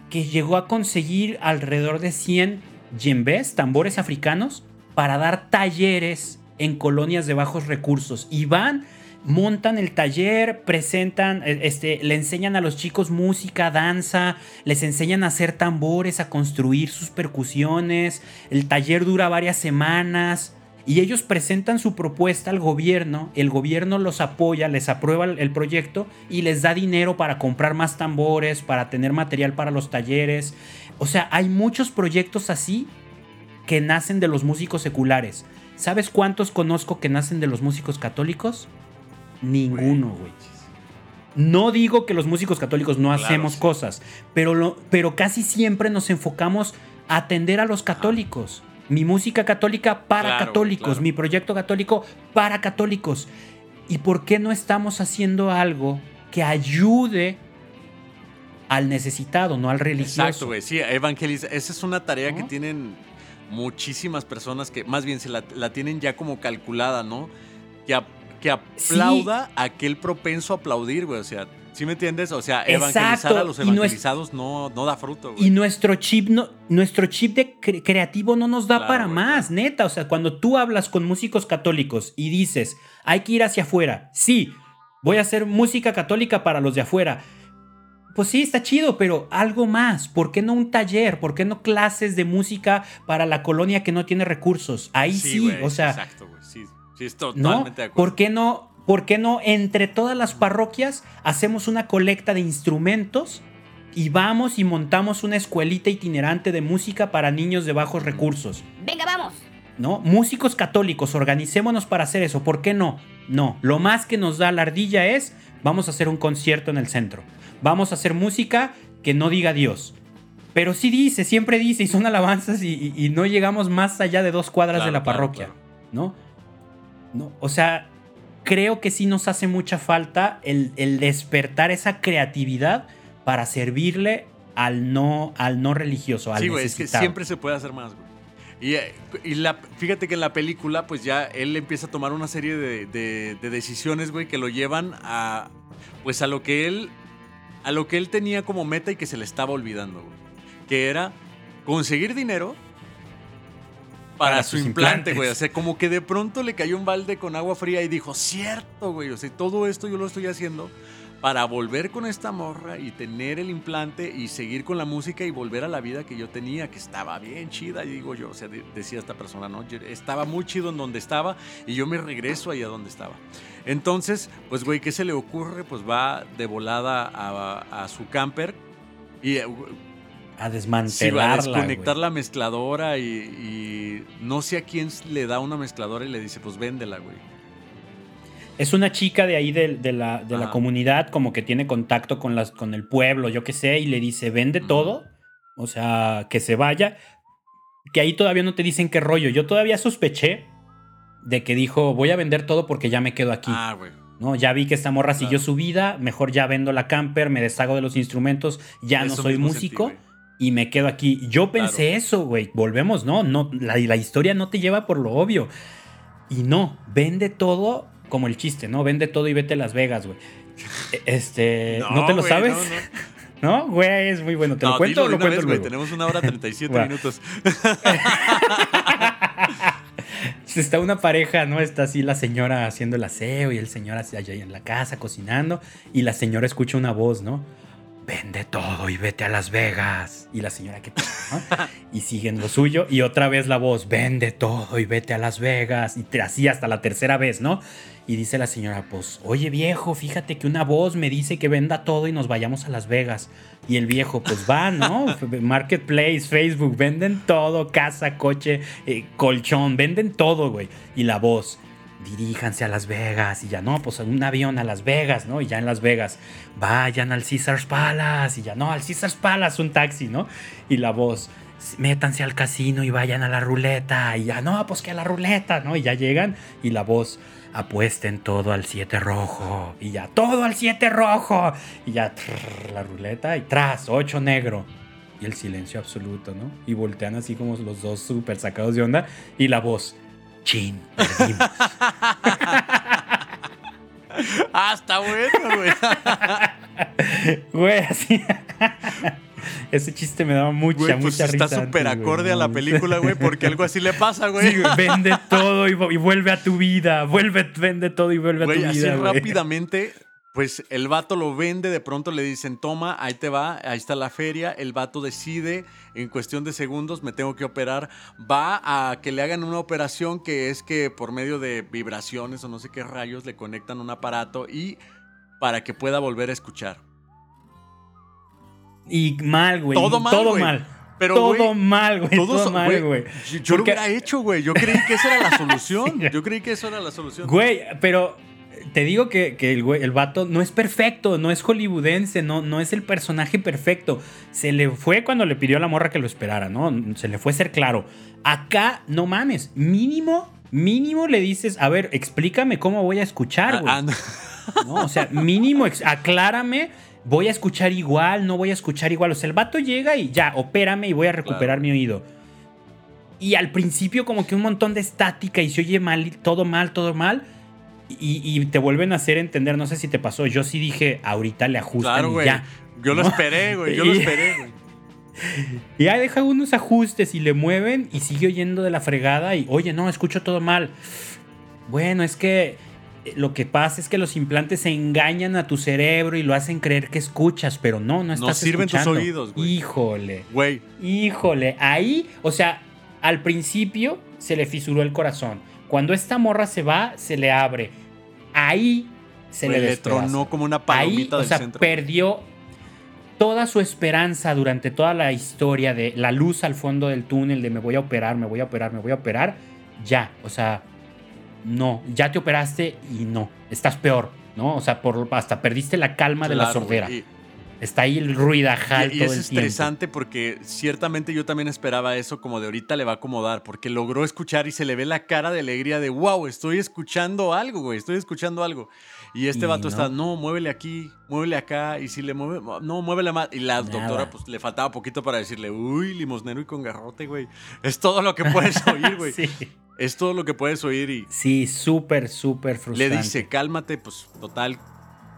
que llegó a conseguir alrededor de 100 djembes, tambores africanos, para dar talleres en colonias de bajos recursos. Y van montan el taller, presentan, eh, este, le enseñan a los chicos música, danza, les enseñan a hacer tambores, a construir sus percusiones. El taller dura varias semanas y ellos presentan su propuesta al gobierno, el gobierno los apoya, les aprueba el proyecto y les da dinero para comprar más tambores, para tener material para los talleres. O sea, hay muchos proyectos así que nacen de los músicos seculares. ¿Sabes cuántos conozco que nacen de los músicos católicos? Ninguno, güey. No digo que los músicos católicos no hacemos cosas, pero, pero casi siempre nos enfocamos a atender a los católicos. mi música católica para Claro, católicos, claro. mi proyecto católico para católicos. ¿Y por qué no estamos haciendo algo que ayude al necesitado, no al religioso? Exacto, güey. Sí, evangelizar. Esa es una tarea que tienen muchísimas personas que, más bien, se la, la tienen ya como calculada, ¿no? Ap- que aplauda a aquel propenso a aplaudir, güey. O sea, ¿sí me entiendes? O sea, evangelizar Exacto, a los y evangelizados no, no da fruto, Y güey. nuestro chip, no, nuestro chip de cre- creativo no nos da Claro, para güey, más, neta. O sea, cuando tú hablas con músicos católicos y dices, hay que ir hacia afuera, sí, voy a hacer música católica para los de afuera. Pues sí, está chido, pero algo más. ¿Por qué no un taller? ¿Por qué no clases de música para la colonia que no tiene recursos? Ahí sí, güey, o sea, Exacto, güey. Sí, sí, ¿no? de acuerdo. ¿Por qué no? ¿Por qué no entre todas las parroquias hacemos una colecta de instrumentos y vamos y montamos una escuelita itinerante de música para niños de bajos recursos? Venga, vamos. ¿No? Músicos católicos, organicémonos para hacer eso. ¿Por qué no? No, lo más que nos da la ardilla es vamos a hacer un concierto en el centro. Vamos a hacer música que no diga Dios. Pero sí dice, siempre dice, y son alabanzas y, y- y no llegamos más allá de dos cuadras Claro, de la claro, parroquia. claro. ¿no? ¿No? O sea, creo que sí nos hace mucha falta el, el despertar esa creatividad para servirle al no, al no religioso, al Sí, güey, es que siempre se puede hacer más, güey. Y, eh, y la, fíjate que en la película, pues ya él empieza a tomar una serie de, de- de decisiones, güey, que lo llevan a, pues a lo que él, a lo que él tenía como meta y que se le estaba olvidando, güey. Que era conseguir dinero para, Para su implante, güey. O sea, como que de pronto le cayó un balde con agua fría y dijo, cierto, güey. O sea, todo esto yo lo estoy haciendo para volver con esta morra y tener el implante y seguir con la música y volver a la vida que yo tenía, que estaba bien chida, digo yo, o sea, de- decía esta persona, ¿no? Yo estaba muy chido en donde estaba y yo me regreso ahí a donde estaba. Entonces, pues, güey, ¿qué se le ocurre? Pues va de volada a, a su camper y A sí, va a desmantelarla. desconectar la mezcladora y, y no sé a quién le da una mezcladora y le dice, pues véndela, güey. Es una chica de ahí de, de la, de la comunidad, como que tiene contacto con, las, con el pueblo, yo qué sé, y le dice, vende todo, o sea, que se vaya. Que ahí todavía no te dicen qué rollo. Yo todavía sospeché de que dijo, voy a vender todo porque ya me quedo aquí. Ah, güey. ¿no? Ya vi que esta morra siguió su vida, mejor ya vendo la camper, me deshago de los instrumentos, ya no soy músico sentí. Y me quedo aquí. Yo pensé Claro. eso, güey. Volvemos, ¿no? no la, la historia no te lleva por lo obvio. Y no, vende todo como el chiste, ¿no? Vende todo y vete a Las Vegas, güey. E- Este, ¿no, te lo güey, sabes? no, no. ¿No? Güey, es muy bueno. ¿Te lo No, cuento o lo cuento vez, güey. luego? Tenemos una hora 37 Va. minutos. Está una pareja, ¿no? Está así la señora haciendo el aseo y el señor así allá en la casa cocinando y la señora escucha una voz, ¿no? Vende todo y vete a Las Vegas. Y la señora que Y siguen lo suyo y otra vez la voz, vende todo y vete a Las Vegas. Y así hasta la tercera vez, ¿no? Y dice la señora, pues, oye viejo, fíjate que una voz me dice que venda todo y nos vayamos a Las Vegas. Y el viejo, pues va, ¿no? Marketplace, Facebook, venden todo, casa, coche, eh, colchón, venden todo, güey. Y la voz, diríjanse a Las Vegas. Y ya no, pues un avión a Las Vegas, ¿no? Y ya en Las Vegas, vayan al Caesars Palace. Y ya no, al Caesars Palace, un taxi, ¿no? Y la voz, métanse al casino y vayan a la ruleta. Y ya no, pues que a la ruleta, ¿no? Y ya llegan y la voz, apuesten todo al 7 rojo. Y ya, todo al 7 rojo. Y ya, trrr, la ruleta y tras, 8 negro. Y el silencio absoluto, ¿no? Y voltean así como los dos súper sacados de onda. Y la voz, chin, perdimos. Ah, está bueno, güey. Güey, así. Ese chiste me daba mucha, Güey, pues mucha está risa. súper antes, acorde güey. a la película, güey, porque algo así le pasa, güey. Sí, güey, vende todo y, y vuelve a tu vida. Vuelve, vende todo y vuelve a tu así vida. güey. rápidamente, pues el vato lo vende, de pronto le dicen, toma, ahí te va, ahí está la feria. El vato decide, en cuestión de segundos, me tengo que operar. Va a que le hagan una operación que es que por medio de vibraciones o no sé qué rayos le conectan un aparato y para que pueda volver a escuchar. Y mal, güey. Todo mal, Todo güey. mal. Pero, todo mal, güey. Todo mal, güey. Yo, yo lo Porque- hubiera hecho, güey. Yo creí que esa era la solución. Yo creí que eso era la solución. Güey, pero te digo que, el, el, vato no es perfecto, no es hollywoodense, no, no es el personaje perfecto. Se le fue cuando le pidió a la morra que lo esperara, ¿no? Se le fue ser claro. Acá, no mames, mínimo, mínimo le dices, a ver, explícame cómo voy a escuchar, güey. Ah, ah, no. O sea, mínimo, aclárame voy a escuchar igual, no voy a escuchar igual. O sea, el vato llega y ya, opérame y voy a recuperar mi oído. Y al principio como que un montón de estática y se oye mal, todo mal, todo mal. Y, te vuelven a hacer entender, no sé si te pasó, yo sí dije, ahorita le ajustan claro, y ya. Yo lo esperé, güey, yo lo esperé, güey. Y ya deja unos ajustes y le mueven y sigue oyendo de la fregada y, oye, no, escucho todo mal. Bueno, es que lo que pasa es que los implantes se engañan a tu cerebro y lo hacen creer que escuchas, pero no, no estás No sirven tus oídos, güey. Híjole. Güey. Híjole. Ahí, o sea, al principio se le fisuró el corazón. Cuando esta morra se va, se le abre. Ahí se le, le tronó como una palomita Ahí, o sea, perdió toda su esperanza durante toda la historia de la luz al fondo del túnel de me voy a operar, me voy a operar, me voy a operar. Ya, o sea, no, ya te operaste y no, estás peor, ¿no? O sea, por, hasta perdiste la calma de la sordera. Está ahí el ruidajal y, todo es estresante porque ciertamente yo también esperaba eso como de ahorita le va a acomodar porque logró escuchar y se le ve la cara de alegría de wow, estoy escuchando algo, güey, estoy escuchando algo. Y este vato está, no, muévele aquí, muévele acá, y si le mueve, no, muévele más. Y la doctora, pues le faltaba poquito para decirle, uy, limosnero y con garrote, güey. Es todo lo que puedes oír, güey. sí. Es todo lo que puedes oír y... Sí, súper, súper frustrante. Le dice, cálmate, pues total,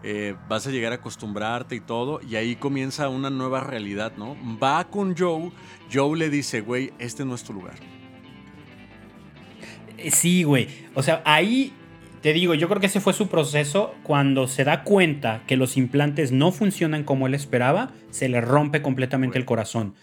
eh, vas a llegar a acostumbrarte y todo, y ahí comienza una nueva realidad, ¿no? Va con Joe, Joe le dice, güey, este no es tu lugar. Eh, sí, güey. O sea, ahí te digo, yo creo que ese fue su proceso. Cuando se da cuenta que los implantes no funcionan como él esperaba, se le rompe completamente el corazón.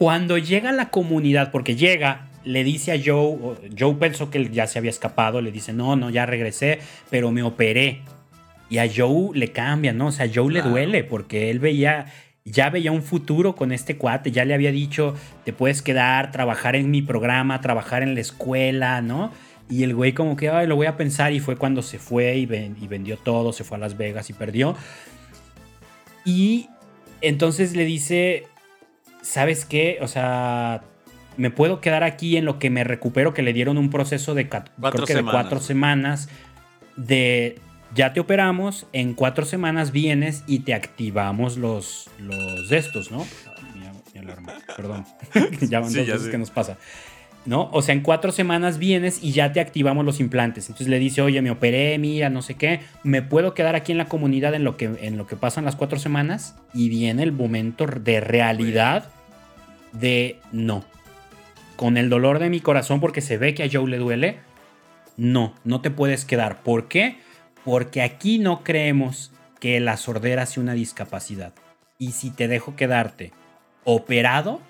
Cuando llega a la comunidad, porque llega, le dice a Joe, Joe pensó que él ya se había escapado, le dice, no, no, ya regresé, pero me operé. Y a Joe le cambia, ¿no? O sea, a Joe le duele porque él veía, ya veía un futuro con este cuate, ya le había dicho, te puedes quedar, trabajar en mi programa, trabajar en la escuela, ¿no? Y el güey como que, ay, lo voy a pensar y fue cuando se fue y, y vendió todo, se fue a Las Vegas y perdió. Y entonces le dice, ¿sabes qué? O sea, me puedo quedar aquí en lo que me recupero, que le dieron un proceso de, cuatro, de cuatro semanas de ya te operamos, en cuatro semanas vienes y te activamos los, los de estos, ¿no? Mi, alarma, perdón. ya van dos veces que nos pasa. ¿No? O sea, en cuatro semanas vienes y ya te activamos los implantes. Entonces le dice, oye, me operé, mira, no sé qué. ¿Me puedo quedar aquí en la comunidad en lo que, en lo que pasan las cuatro semanas? Y viene el momento de realidad de no. Con el dolor de mi corazón, porque se ve que a Joe le duele, no, no te puedes quedar. ¿Por qué? Porque aquí no creemos que la sordera sea una discapacidad. Y si te dejo quedarte operado,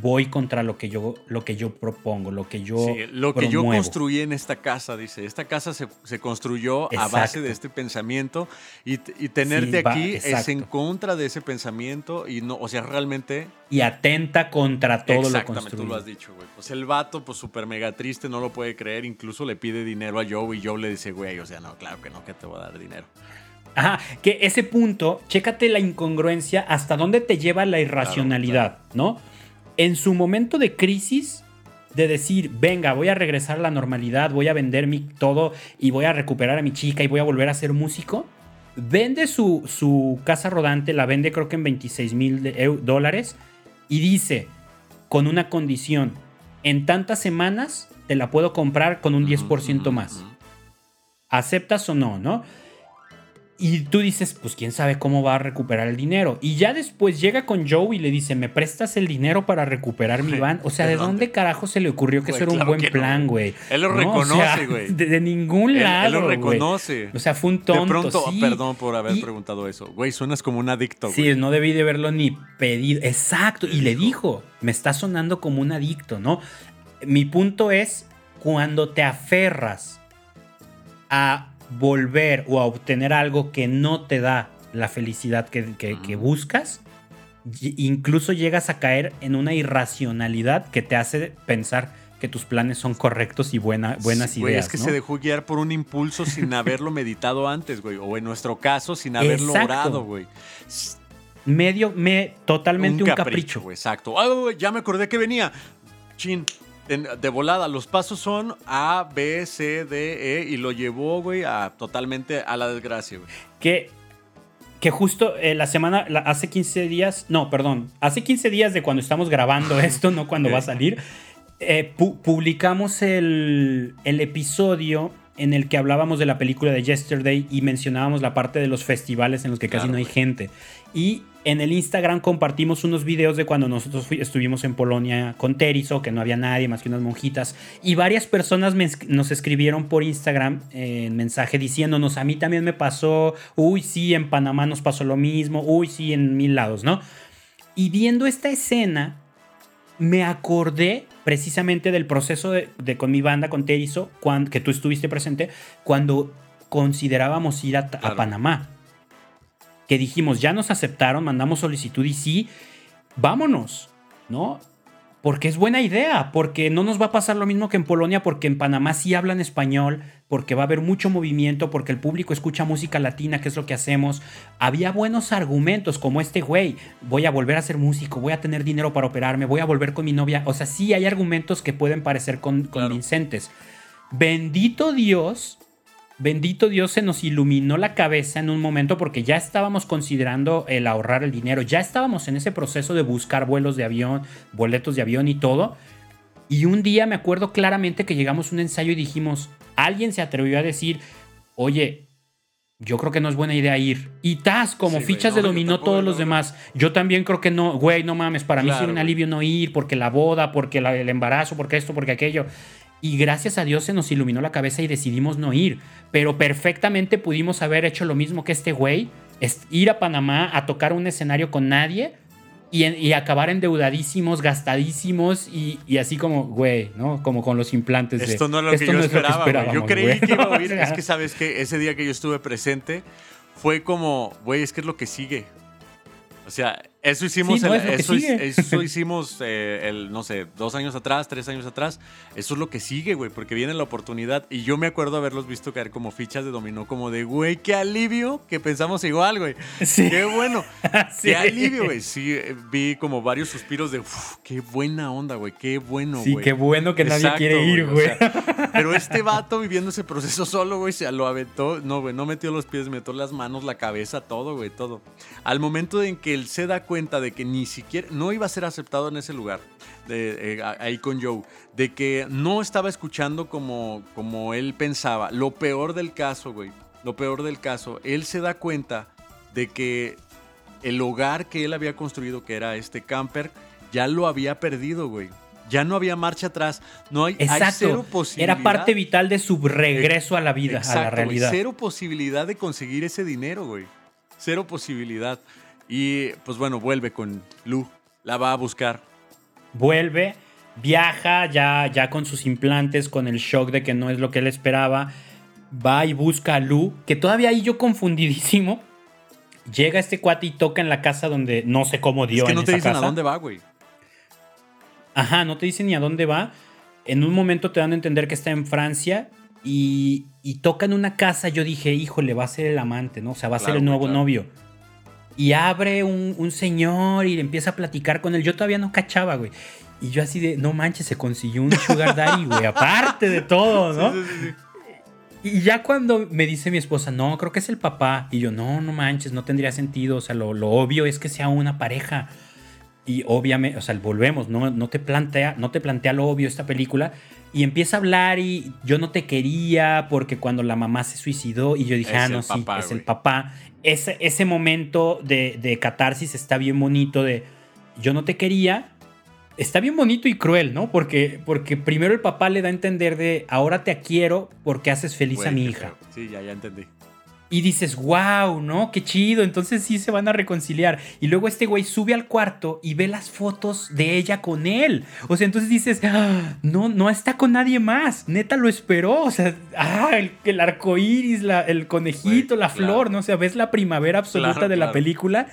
voy contra lo que yo, lo que yo propongo, lo que yo sí, Lo que yo construí en esta casa, dice. Esta casa se, construyó a base de este pensamiento y, tenerte aquí es en contra de ese pensamiento y no, o sea, realmente... Y atenta contra todo lo construido. tú lo has dicho, güey. Pues el vato, pues súper mega triste, no lo puede creer, incluso le pide dinero a Joe y Joe le dice, güey, o sea, no, claro que no, que te voy a dar dinero. Ajá, que ese punto, chécate la incongruencia, hasta dónde te lleva la irracionalidad, ¿no? En su momento de crisis, de decir, venga, voy a regresar a la normalidad, voy a vender mi todo y voy a recuperar a mi chica y voy a volver a ser músico, vende su, su casa rodante, la vende creo que en 26 mil dólares y dice, con una condición, en tantas semanas te la puedo comprar con un 10% más. ¿Aceptas o no, no? Y tú dices, pues quién sabe cómo va a recuperar el dinero. Y ya después llega con Joe y le dice, ¿me prestas el dinero para recuperar mi van? O sea, ¿de, dónde? carajo se le ocurrió que eso era un buen plan, güey? Él lo reconoce, güey. de, ningún lado. Él, lo reconoce. O sea, fue un tonto. De pronto, perdón por haber preguntado eso. Güey, suenas como un adicto. Sí, no debí de verlo ni pedido. Exacto. Y le dijo, me está sonando como un adicto, ¿no? Mi punto es, cuando te aferras a volver o a obtener algo que no te da la felicidad que, buscas, incluso llegas a caer en una irracionalidad que te hace pensar que tus planes son correctos y buena, buenas ideas. es que se dejó guiar por un impulso sin haberlo meditado antes, güey. O en nuestro caso, sin haberlo orado, güey. Medio, me, totalmente un, capricho. exacto. Ah, ya me acordé que venía. Chin, de volada, los pasos son A, B, C, D, E y lo llevó, güey, a totalmente a la desgracia, güey. Que, que justo eh, la semana, hace 15 días, no, perdón, hace 15 días de cuando estamos grabando esto, no cuando va a salir, eh, publicamos el, el episodio en el que hablábamos de la película de Yesterday y mencionábamos la parte de los festivales en los que casi no hay gente. Y en el Instagram compartimos unos videos de cuando nosotros estuvimos en Polonia con Terizo, que no había nadie más que unas monjitas. Y varias personas nos escribieron por Instagram en eh, mensaje diciéndonos, a mí también me pasó, uy, sí, en Panamá nos pasó lo mismo, uy, sí, en mil lados, ¿no? Y viendo esta escena, me acordé precisamente del proceso de, con mi banda, con Terizo, que tú estuviste presente, cuando considerábamos ir a, Panamá. Que dijimos, ya nos aceptaron, mandamos solicitud y sí, vámonos, ¿no? Porque es buena idea, porque no nos va a pasar lo mismo que en Polonia, porque en Panamá sí hablan español, porque va a haber mucho movimiento, porque el público escucha música latina, que es lo que hacemos. Había buenos argumentos como este güey, voy a volver a ser músico, voy a tener dinero para operarme, voy a volver con mi novia. O sea, sí hay argumentos que pueden parecer convincentes. Bendito Dios bendito Dios se nos iluminó la cabeza en un momento porque ya estábamos considerando el ahorrar el dinero, ya estábamos en ese proceso de buscar vuelos de avión, boletos de avión y todo. Y un día me acuerdo claramente que llegamos a un ensayo y dijimos, alguien se atrevió a decir, oye, yo creo que no es buena idea ir. Y tas, como fichas de dominó todos los demás. Yo también creo que no, güey, no mames, para mí sí un alivio no ir, porque la boda, porque el embarazo, porque esto, porque aquello y gracias a Dios se nos iluminó la cabeza y decidimos no ir. Pero perfectamente pudimos haber hecho lo mismo que este güey, es ir a Panamá a tocar un escenario con nadie y, acabar endeudadísimos, gastadísimos y, así como, güey, ¿no? Como con los implantes. Esto no es lo que yo esperaba. yo creí que iba a oír. es que sabes que ese día que yo estuve presente fue como, güey, es que es lo que sigue. O sea, eso hicimos, eso, hicimos eh, el, no sé, dos años atrás, tres años atrás. Eso es lo que sigue, güey, porque viene la oportunidad. Y yo me acuerdo haberlos visto caer como fichas de dominó, como de, güey, qué alivio que pensamos igual, güey. Qué bueno. Qué alivio, güey. Sí, eh, vi como varios suspiros de, qué buena onda, güey, qué bueno, güey. Sí, qué bueno que nadie quiere ir, güey. pero este vato viviendo ese proceso solo, güey, se lo aventó. No, güey, no metió los pies, metió las manos, la cabeza, todo, güey, todo. Al momento en que él se da cuenta cuenta de que ni siquiera, no iba a ser aceptado en ese lugar, de, eh, ahí con Joe, de que no estaba escuchando como, como él pensaba. Lo peor del caso, güey, lo peor del caso, él se da cuenta de que el hogar que él había construido, que era este camper, ya lo había perdido, güey. Ya no había marcha atrás. No hay, cero posibilidad. Era parte vital de su regreso a la vida, a la realidad. cero posibilidad de conseguir ese dinero, güey. Cero posibilidad. Y pues bueno, vuelve con Lu, la va a buscar. Vuelve, viaja ya, ya con sus implantes, con el shock de que no es lo que él esperaba. Va y busca a Lu, que todavía ahí yo confundidísimo. Llega este cuate y toca en la casa donde no sé cómo dio. Es que no te dicen a dónde va, güey. Ajá, no te dicen ni a dónde va. En un momento te dan a entender que está en Francia y, y toca en una casa. Yo dije, híjole, va a ser el amante, ¿no? O sea, va a ser el nuevo novio. Y abre un, señor y empieza a platicar con él. Yo todavía no cachaba, güey. Y yo así de, no manches, se consiguió un sugar daddy, güey. Aparte de todo, ¿no? Sí, sí, sí. Y ya cuando me dice mi esposa, no, creo que es el papá. Y yo, no, no manches, no tendría sentido. O sea, lo, obvio es que sea una pareja. y obviamente, o sea, volvemos, no, no, te plantea, no te plantea lo obvio esta película. Y empieza a hablar y yo no te quería porque cuando la mamá se suicidó y yo dije, ah, no, sí, es el papá. Ese, ese momento de, de catarsis está bien bonito de yo no te quería. Está bien bonito y cruel, ¿no? Porque, porque primero el papá le da a entender de ahora te quiero porque haces feliz a mi hija. Sí, ya, ya entendí y dices, wow, ¿no? Qué chido. Entonces sí se van a reconciliar. Y luego este güey sube al cuarto y ve las fotos de ella con él. O sea, entonces dices, ah, no, no está con nadie más. Neta lo esperó. O sea, ah, el, el arco iris, el conejito, la flor, ¿no? O sea, ves la primavera absoluta de la película.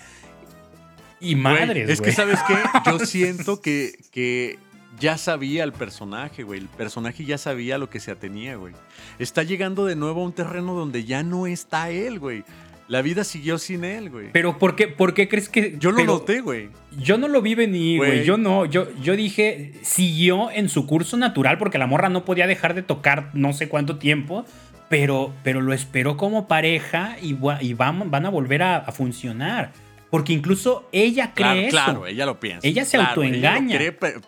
Y madres, Es que, ¿sabes qué? Yo siento que, que ya sabía el personaje, güey. El personaje ya sabía lo que se atenía, güey. Está llegando de nuevo a un terreno donde ya no está él, güey. La vida siguió sin él, güey. Pero ¿por qué, por qué crees que.? Yo lo noté, güey. Yo no lo vi venir, güey. Yo no. Yo, yo dije, siguió en su curso natural porque la morra no podía dejar de tocar no sé cuánto tiempo. Pero, pero lo esperó como pareja y, y van, van a volver a funcionar. Porque incluso ella cree claro, Claro, ella lo piensa. Ella se autoengaña.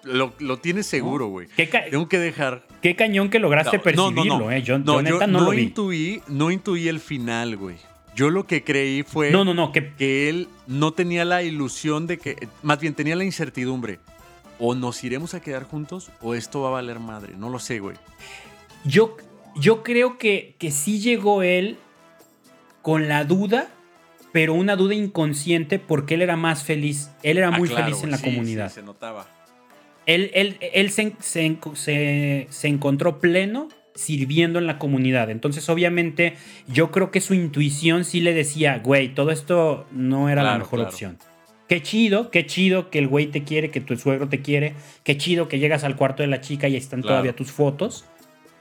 lo, lo, tiene seguro, güey. Tengo que dejar. Qué cañón que lograste percibirlo, eh. Yo, no, neta no, lo Intuí, no intuí el final, güey. Yo lo que creí fue no, no, no, que... que él no tenía la ilusión de que. Más bien tenía la incertidumbre. O nos iremos a quedar juntos o esto va a valer madre. No lo sé, güey. Yo, yo creo que, que sí llegó él con la duda pero una duda inconsciente porque él era más feliz. Él era ah, muy feliz en la comunidad. se notaba. Él, él, él se, se, se, encontró pleno sirviendo en la comunidad. Entonces, obviamente, yo creo que su intuición sí le decía, güey, todo esto no era la mejor opción. Qué chido, qué chido que el güey te quiere, que tu suegro te quiere. Qué chido que llegas al cuarto de la chica y ahí están todavía tus fotos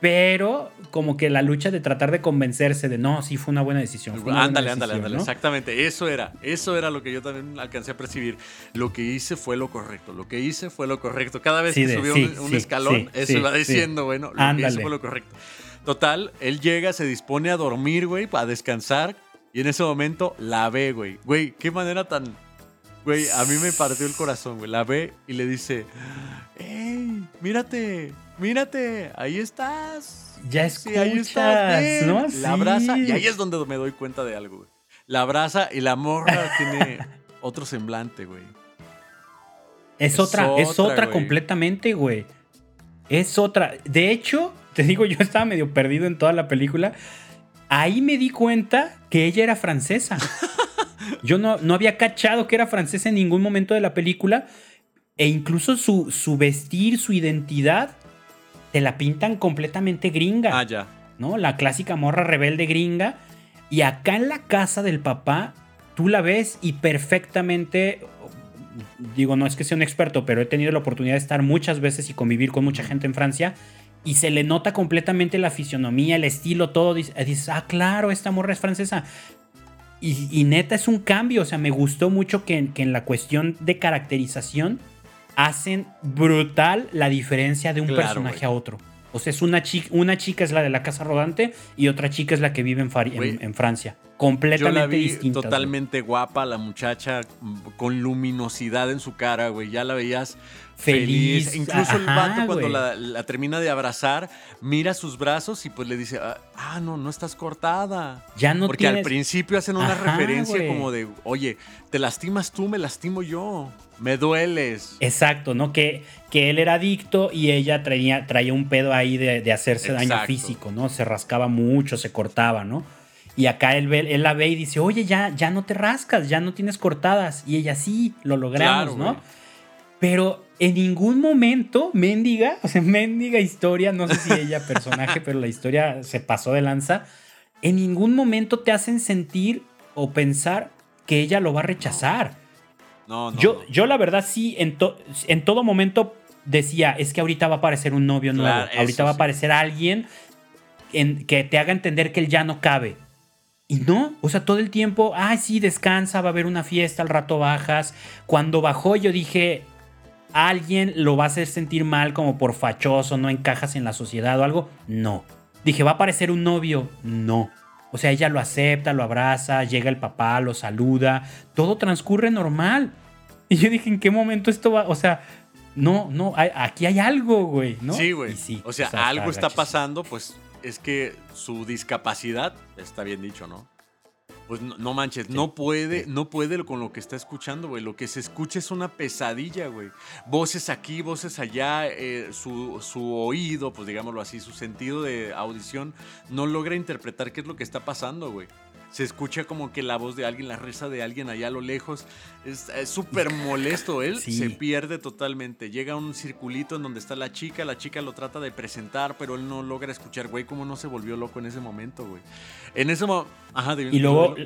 pero como que la lucha de tratar de convencerse de no, sí fue una buena decisión. ándale, ándale, ándale, exactamente, eso era, eso era lo que yo también alcancé a percibir. Lo que hice fue lo correcto, lo que hice fue lo correcto. Cada vez que subió un, escalón, eso iba diciendo, bueno, lo que hice fue lo correcto. Total, él llega, se dispone a dormir, güey, para descansar, y en ese momento la ve, güey. Güey, qué manera tan... Güey, a mí me partió el corazón, güey. La ve y le dice, ¡Ey, mírate! Mírate, ahí estás. Ya escuchas, ahí estás, ¿no? La abraza y ahí es donde me doy cuenta de algo, güey. La abraza y la morra tiene otro semblante, güey. Es, otra, es otra completamente, güey. Es otra. De hecho, te digo, yo estaba medio perdido en toda la película. Ahí me di cuenta que ella era francesa. Yo no, no había cachado que era francesa en ningún momento de la película. E incluso su, su vestir, su identidad, te la pintan completamente gringa. Ah, ya. ¿No? La clásica morra rebelde gringa. Y acá en la casa del papá, tú la ves y perfectamente. Digo, no es que sea un experto, pero he tenido la oportunidad de estar muchas veces y convivir con mucha gente en Francia. Y se le nota completamente la fisionomía, el estilo, todo. Dices, ah, claro, esta morra es francesa. Y, neta es un cambio. O sea, me gustó mucho que, que en la cuestión de caracterización hacen brutal la diferencia de un personaje a otro. O sea, es una chica, una chica es la de la casa rodante y otra chica es la que vive en, en, Francia. Completamente Yo Totalmente guapa, la muchacha mm, con luminosidad en su cara, güey. Ya la veías feliz. Incluso el vato cuando la, termina de abrazar, mira sus brazos y pues le dice, ah, ah no, no estás cortada. Ya no Porque al principio hacen una referencia como de, oye, te lastimas tú, me lastimo yo. Me dueles. Exacto, ¿no? Que, que él era adicto y ella traía, traía un pedo ahí de, hacerse daño físico, ¿no? Se rascaba mucho, se cortaba, ¿no? Y acá él, él la ve y dice, oye, ya, ya no te rascas, ya no tienes cortadas. Y ella sí, lo logramos, ¿no? Pero en ningún momento, mendiga, o sea, mendiga historia, no sé si ella personaje, pero la historia se pasó de lanza. En ningún momento te hacen sentir o pensar que ella lo va a rechazar. No, no. Yo, yo la verdad sí, en, en todo momento decía, es que ahorita va a aparecer un novio nuevo, ahorita va a aparecer alguien en, que te haga entender que él ya no cabe. Y no, o sea, todo el tiempo, ay, sí, descansa, va a haber una fiesta, al rato bajas. Cuando bajó yo dije, alguien lo va a hacer sentir mal como por fachoso, no encajas en la sociedad o algo. No. Dije, ¿va a aparecer un novio? No. O sea, ella lo acepta, lo abraza, llega el papá, lo saluda, todo transcurre normal. Y yo dije, ¿en qué momento esto va? O sea, no, no, aquí hay algo, güey, ¿no? Sí, güey. o sea, algo está pasando, pues es que su discapacidad, está bien dicho, ¿no? Pues no, manches, no puede, no puede con lo que está escuchando, güey. Lo que se escucha es una pesadilla, güey. Voces aquí, voces allá, eh, su, su, oído, pues digámoslo así, su sentido de audición no logra interpretar qué es lo que está pasando, güey se escucha como que la voz de alguien, la risa de alguien allá a lo lejos. Es súper molesto. Él se pierde totalmente. Llega a un circulito en donde está la chica, la chica lo trata de presentar, pero él no logra escuchar. Güey, ¿cómo no se volvió loco en ese momento, güey? En ese momento... Ajá, Y luego...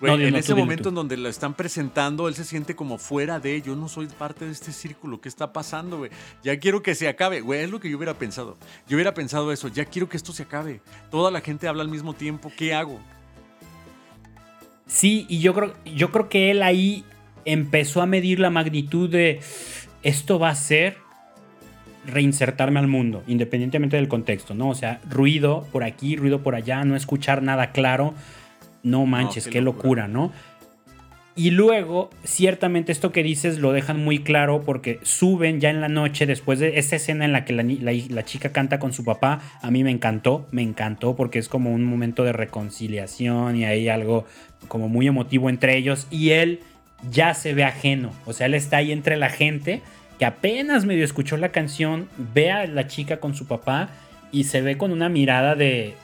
Güey, en ese momento en donde lo están presentando, él se siente como fuera de, yo no soy parte de este círculo, ¿qué está pasando, güey? Ya quiero que se acabe, güey, es lo que yo hubiera pensado. Yo hubiera pensado eso, ya quiero que esto se acabe. Toda la gente habla al mismo tiempo, ¿qué hago? Sí, y yo creo, yo creo que él ahí empezó a medir la magnitud de esto va a ser reinsertarme al mundo, independientemente del contexto, ¿no? O sea, ruido por aquí, ruido por allá, no escuchar nada claro, no manches, qué, locura, ¿no? Y luego, ciertamente esto que dices lo dejan muy claro porque suben ya en la noche, después de esa escena en la que la, chica canta con su papá, a mí me encantó, me encantó porque es como un momento de reconciliación y hay algo como muy emotivo entre ellos y él ya se ve ajeno, o sea, él está ahí entre la gente que apenas medio escuchó la canción, ve a la chica con su papá y se ve con una mirada de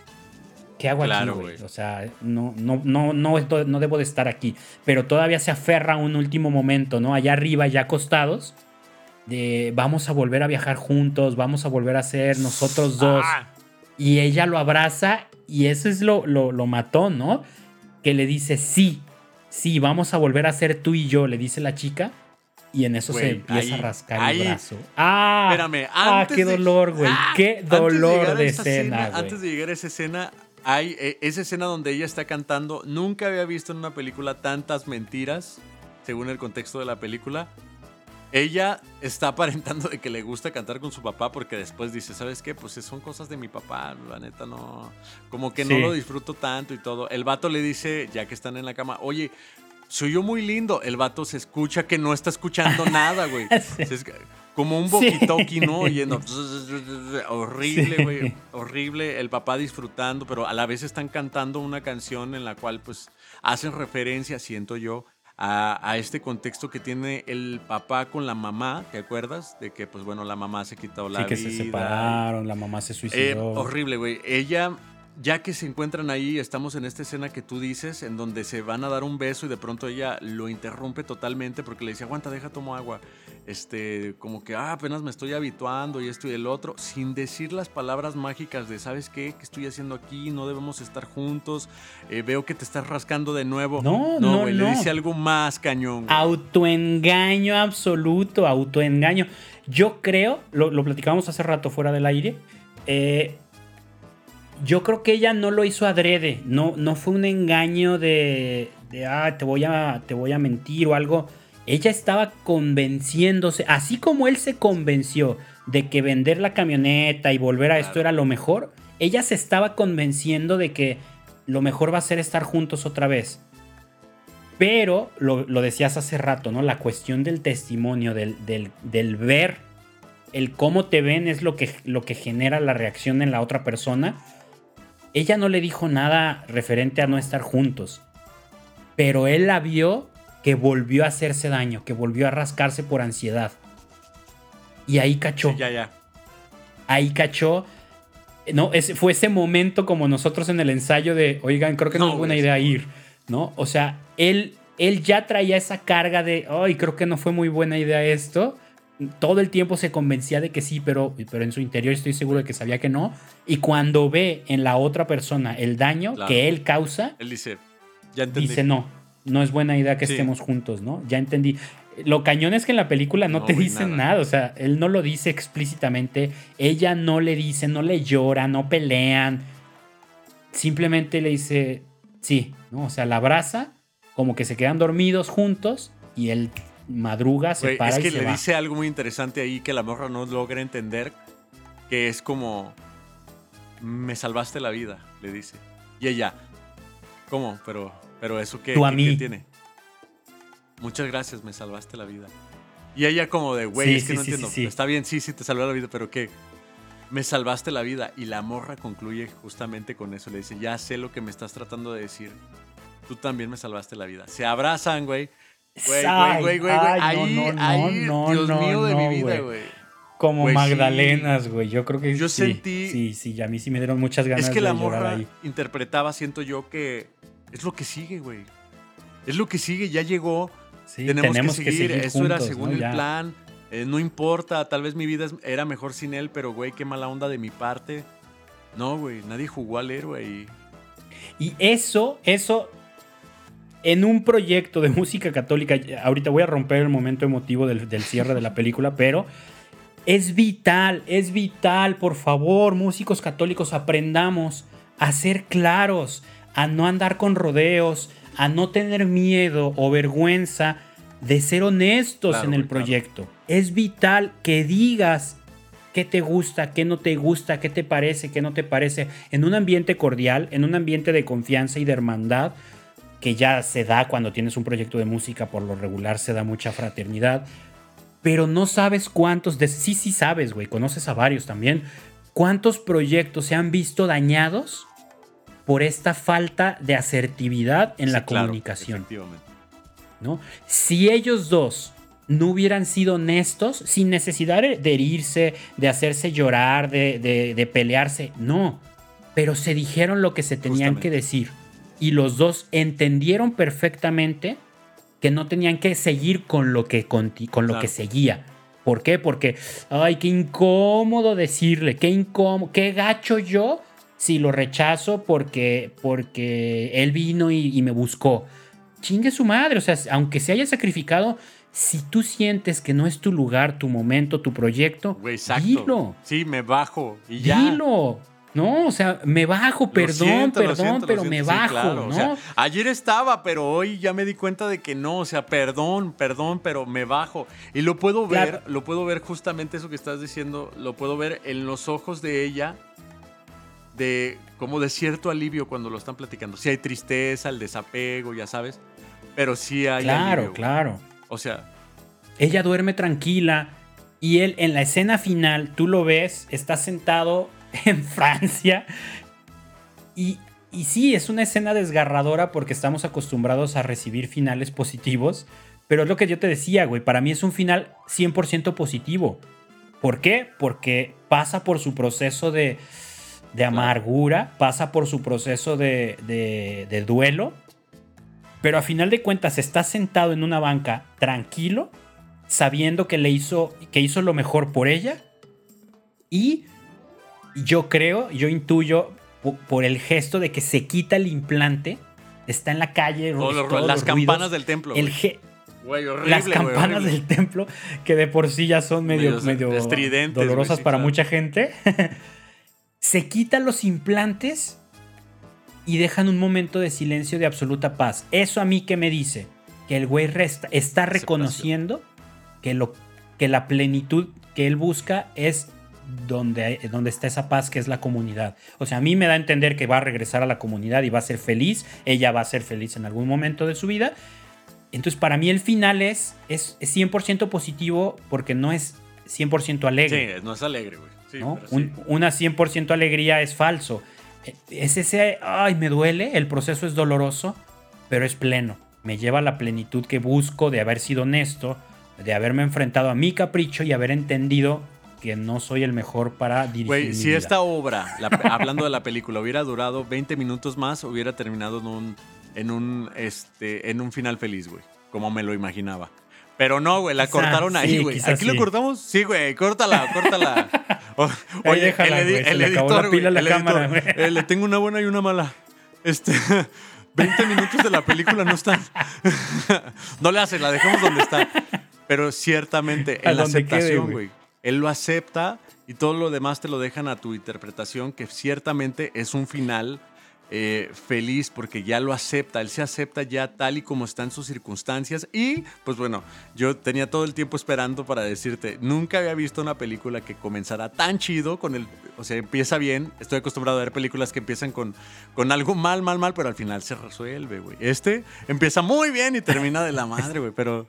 ¿Qué hago aquí, güey? O sea, no, no, no, no, no debo de estar aquí. Pero todavía se aferra a un último momento, ¿no? Allá arriba, ya acostados, de vamos a volver a viajar juntos, vamos a volver a ser nosotros dos. Ah. Y ella lo abraza y eso es lo, lo, lo mató, ¿no? Que le dice, sí, sí, vamos a volver a ser tú y yo, le dice la chica. Y en eso se empieza a rascar el brazo. Ah, Espérame, ah, qué dolor, güey. Ah, qué dolor de, escena. antes de llegar a esa escena, hay eh, esa escena donde ella está cantando. Nunca había visto en una película tantas mentiras, según el contexto de la película. Ella está aparentando de que le gusta cantar con su papá porque después dice, ¿sabes qué? Pues son cosas de mi papá, la neta no, como que no lo disfruto tanto y todo. El vato le dice, ya que están en la cama, oye, soy yo muy lindo. El vato se escucha que no está escuchando nada, güey. Como un boquitoki, ¿no? Oyendo. horrible, güey. Horrible. El papá disfrutando, pero a la vez están cantando una canción en la cual, pues, hacen referencia, siento yo, a, este contexto que tiene el papá con la mamá, ¿te acuerdas? De que, pues bueno, la mamá se quitó la vida. Sí, que se separaron, la mamá se suicidó. Eh, horrible, güey. Ella ya que se encuentran ahí, estamos en esta escena que tú dices, en donde se van a dar un beso y de pronto ella lo interrumpe totalmente porque le dice, aguanta, deja, tomo agua. Este, como que, ah, apenas me estoy habituando y esto y el otro, sin decir las palabras mágicas de, ¿sabes qué? ¿Qué estoy haciendo aquí? No debemos estar juntos. Eh, veo que te estás rascando de nuevo. No, no, no. Le dice algo más cañón. Autoengaño absoluto, autoengaño. Yo creo, lo, lo platicábamos hace rato fuera del aire, eh, yo creo que ella no lo hizo adrede, no, no fue un engaño de, de ah, te voy, a, te voy a mentir o algo. Ella estaba convenciéndose, así como él se convenció de que vender la camioneta y volver a esto era lo mejor, ella se estaba convenciendo de que lo mejor va a ser estar juntos otra vez. Pero, lo, decías hace rato, ¿no? La cuestión del testimonio, del, del, ver, el cómo te ven es lo que, lo que genera la reacción en la otra persona ella no le dijo nada referente a no estar juntos, pero él la vio que volvió a hacerse daño, que volvió a rascarse por ansiedad. Y ahí cachó. ya, ya. Ahí cachó. No, ese, fue ese momento como nosotros en el ensayo de, oigan, creo que no, es buena idea ir, ¿no? O sea, él, él ya traía esa carga de, ay, creo que no fue muy buena idea esto todo el tiempo se convencía de que sí, pero, pero en su interior estoy seguro de que sabía que no. Y cuando ve en la otra persona el daño que él causa, él dice, ya entendí. Dice, no, no es buena idea que estemos juntos, ¿no? Ya entendí. Lo cañón es que en la película no, te dicen nada. nada. o sea, él no lo dice explícitamente, ella no le dice, no le llora, no pelean. Simplemente le dice, sí, ¿no? O sea, la abraza, como que se quedan dormidos juntos y él madruga, se para Es que le dice algo muy interesante ahí que la morra no logra entender, que es como, me salvaste la vida, le dice. Y ella, ¿cómo? Pero, pero eso qué, ¿Tú a mí? tiene. muchas gracias, me salvaste la vida. Y ella como de, güey, Sí, es que sí, no sí, entiendo. Está bien, sí, sí, te salvé la vida, pero ¿qué? Me salvaste la vida. Y la morra concluye justamente con eso. Le dice, ya sé lo que me estás tratando de decir. Tú también me salvaste la vida. Se abrazan, güey. Güey, güey, güey, güey, Ahí, no, no, ahí, no, Dios no, mío de mi vida, güey. güey. Como Güey, sí. Magdalenas, güey. Yo creo que Yo sí. sentí- Sí, sí, a mí sí me dieron muchas ganas Es que de la morra ahí. interpretaba, siento yo, que es lo que sigue, güey. Es lo que sigue, ya llegó. Sí, tenemos, que seguir. Eso era juntos, según ¿no? el plan. Eh, no importa, tal vez mi vida era mejor sin él, pero güey, qué mala onda de mi parte. No, güey, nadie jugó al héroe y. Y eso, eso, en un proyecto de música católica, ahorita voy a romper el momento emotivo del, del cierre de la película, pero es vital, es vital, por favor, músicos católicos, aprendamos a ser claros, a no andar con rodeos, a no tener miedo o vergüenza de ser honestos Claro, en el claro. proyecto. Es vital que digas qué te gusta, qué no te gusta, qué te parece, qué no te parece, en un ambiente cordial, en un ambiente de confianza y de hermandad, que ya se da cuando tienes un proyecto de música, por lo regular se da mucha fraternidad, pero no sabes cuántos, de, sí, sí sabes, güey, conoces a varios también, cuántos proyectos se han visto dañados por esta falta de asertividad en Sí, la claro, comunicación. ¿no? Si ellos dos no hubieran sido honestos, sin necesidad de herirse, de hacerse llorar, de, de- de pelearse, no. Pero se dijeron lo que se tenían Justamente. que decir. Y los dos entendieron perfectamente que no tenían que seguir con lo que, con lo Claro. que seguía. ¿Por qué? Porque, ay, qué incómodo decirle, qué incómodo, qué gacho yo si lo rechazo porque, porque él vino y, y me buscó. Chingue su madre, o sea, aunque se haya sacrificado, si tú sientes que no es tu lugar, tu momento, tu proyecto, exacto. dilo, Sí, me bajo y ya. dilo. No, o sea, me bajo, perdón, siento, perdón, siento, pero siento. me Sí, bajo, claro, ¿no? o sea, ayer estaba, pero hoy ya me di cuenta de que no, o sea, perdón, perdón, pero me bajo. Y lo puedo ver, Claro. lo puedo ver justamente eso que estás diciendo, lo puedo ver en los ojos de ella, de como de cierto alivio cuando lo están platicando. Sí hay tristeza, el desapego, ya sabes, pero sí hay claro, alivio, claro. O sea, Ella duerme tranquila y él en la escena final, tú lo ves, está sentado en Francia y, y sí, es una escena desgarradora porque estamos acostumbrados a recibir finales positivos, pero es lo que yo te decía, güey, para mí es un final 100% positivo. ¿Por qué? Porque pasa por su proceso de, de amargura, pasa por su proceso de, de- de duelo, pero a final de cuentas está sentado en una banca tranquilo, sabiendo que le hizo, que hizo lo mejor por ella y yo creo, yo intuyo po- por el gesto de que se quita el implante, está en la calle, todos los- todos las los campanas ruidos, del templo. el güey. horrible, las campanas del templo, que de por sí ya son medio, Medio medio dolorosas güey, para mucha gente, se quitan los implantes y dejan un momento de silencio de absoluta paz. ¿Eso a mí qué me dice? Que el güey resta- está reconociendo que, lo, que la plenitud que él busca es donde, donde está esa paz que es la comunidad. O sea, a mí me da a entender que va a regresar a la comunidad y va a ser feliz, ella va a ser feliz en algún momento de su vida. Entonces, para mí el final es, es, es 100% positivo porque no es 100% alegre. Sí, no es alegre, güey. Sí, ¿no? sí. Un- una 100% alegría es falso. Eh, Es ese, ay, me duele, el proceso es doloroso, pero es pleno. Me lleva a la plenitud que busco de haber sido honesto, de haberme enfrentado a mi capricho y haber entendido que no soy el mejor para dirigir Güey, si vida. esta obra, la hablando de la película, hubiera durado 20 minutos más, hubiera terminado en un, en un, este, en un final feliz, güey. Como me lo imaginaba. Pero no, güey, la Quizá, cortaron ahí, sí, güey. ¿Aquí lo sí. cortamos? Sí, güey, córtala, córtala. O- Ahí déjala, se le acabó la güey, el cámara, editor, güey. eh, le tengo una buena y una mala. Este, 20 minutos de la película no están. no le hace, la dejamos donde está. Pero ciertamente, en la aceptación, güey. Él lo acepta y todo lo demás te lo dejan a tu interpretación, que ciertamente es un final eh, feliz porque ya lo acepta, él se acepta ya tal y como están sus circunstancias y pues bueno, yo tenía todo el tiempo esperando para decirte, nunca había visto una película que comenzara tan chido con el, o sea, empieza bien, estoy acostumbrado a ver películas que empiezan con, con algo mal, mal, mal, pero al final se resuelve, güey. Este empieza muy bien y termina de la madre, güey, pero...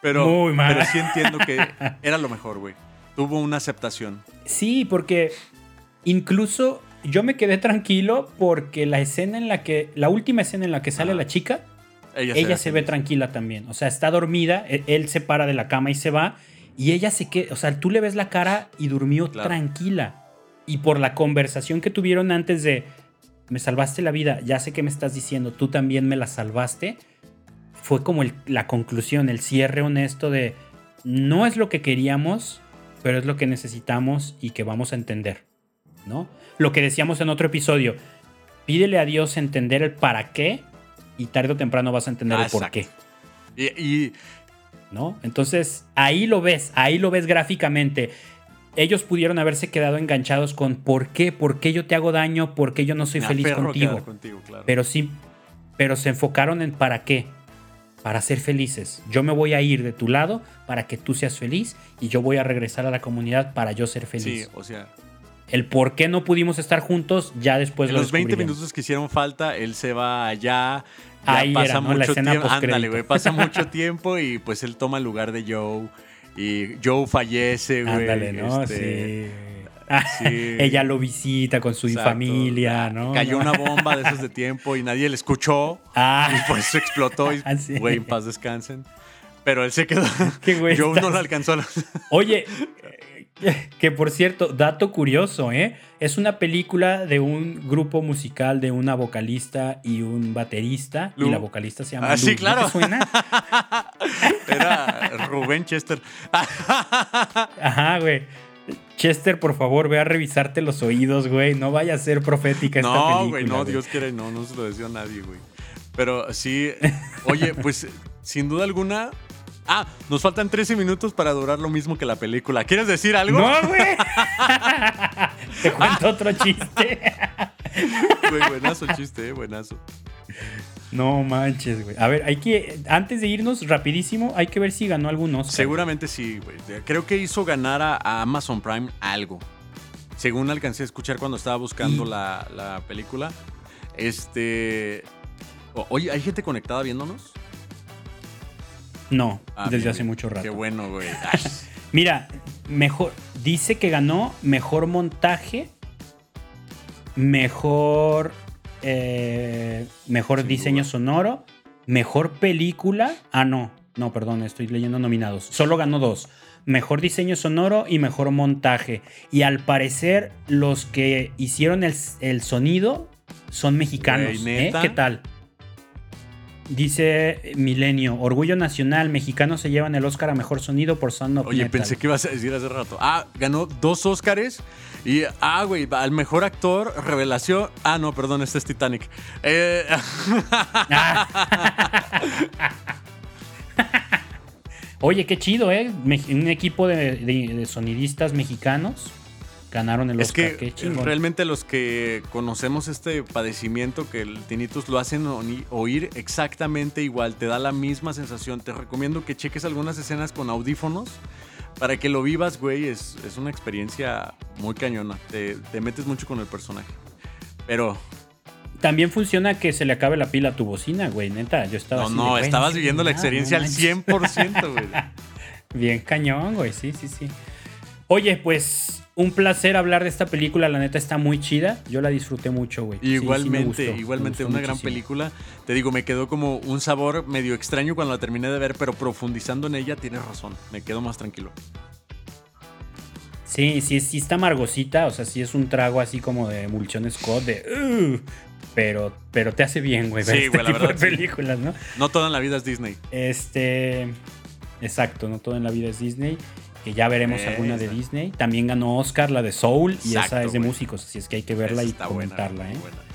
Pero, Muy mal. pero sí entiendo que era lo mejor, güey. Tuvo una aceptación. Sí, porque incluso yo me quedé tranquilo porque la escena en la que, la última escena en la que sale la chica, Ella, ella se ve tranquila también. O sea, está dormida, e- él se para de la cama y se va, y ella se queda, o sea, tú le ves la cara y durmió Claro. tranquila. Y por la conversación que tuvieron antes de, me salvaste la vida, ya sé que me estás diciendo, tú también me la salvaste, fue como el- la conclusión, el cierre honesto de, no es lo que queríamos, pero es lo que necesitamos y que vamos a entender, ¿no? Lo que decíamos en otro episodio, pídele a Dios entender el para qué y tarde o temprano vas a entender Ah, el por exacto. qué, Y, y ¿no? Entonces, ahí lo ves, ahí lo ves gráficamente. Ellos pudieron haberse quedado enganchados con ¿por qué? ¿Por qué yo te hago daño? ¿Por qué yo no soy feliz contigo? quedar contigo, claro. Pero sí, pero se enfocaron en para qué. Para ser felices. Yo me voy a ir de tu lado para que tú seas feliz y yo voy a regresar a la comunidad para yo ser sí, feliz. o sea, El por qué no pudimos estar juntos ya después en lo los 20 descubriremos. minutos que hicieron falta, él se va allá. Ya Ahí pasa era, ¿no? La mucho tiempo. Ándale, güey. Pasa mucho tiempo y pues él toma el lugar de Joe. Y Joe fallece, güey. Ándale, ¿no? este, sí. Sí. Ella lo visita con su exacto. familia, ¿no? Cayó una bomba de esos de tiempo y nadie le escuchó. Ah, Y por eso explotó. Y, Ah, güey, en paz descansen. Pero él se quedó. Qué güey Joe no lo alcanzó. a- Oye, que por cierto, dato curioso, ¿eh? Es una película de un grupo musical de una vocalista y un baterista. Lu. Y la vocalista se llama Ah, sí, claro. ¿No te suena? Era Rubén Chester. Ajá, güey. Chester, por favor, ve a revisarte los oídos, güey. No vaya a ser profética esta película. No, güey, no, Dios quiere, no, no se lo decía a nadie, güey. Pero sí, oye, pues sin duda alguna. Ah, nos faltan 13 minutos para durar lo mismo que la película. ¿Quieres decir algo? No, güey. Te cuento otro chiste. Güey, buenazo chiste, eh, buenazo. No manches, güey. A ver, hay que. Antes de irnos, rapidísimo, hay que ver si ganó algún Oscar. Seguramente sí, güey. Creo que hizo ganar a, a Amazon Prime algo. Según alcancé a escuchar cuando estaba buscando Y- la, la película. Este. Oye, ¿hay gente conectada viéndonos? No, Ah, desde bien, hace mucho rato. Qué bueno, güey. Mira, mejor. Dice que ganó mejor montaje, mejor. Eh, mejor Sin diseño duda. sonoro, mejor película. Ah, no, no, perdón, estoy leyendo nominados. Solo ganó dos. Mejor diseño sonoro y mejor montaje. Y al parecer, los que hicieron el, el sonido son mexicanos. ¿eh? ¿Qué tal? Dice Milenio, Orgullo Nacional, mexicanos se llevan el Oscar a Mejor Sonido por Sound of Oye, Metal. pensé que ibas a decir hace rato. Ah, ganó dos Óscares. Y, ah, güey, al mejor actor, revelación. Ah, no, perdón, este es Titanic. Eh, Oye, qué chido, ¿eh? Un equipo de, de- de sonidistas mexicanos ganaron el es Oscar. que qué chingón. realmente los que conocemos este padecimiento que el tinnitus lo hacen oír exactamente igual. Te da la misma sensación. Te recomiendo que cheques algunas escenas con audífonos. Para que lo vivas, güey, es, es una experiencia muy cañona. Te, te metes mucho con el personaje. Pero También funciona que se le acabe la pila a tu bocina, güey, neta. Yo estaba no, así de, no, güey, estabas viviendo la experiencia no al manches. 100%, güey. Bien cañón, güey, sí, sí, sí. Oye, pues un placer hablar de esta película, la neta está muy chida. Yo la disfruté mucho, güey. Sí, sí Igualmente, gustó, me igualmente una gran muchísimo. película. Te digo, me quedó como un sabor medio extraño cuando la terminé de ver, pero profundizando en ella tienes razón. Me quedo más tranquilo. Sí, sí, sí está amargosita, o sea, sí es un trago así como de emulsión Scott, de... Pero, pero te hace bien, güey, ver Sí, este güey, la tipo de verdad, sí. películas, ¿no? No toda en la vida es Disney. Este... Exacto, no todo en la vida es Disney. Que ya veremos alguna de. Disney. También ganó Oscar la de Soul y esa es de músicos, así es que hay que verla Esa y buena, comentarla, ¿eh? buena.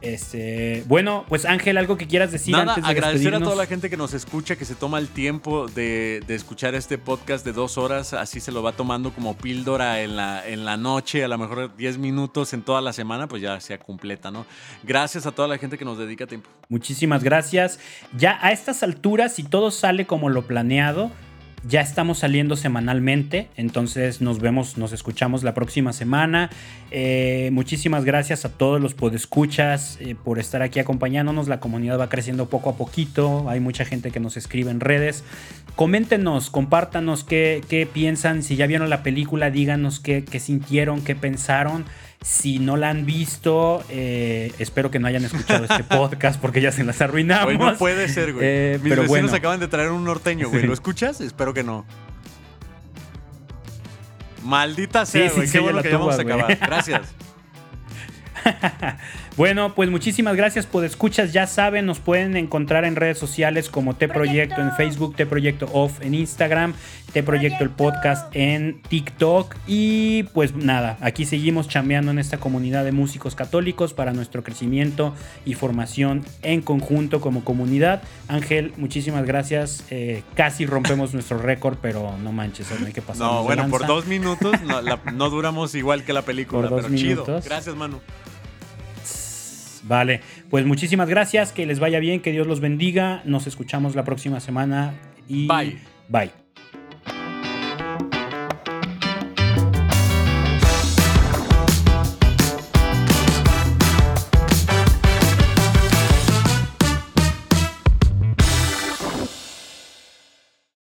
Este, bueno, pues Ángel, algo que quieras decir Nada, antes de agradecer a toda la gente que nos escucha, que se toma el tiempo de, de escuchar este podcast de dos horas, así se lo va tomando como píldora en la, en la noche, a lo mejor 10 minutos en toda la semana, pues ya sea completa, ¿no? Gracias a toda la gente que nos dedica tiempo. Muchísimas gracias. Ya a estas alturas, si todo sale como lo planeado, ya estamos saliendo semanalmente. Entonces nos vemos, nos escuchamos la próxima semana. Eh, muchísimas gracias a todos los podescuchas eh, por estar aquí acompañándonos. La comunidad va creciendo poco a poquito. Hay mucha gente que nos escribe en redes. Coméntenos, compártanos qué, qué piensan. Si ya vieron la película, díganos qué, qué sintieron, qué pensaron. Si no la han visto, eh, espero que no hayan escuchado este podcast porque ya se las arruinamos. Güey, no puede ser, güey. Eh, Mis pero vecinos bueno. acaban de traer un norteño, güey. ¿Lo escuchas? Espero que no. Maldita sea, sí, güey. sí, Qué bueno que ya vamos a acabar. Gracias. Bueno, pues muchísimas gracias por escuchas. Ya saben, nos pueden encontrar en redes sociales como T Proyecto en Facebook, T Proyecto Off en Instagram, T Proyecto el podcast en TikTok. Y pues nada, aquí seguimos chambeando en esta comunidad de músicos católicos para nuestro crecimiento y formación en conjunto como comunidad. Ángel, muchísimas gracias. Eh, casi rompemos nuestro récord, pero no manches, no hay que pasar. No, bueno, por dos minutos no, la- no duramos igual que la película, Por dos pero chido. minutos. Gracias, Manu. Vale, pues muchísimas gracias, que les vaya bien, que Dios los bendiga. Nos escuchamos la próxima semana y Bye. Bye.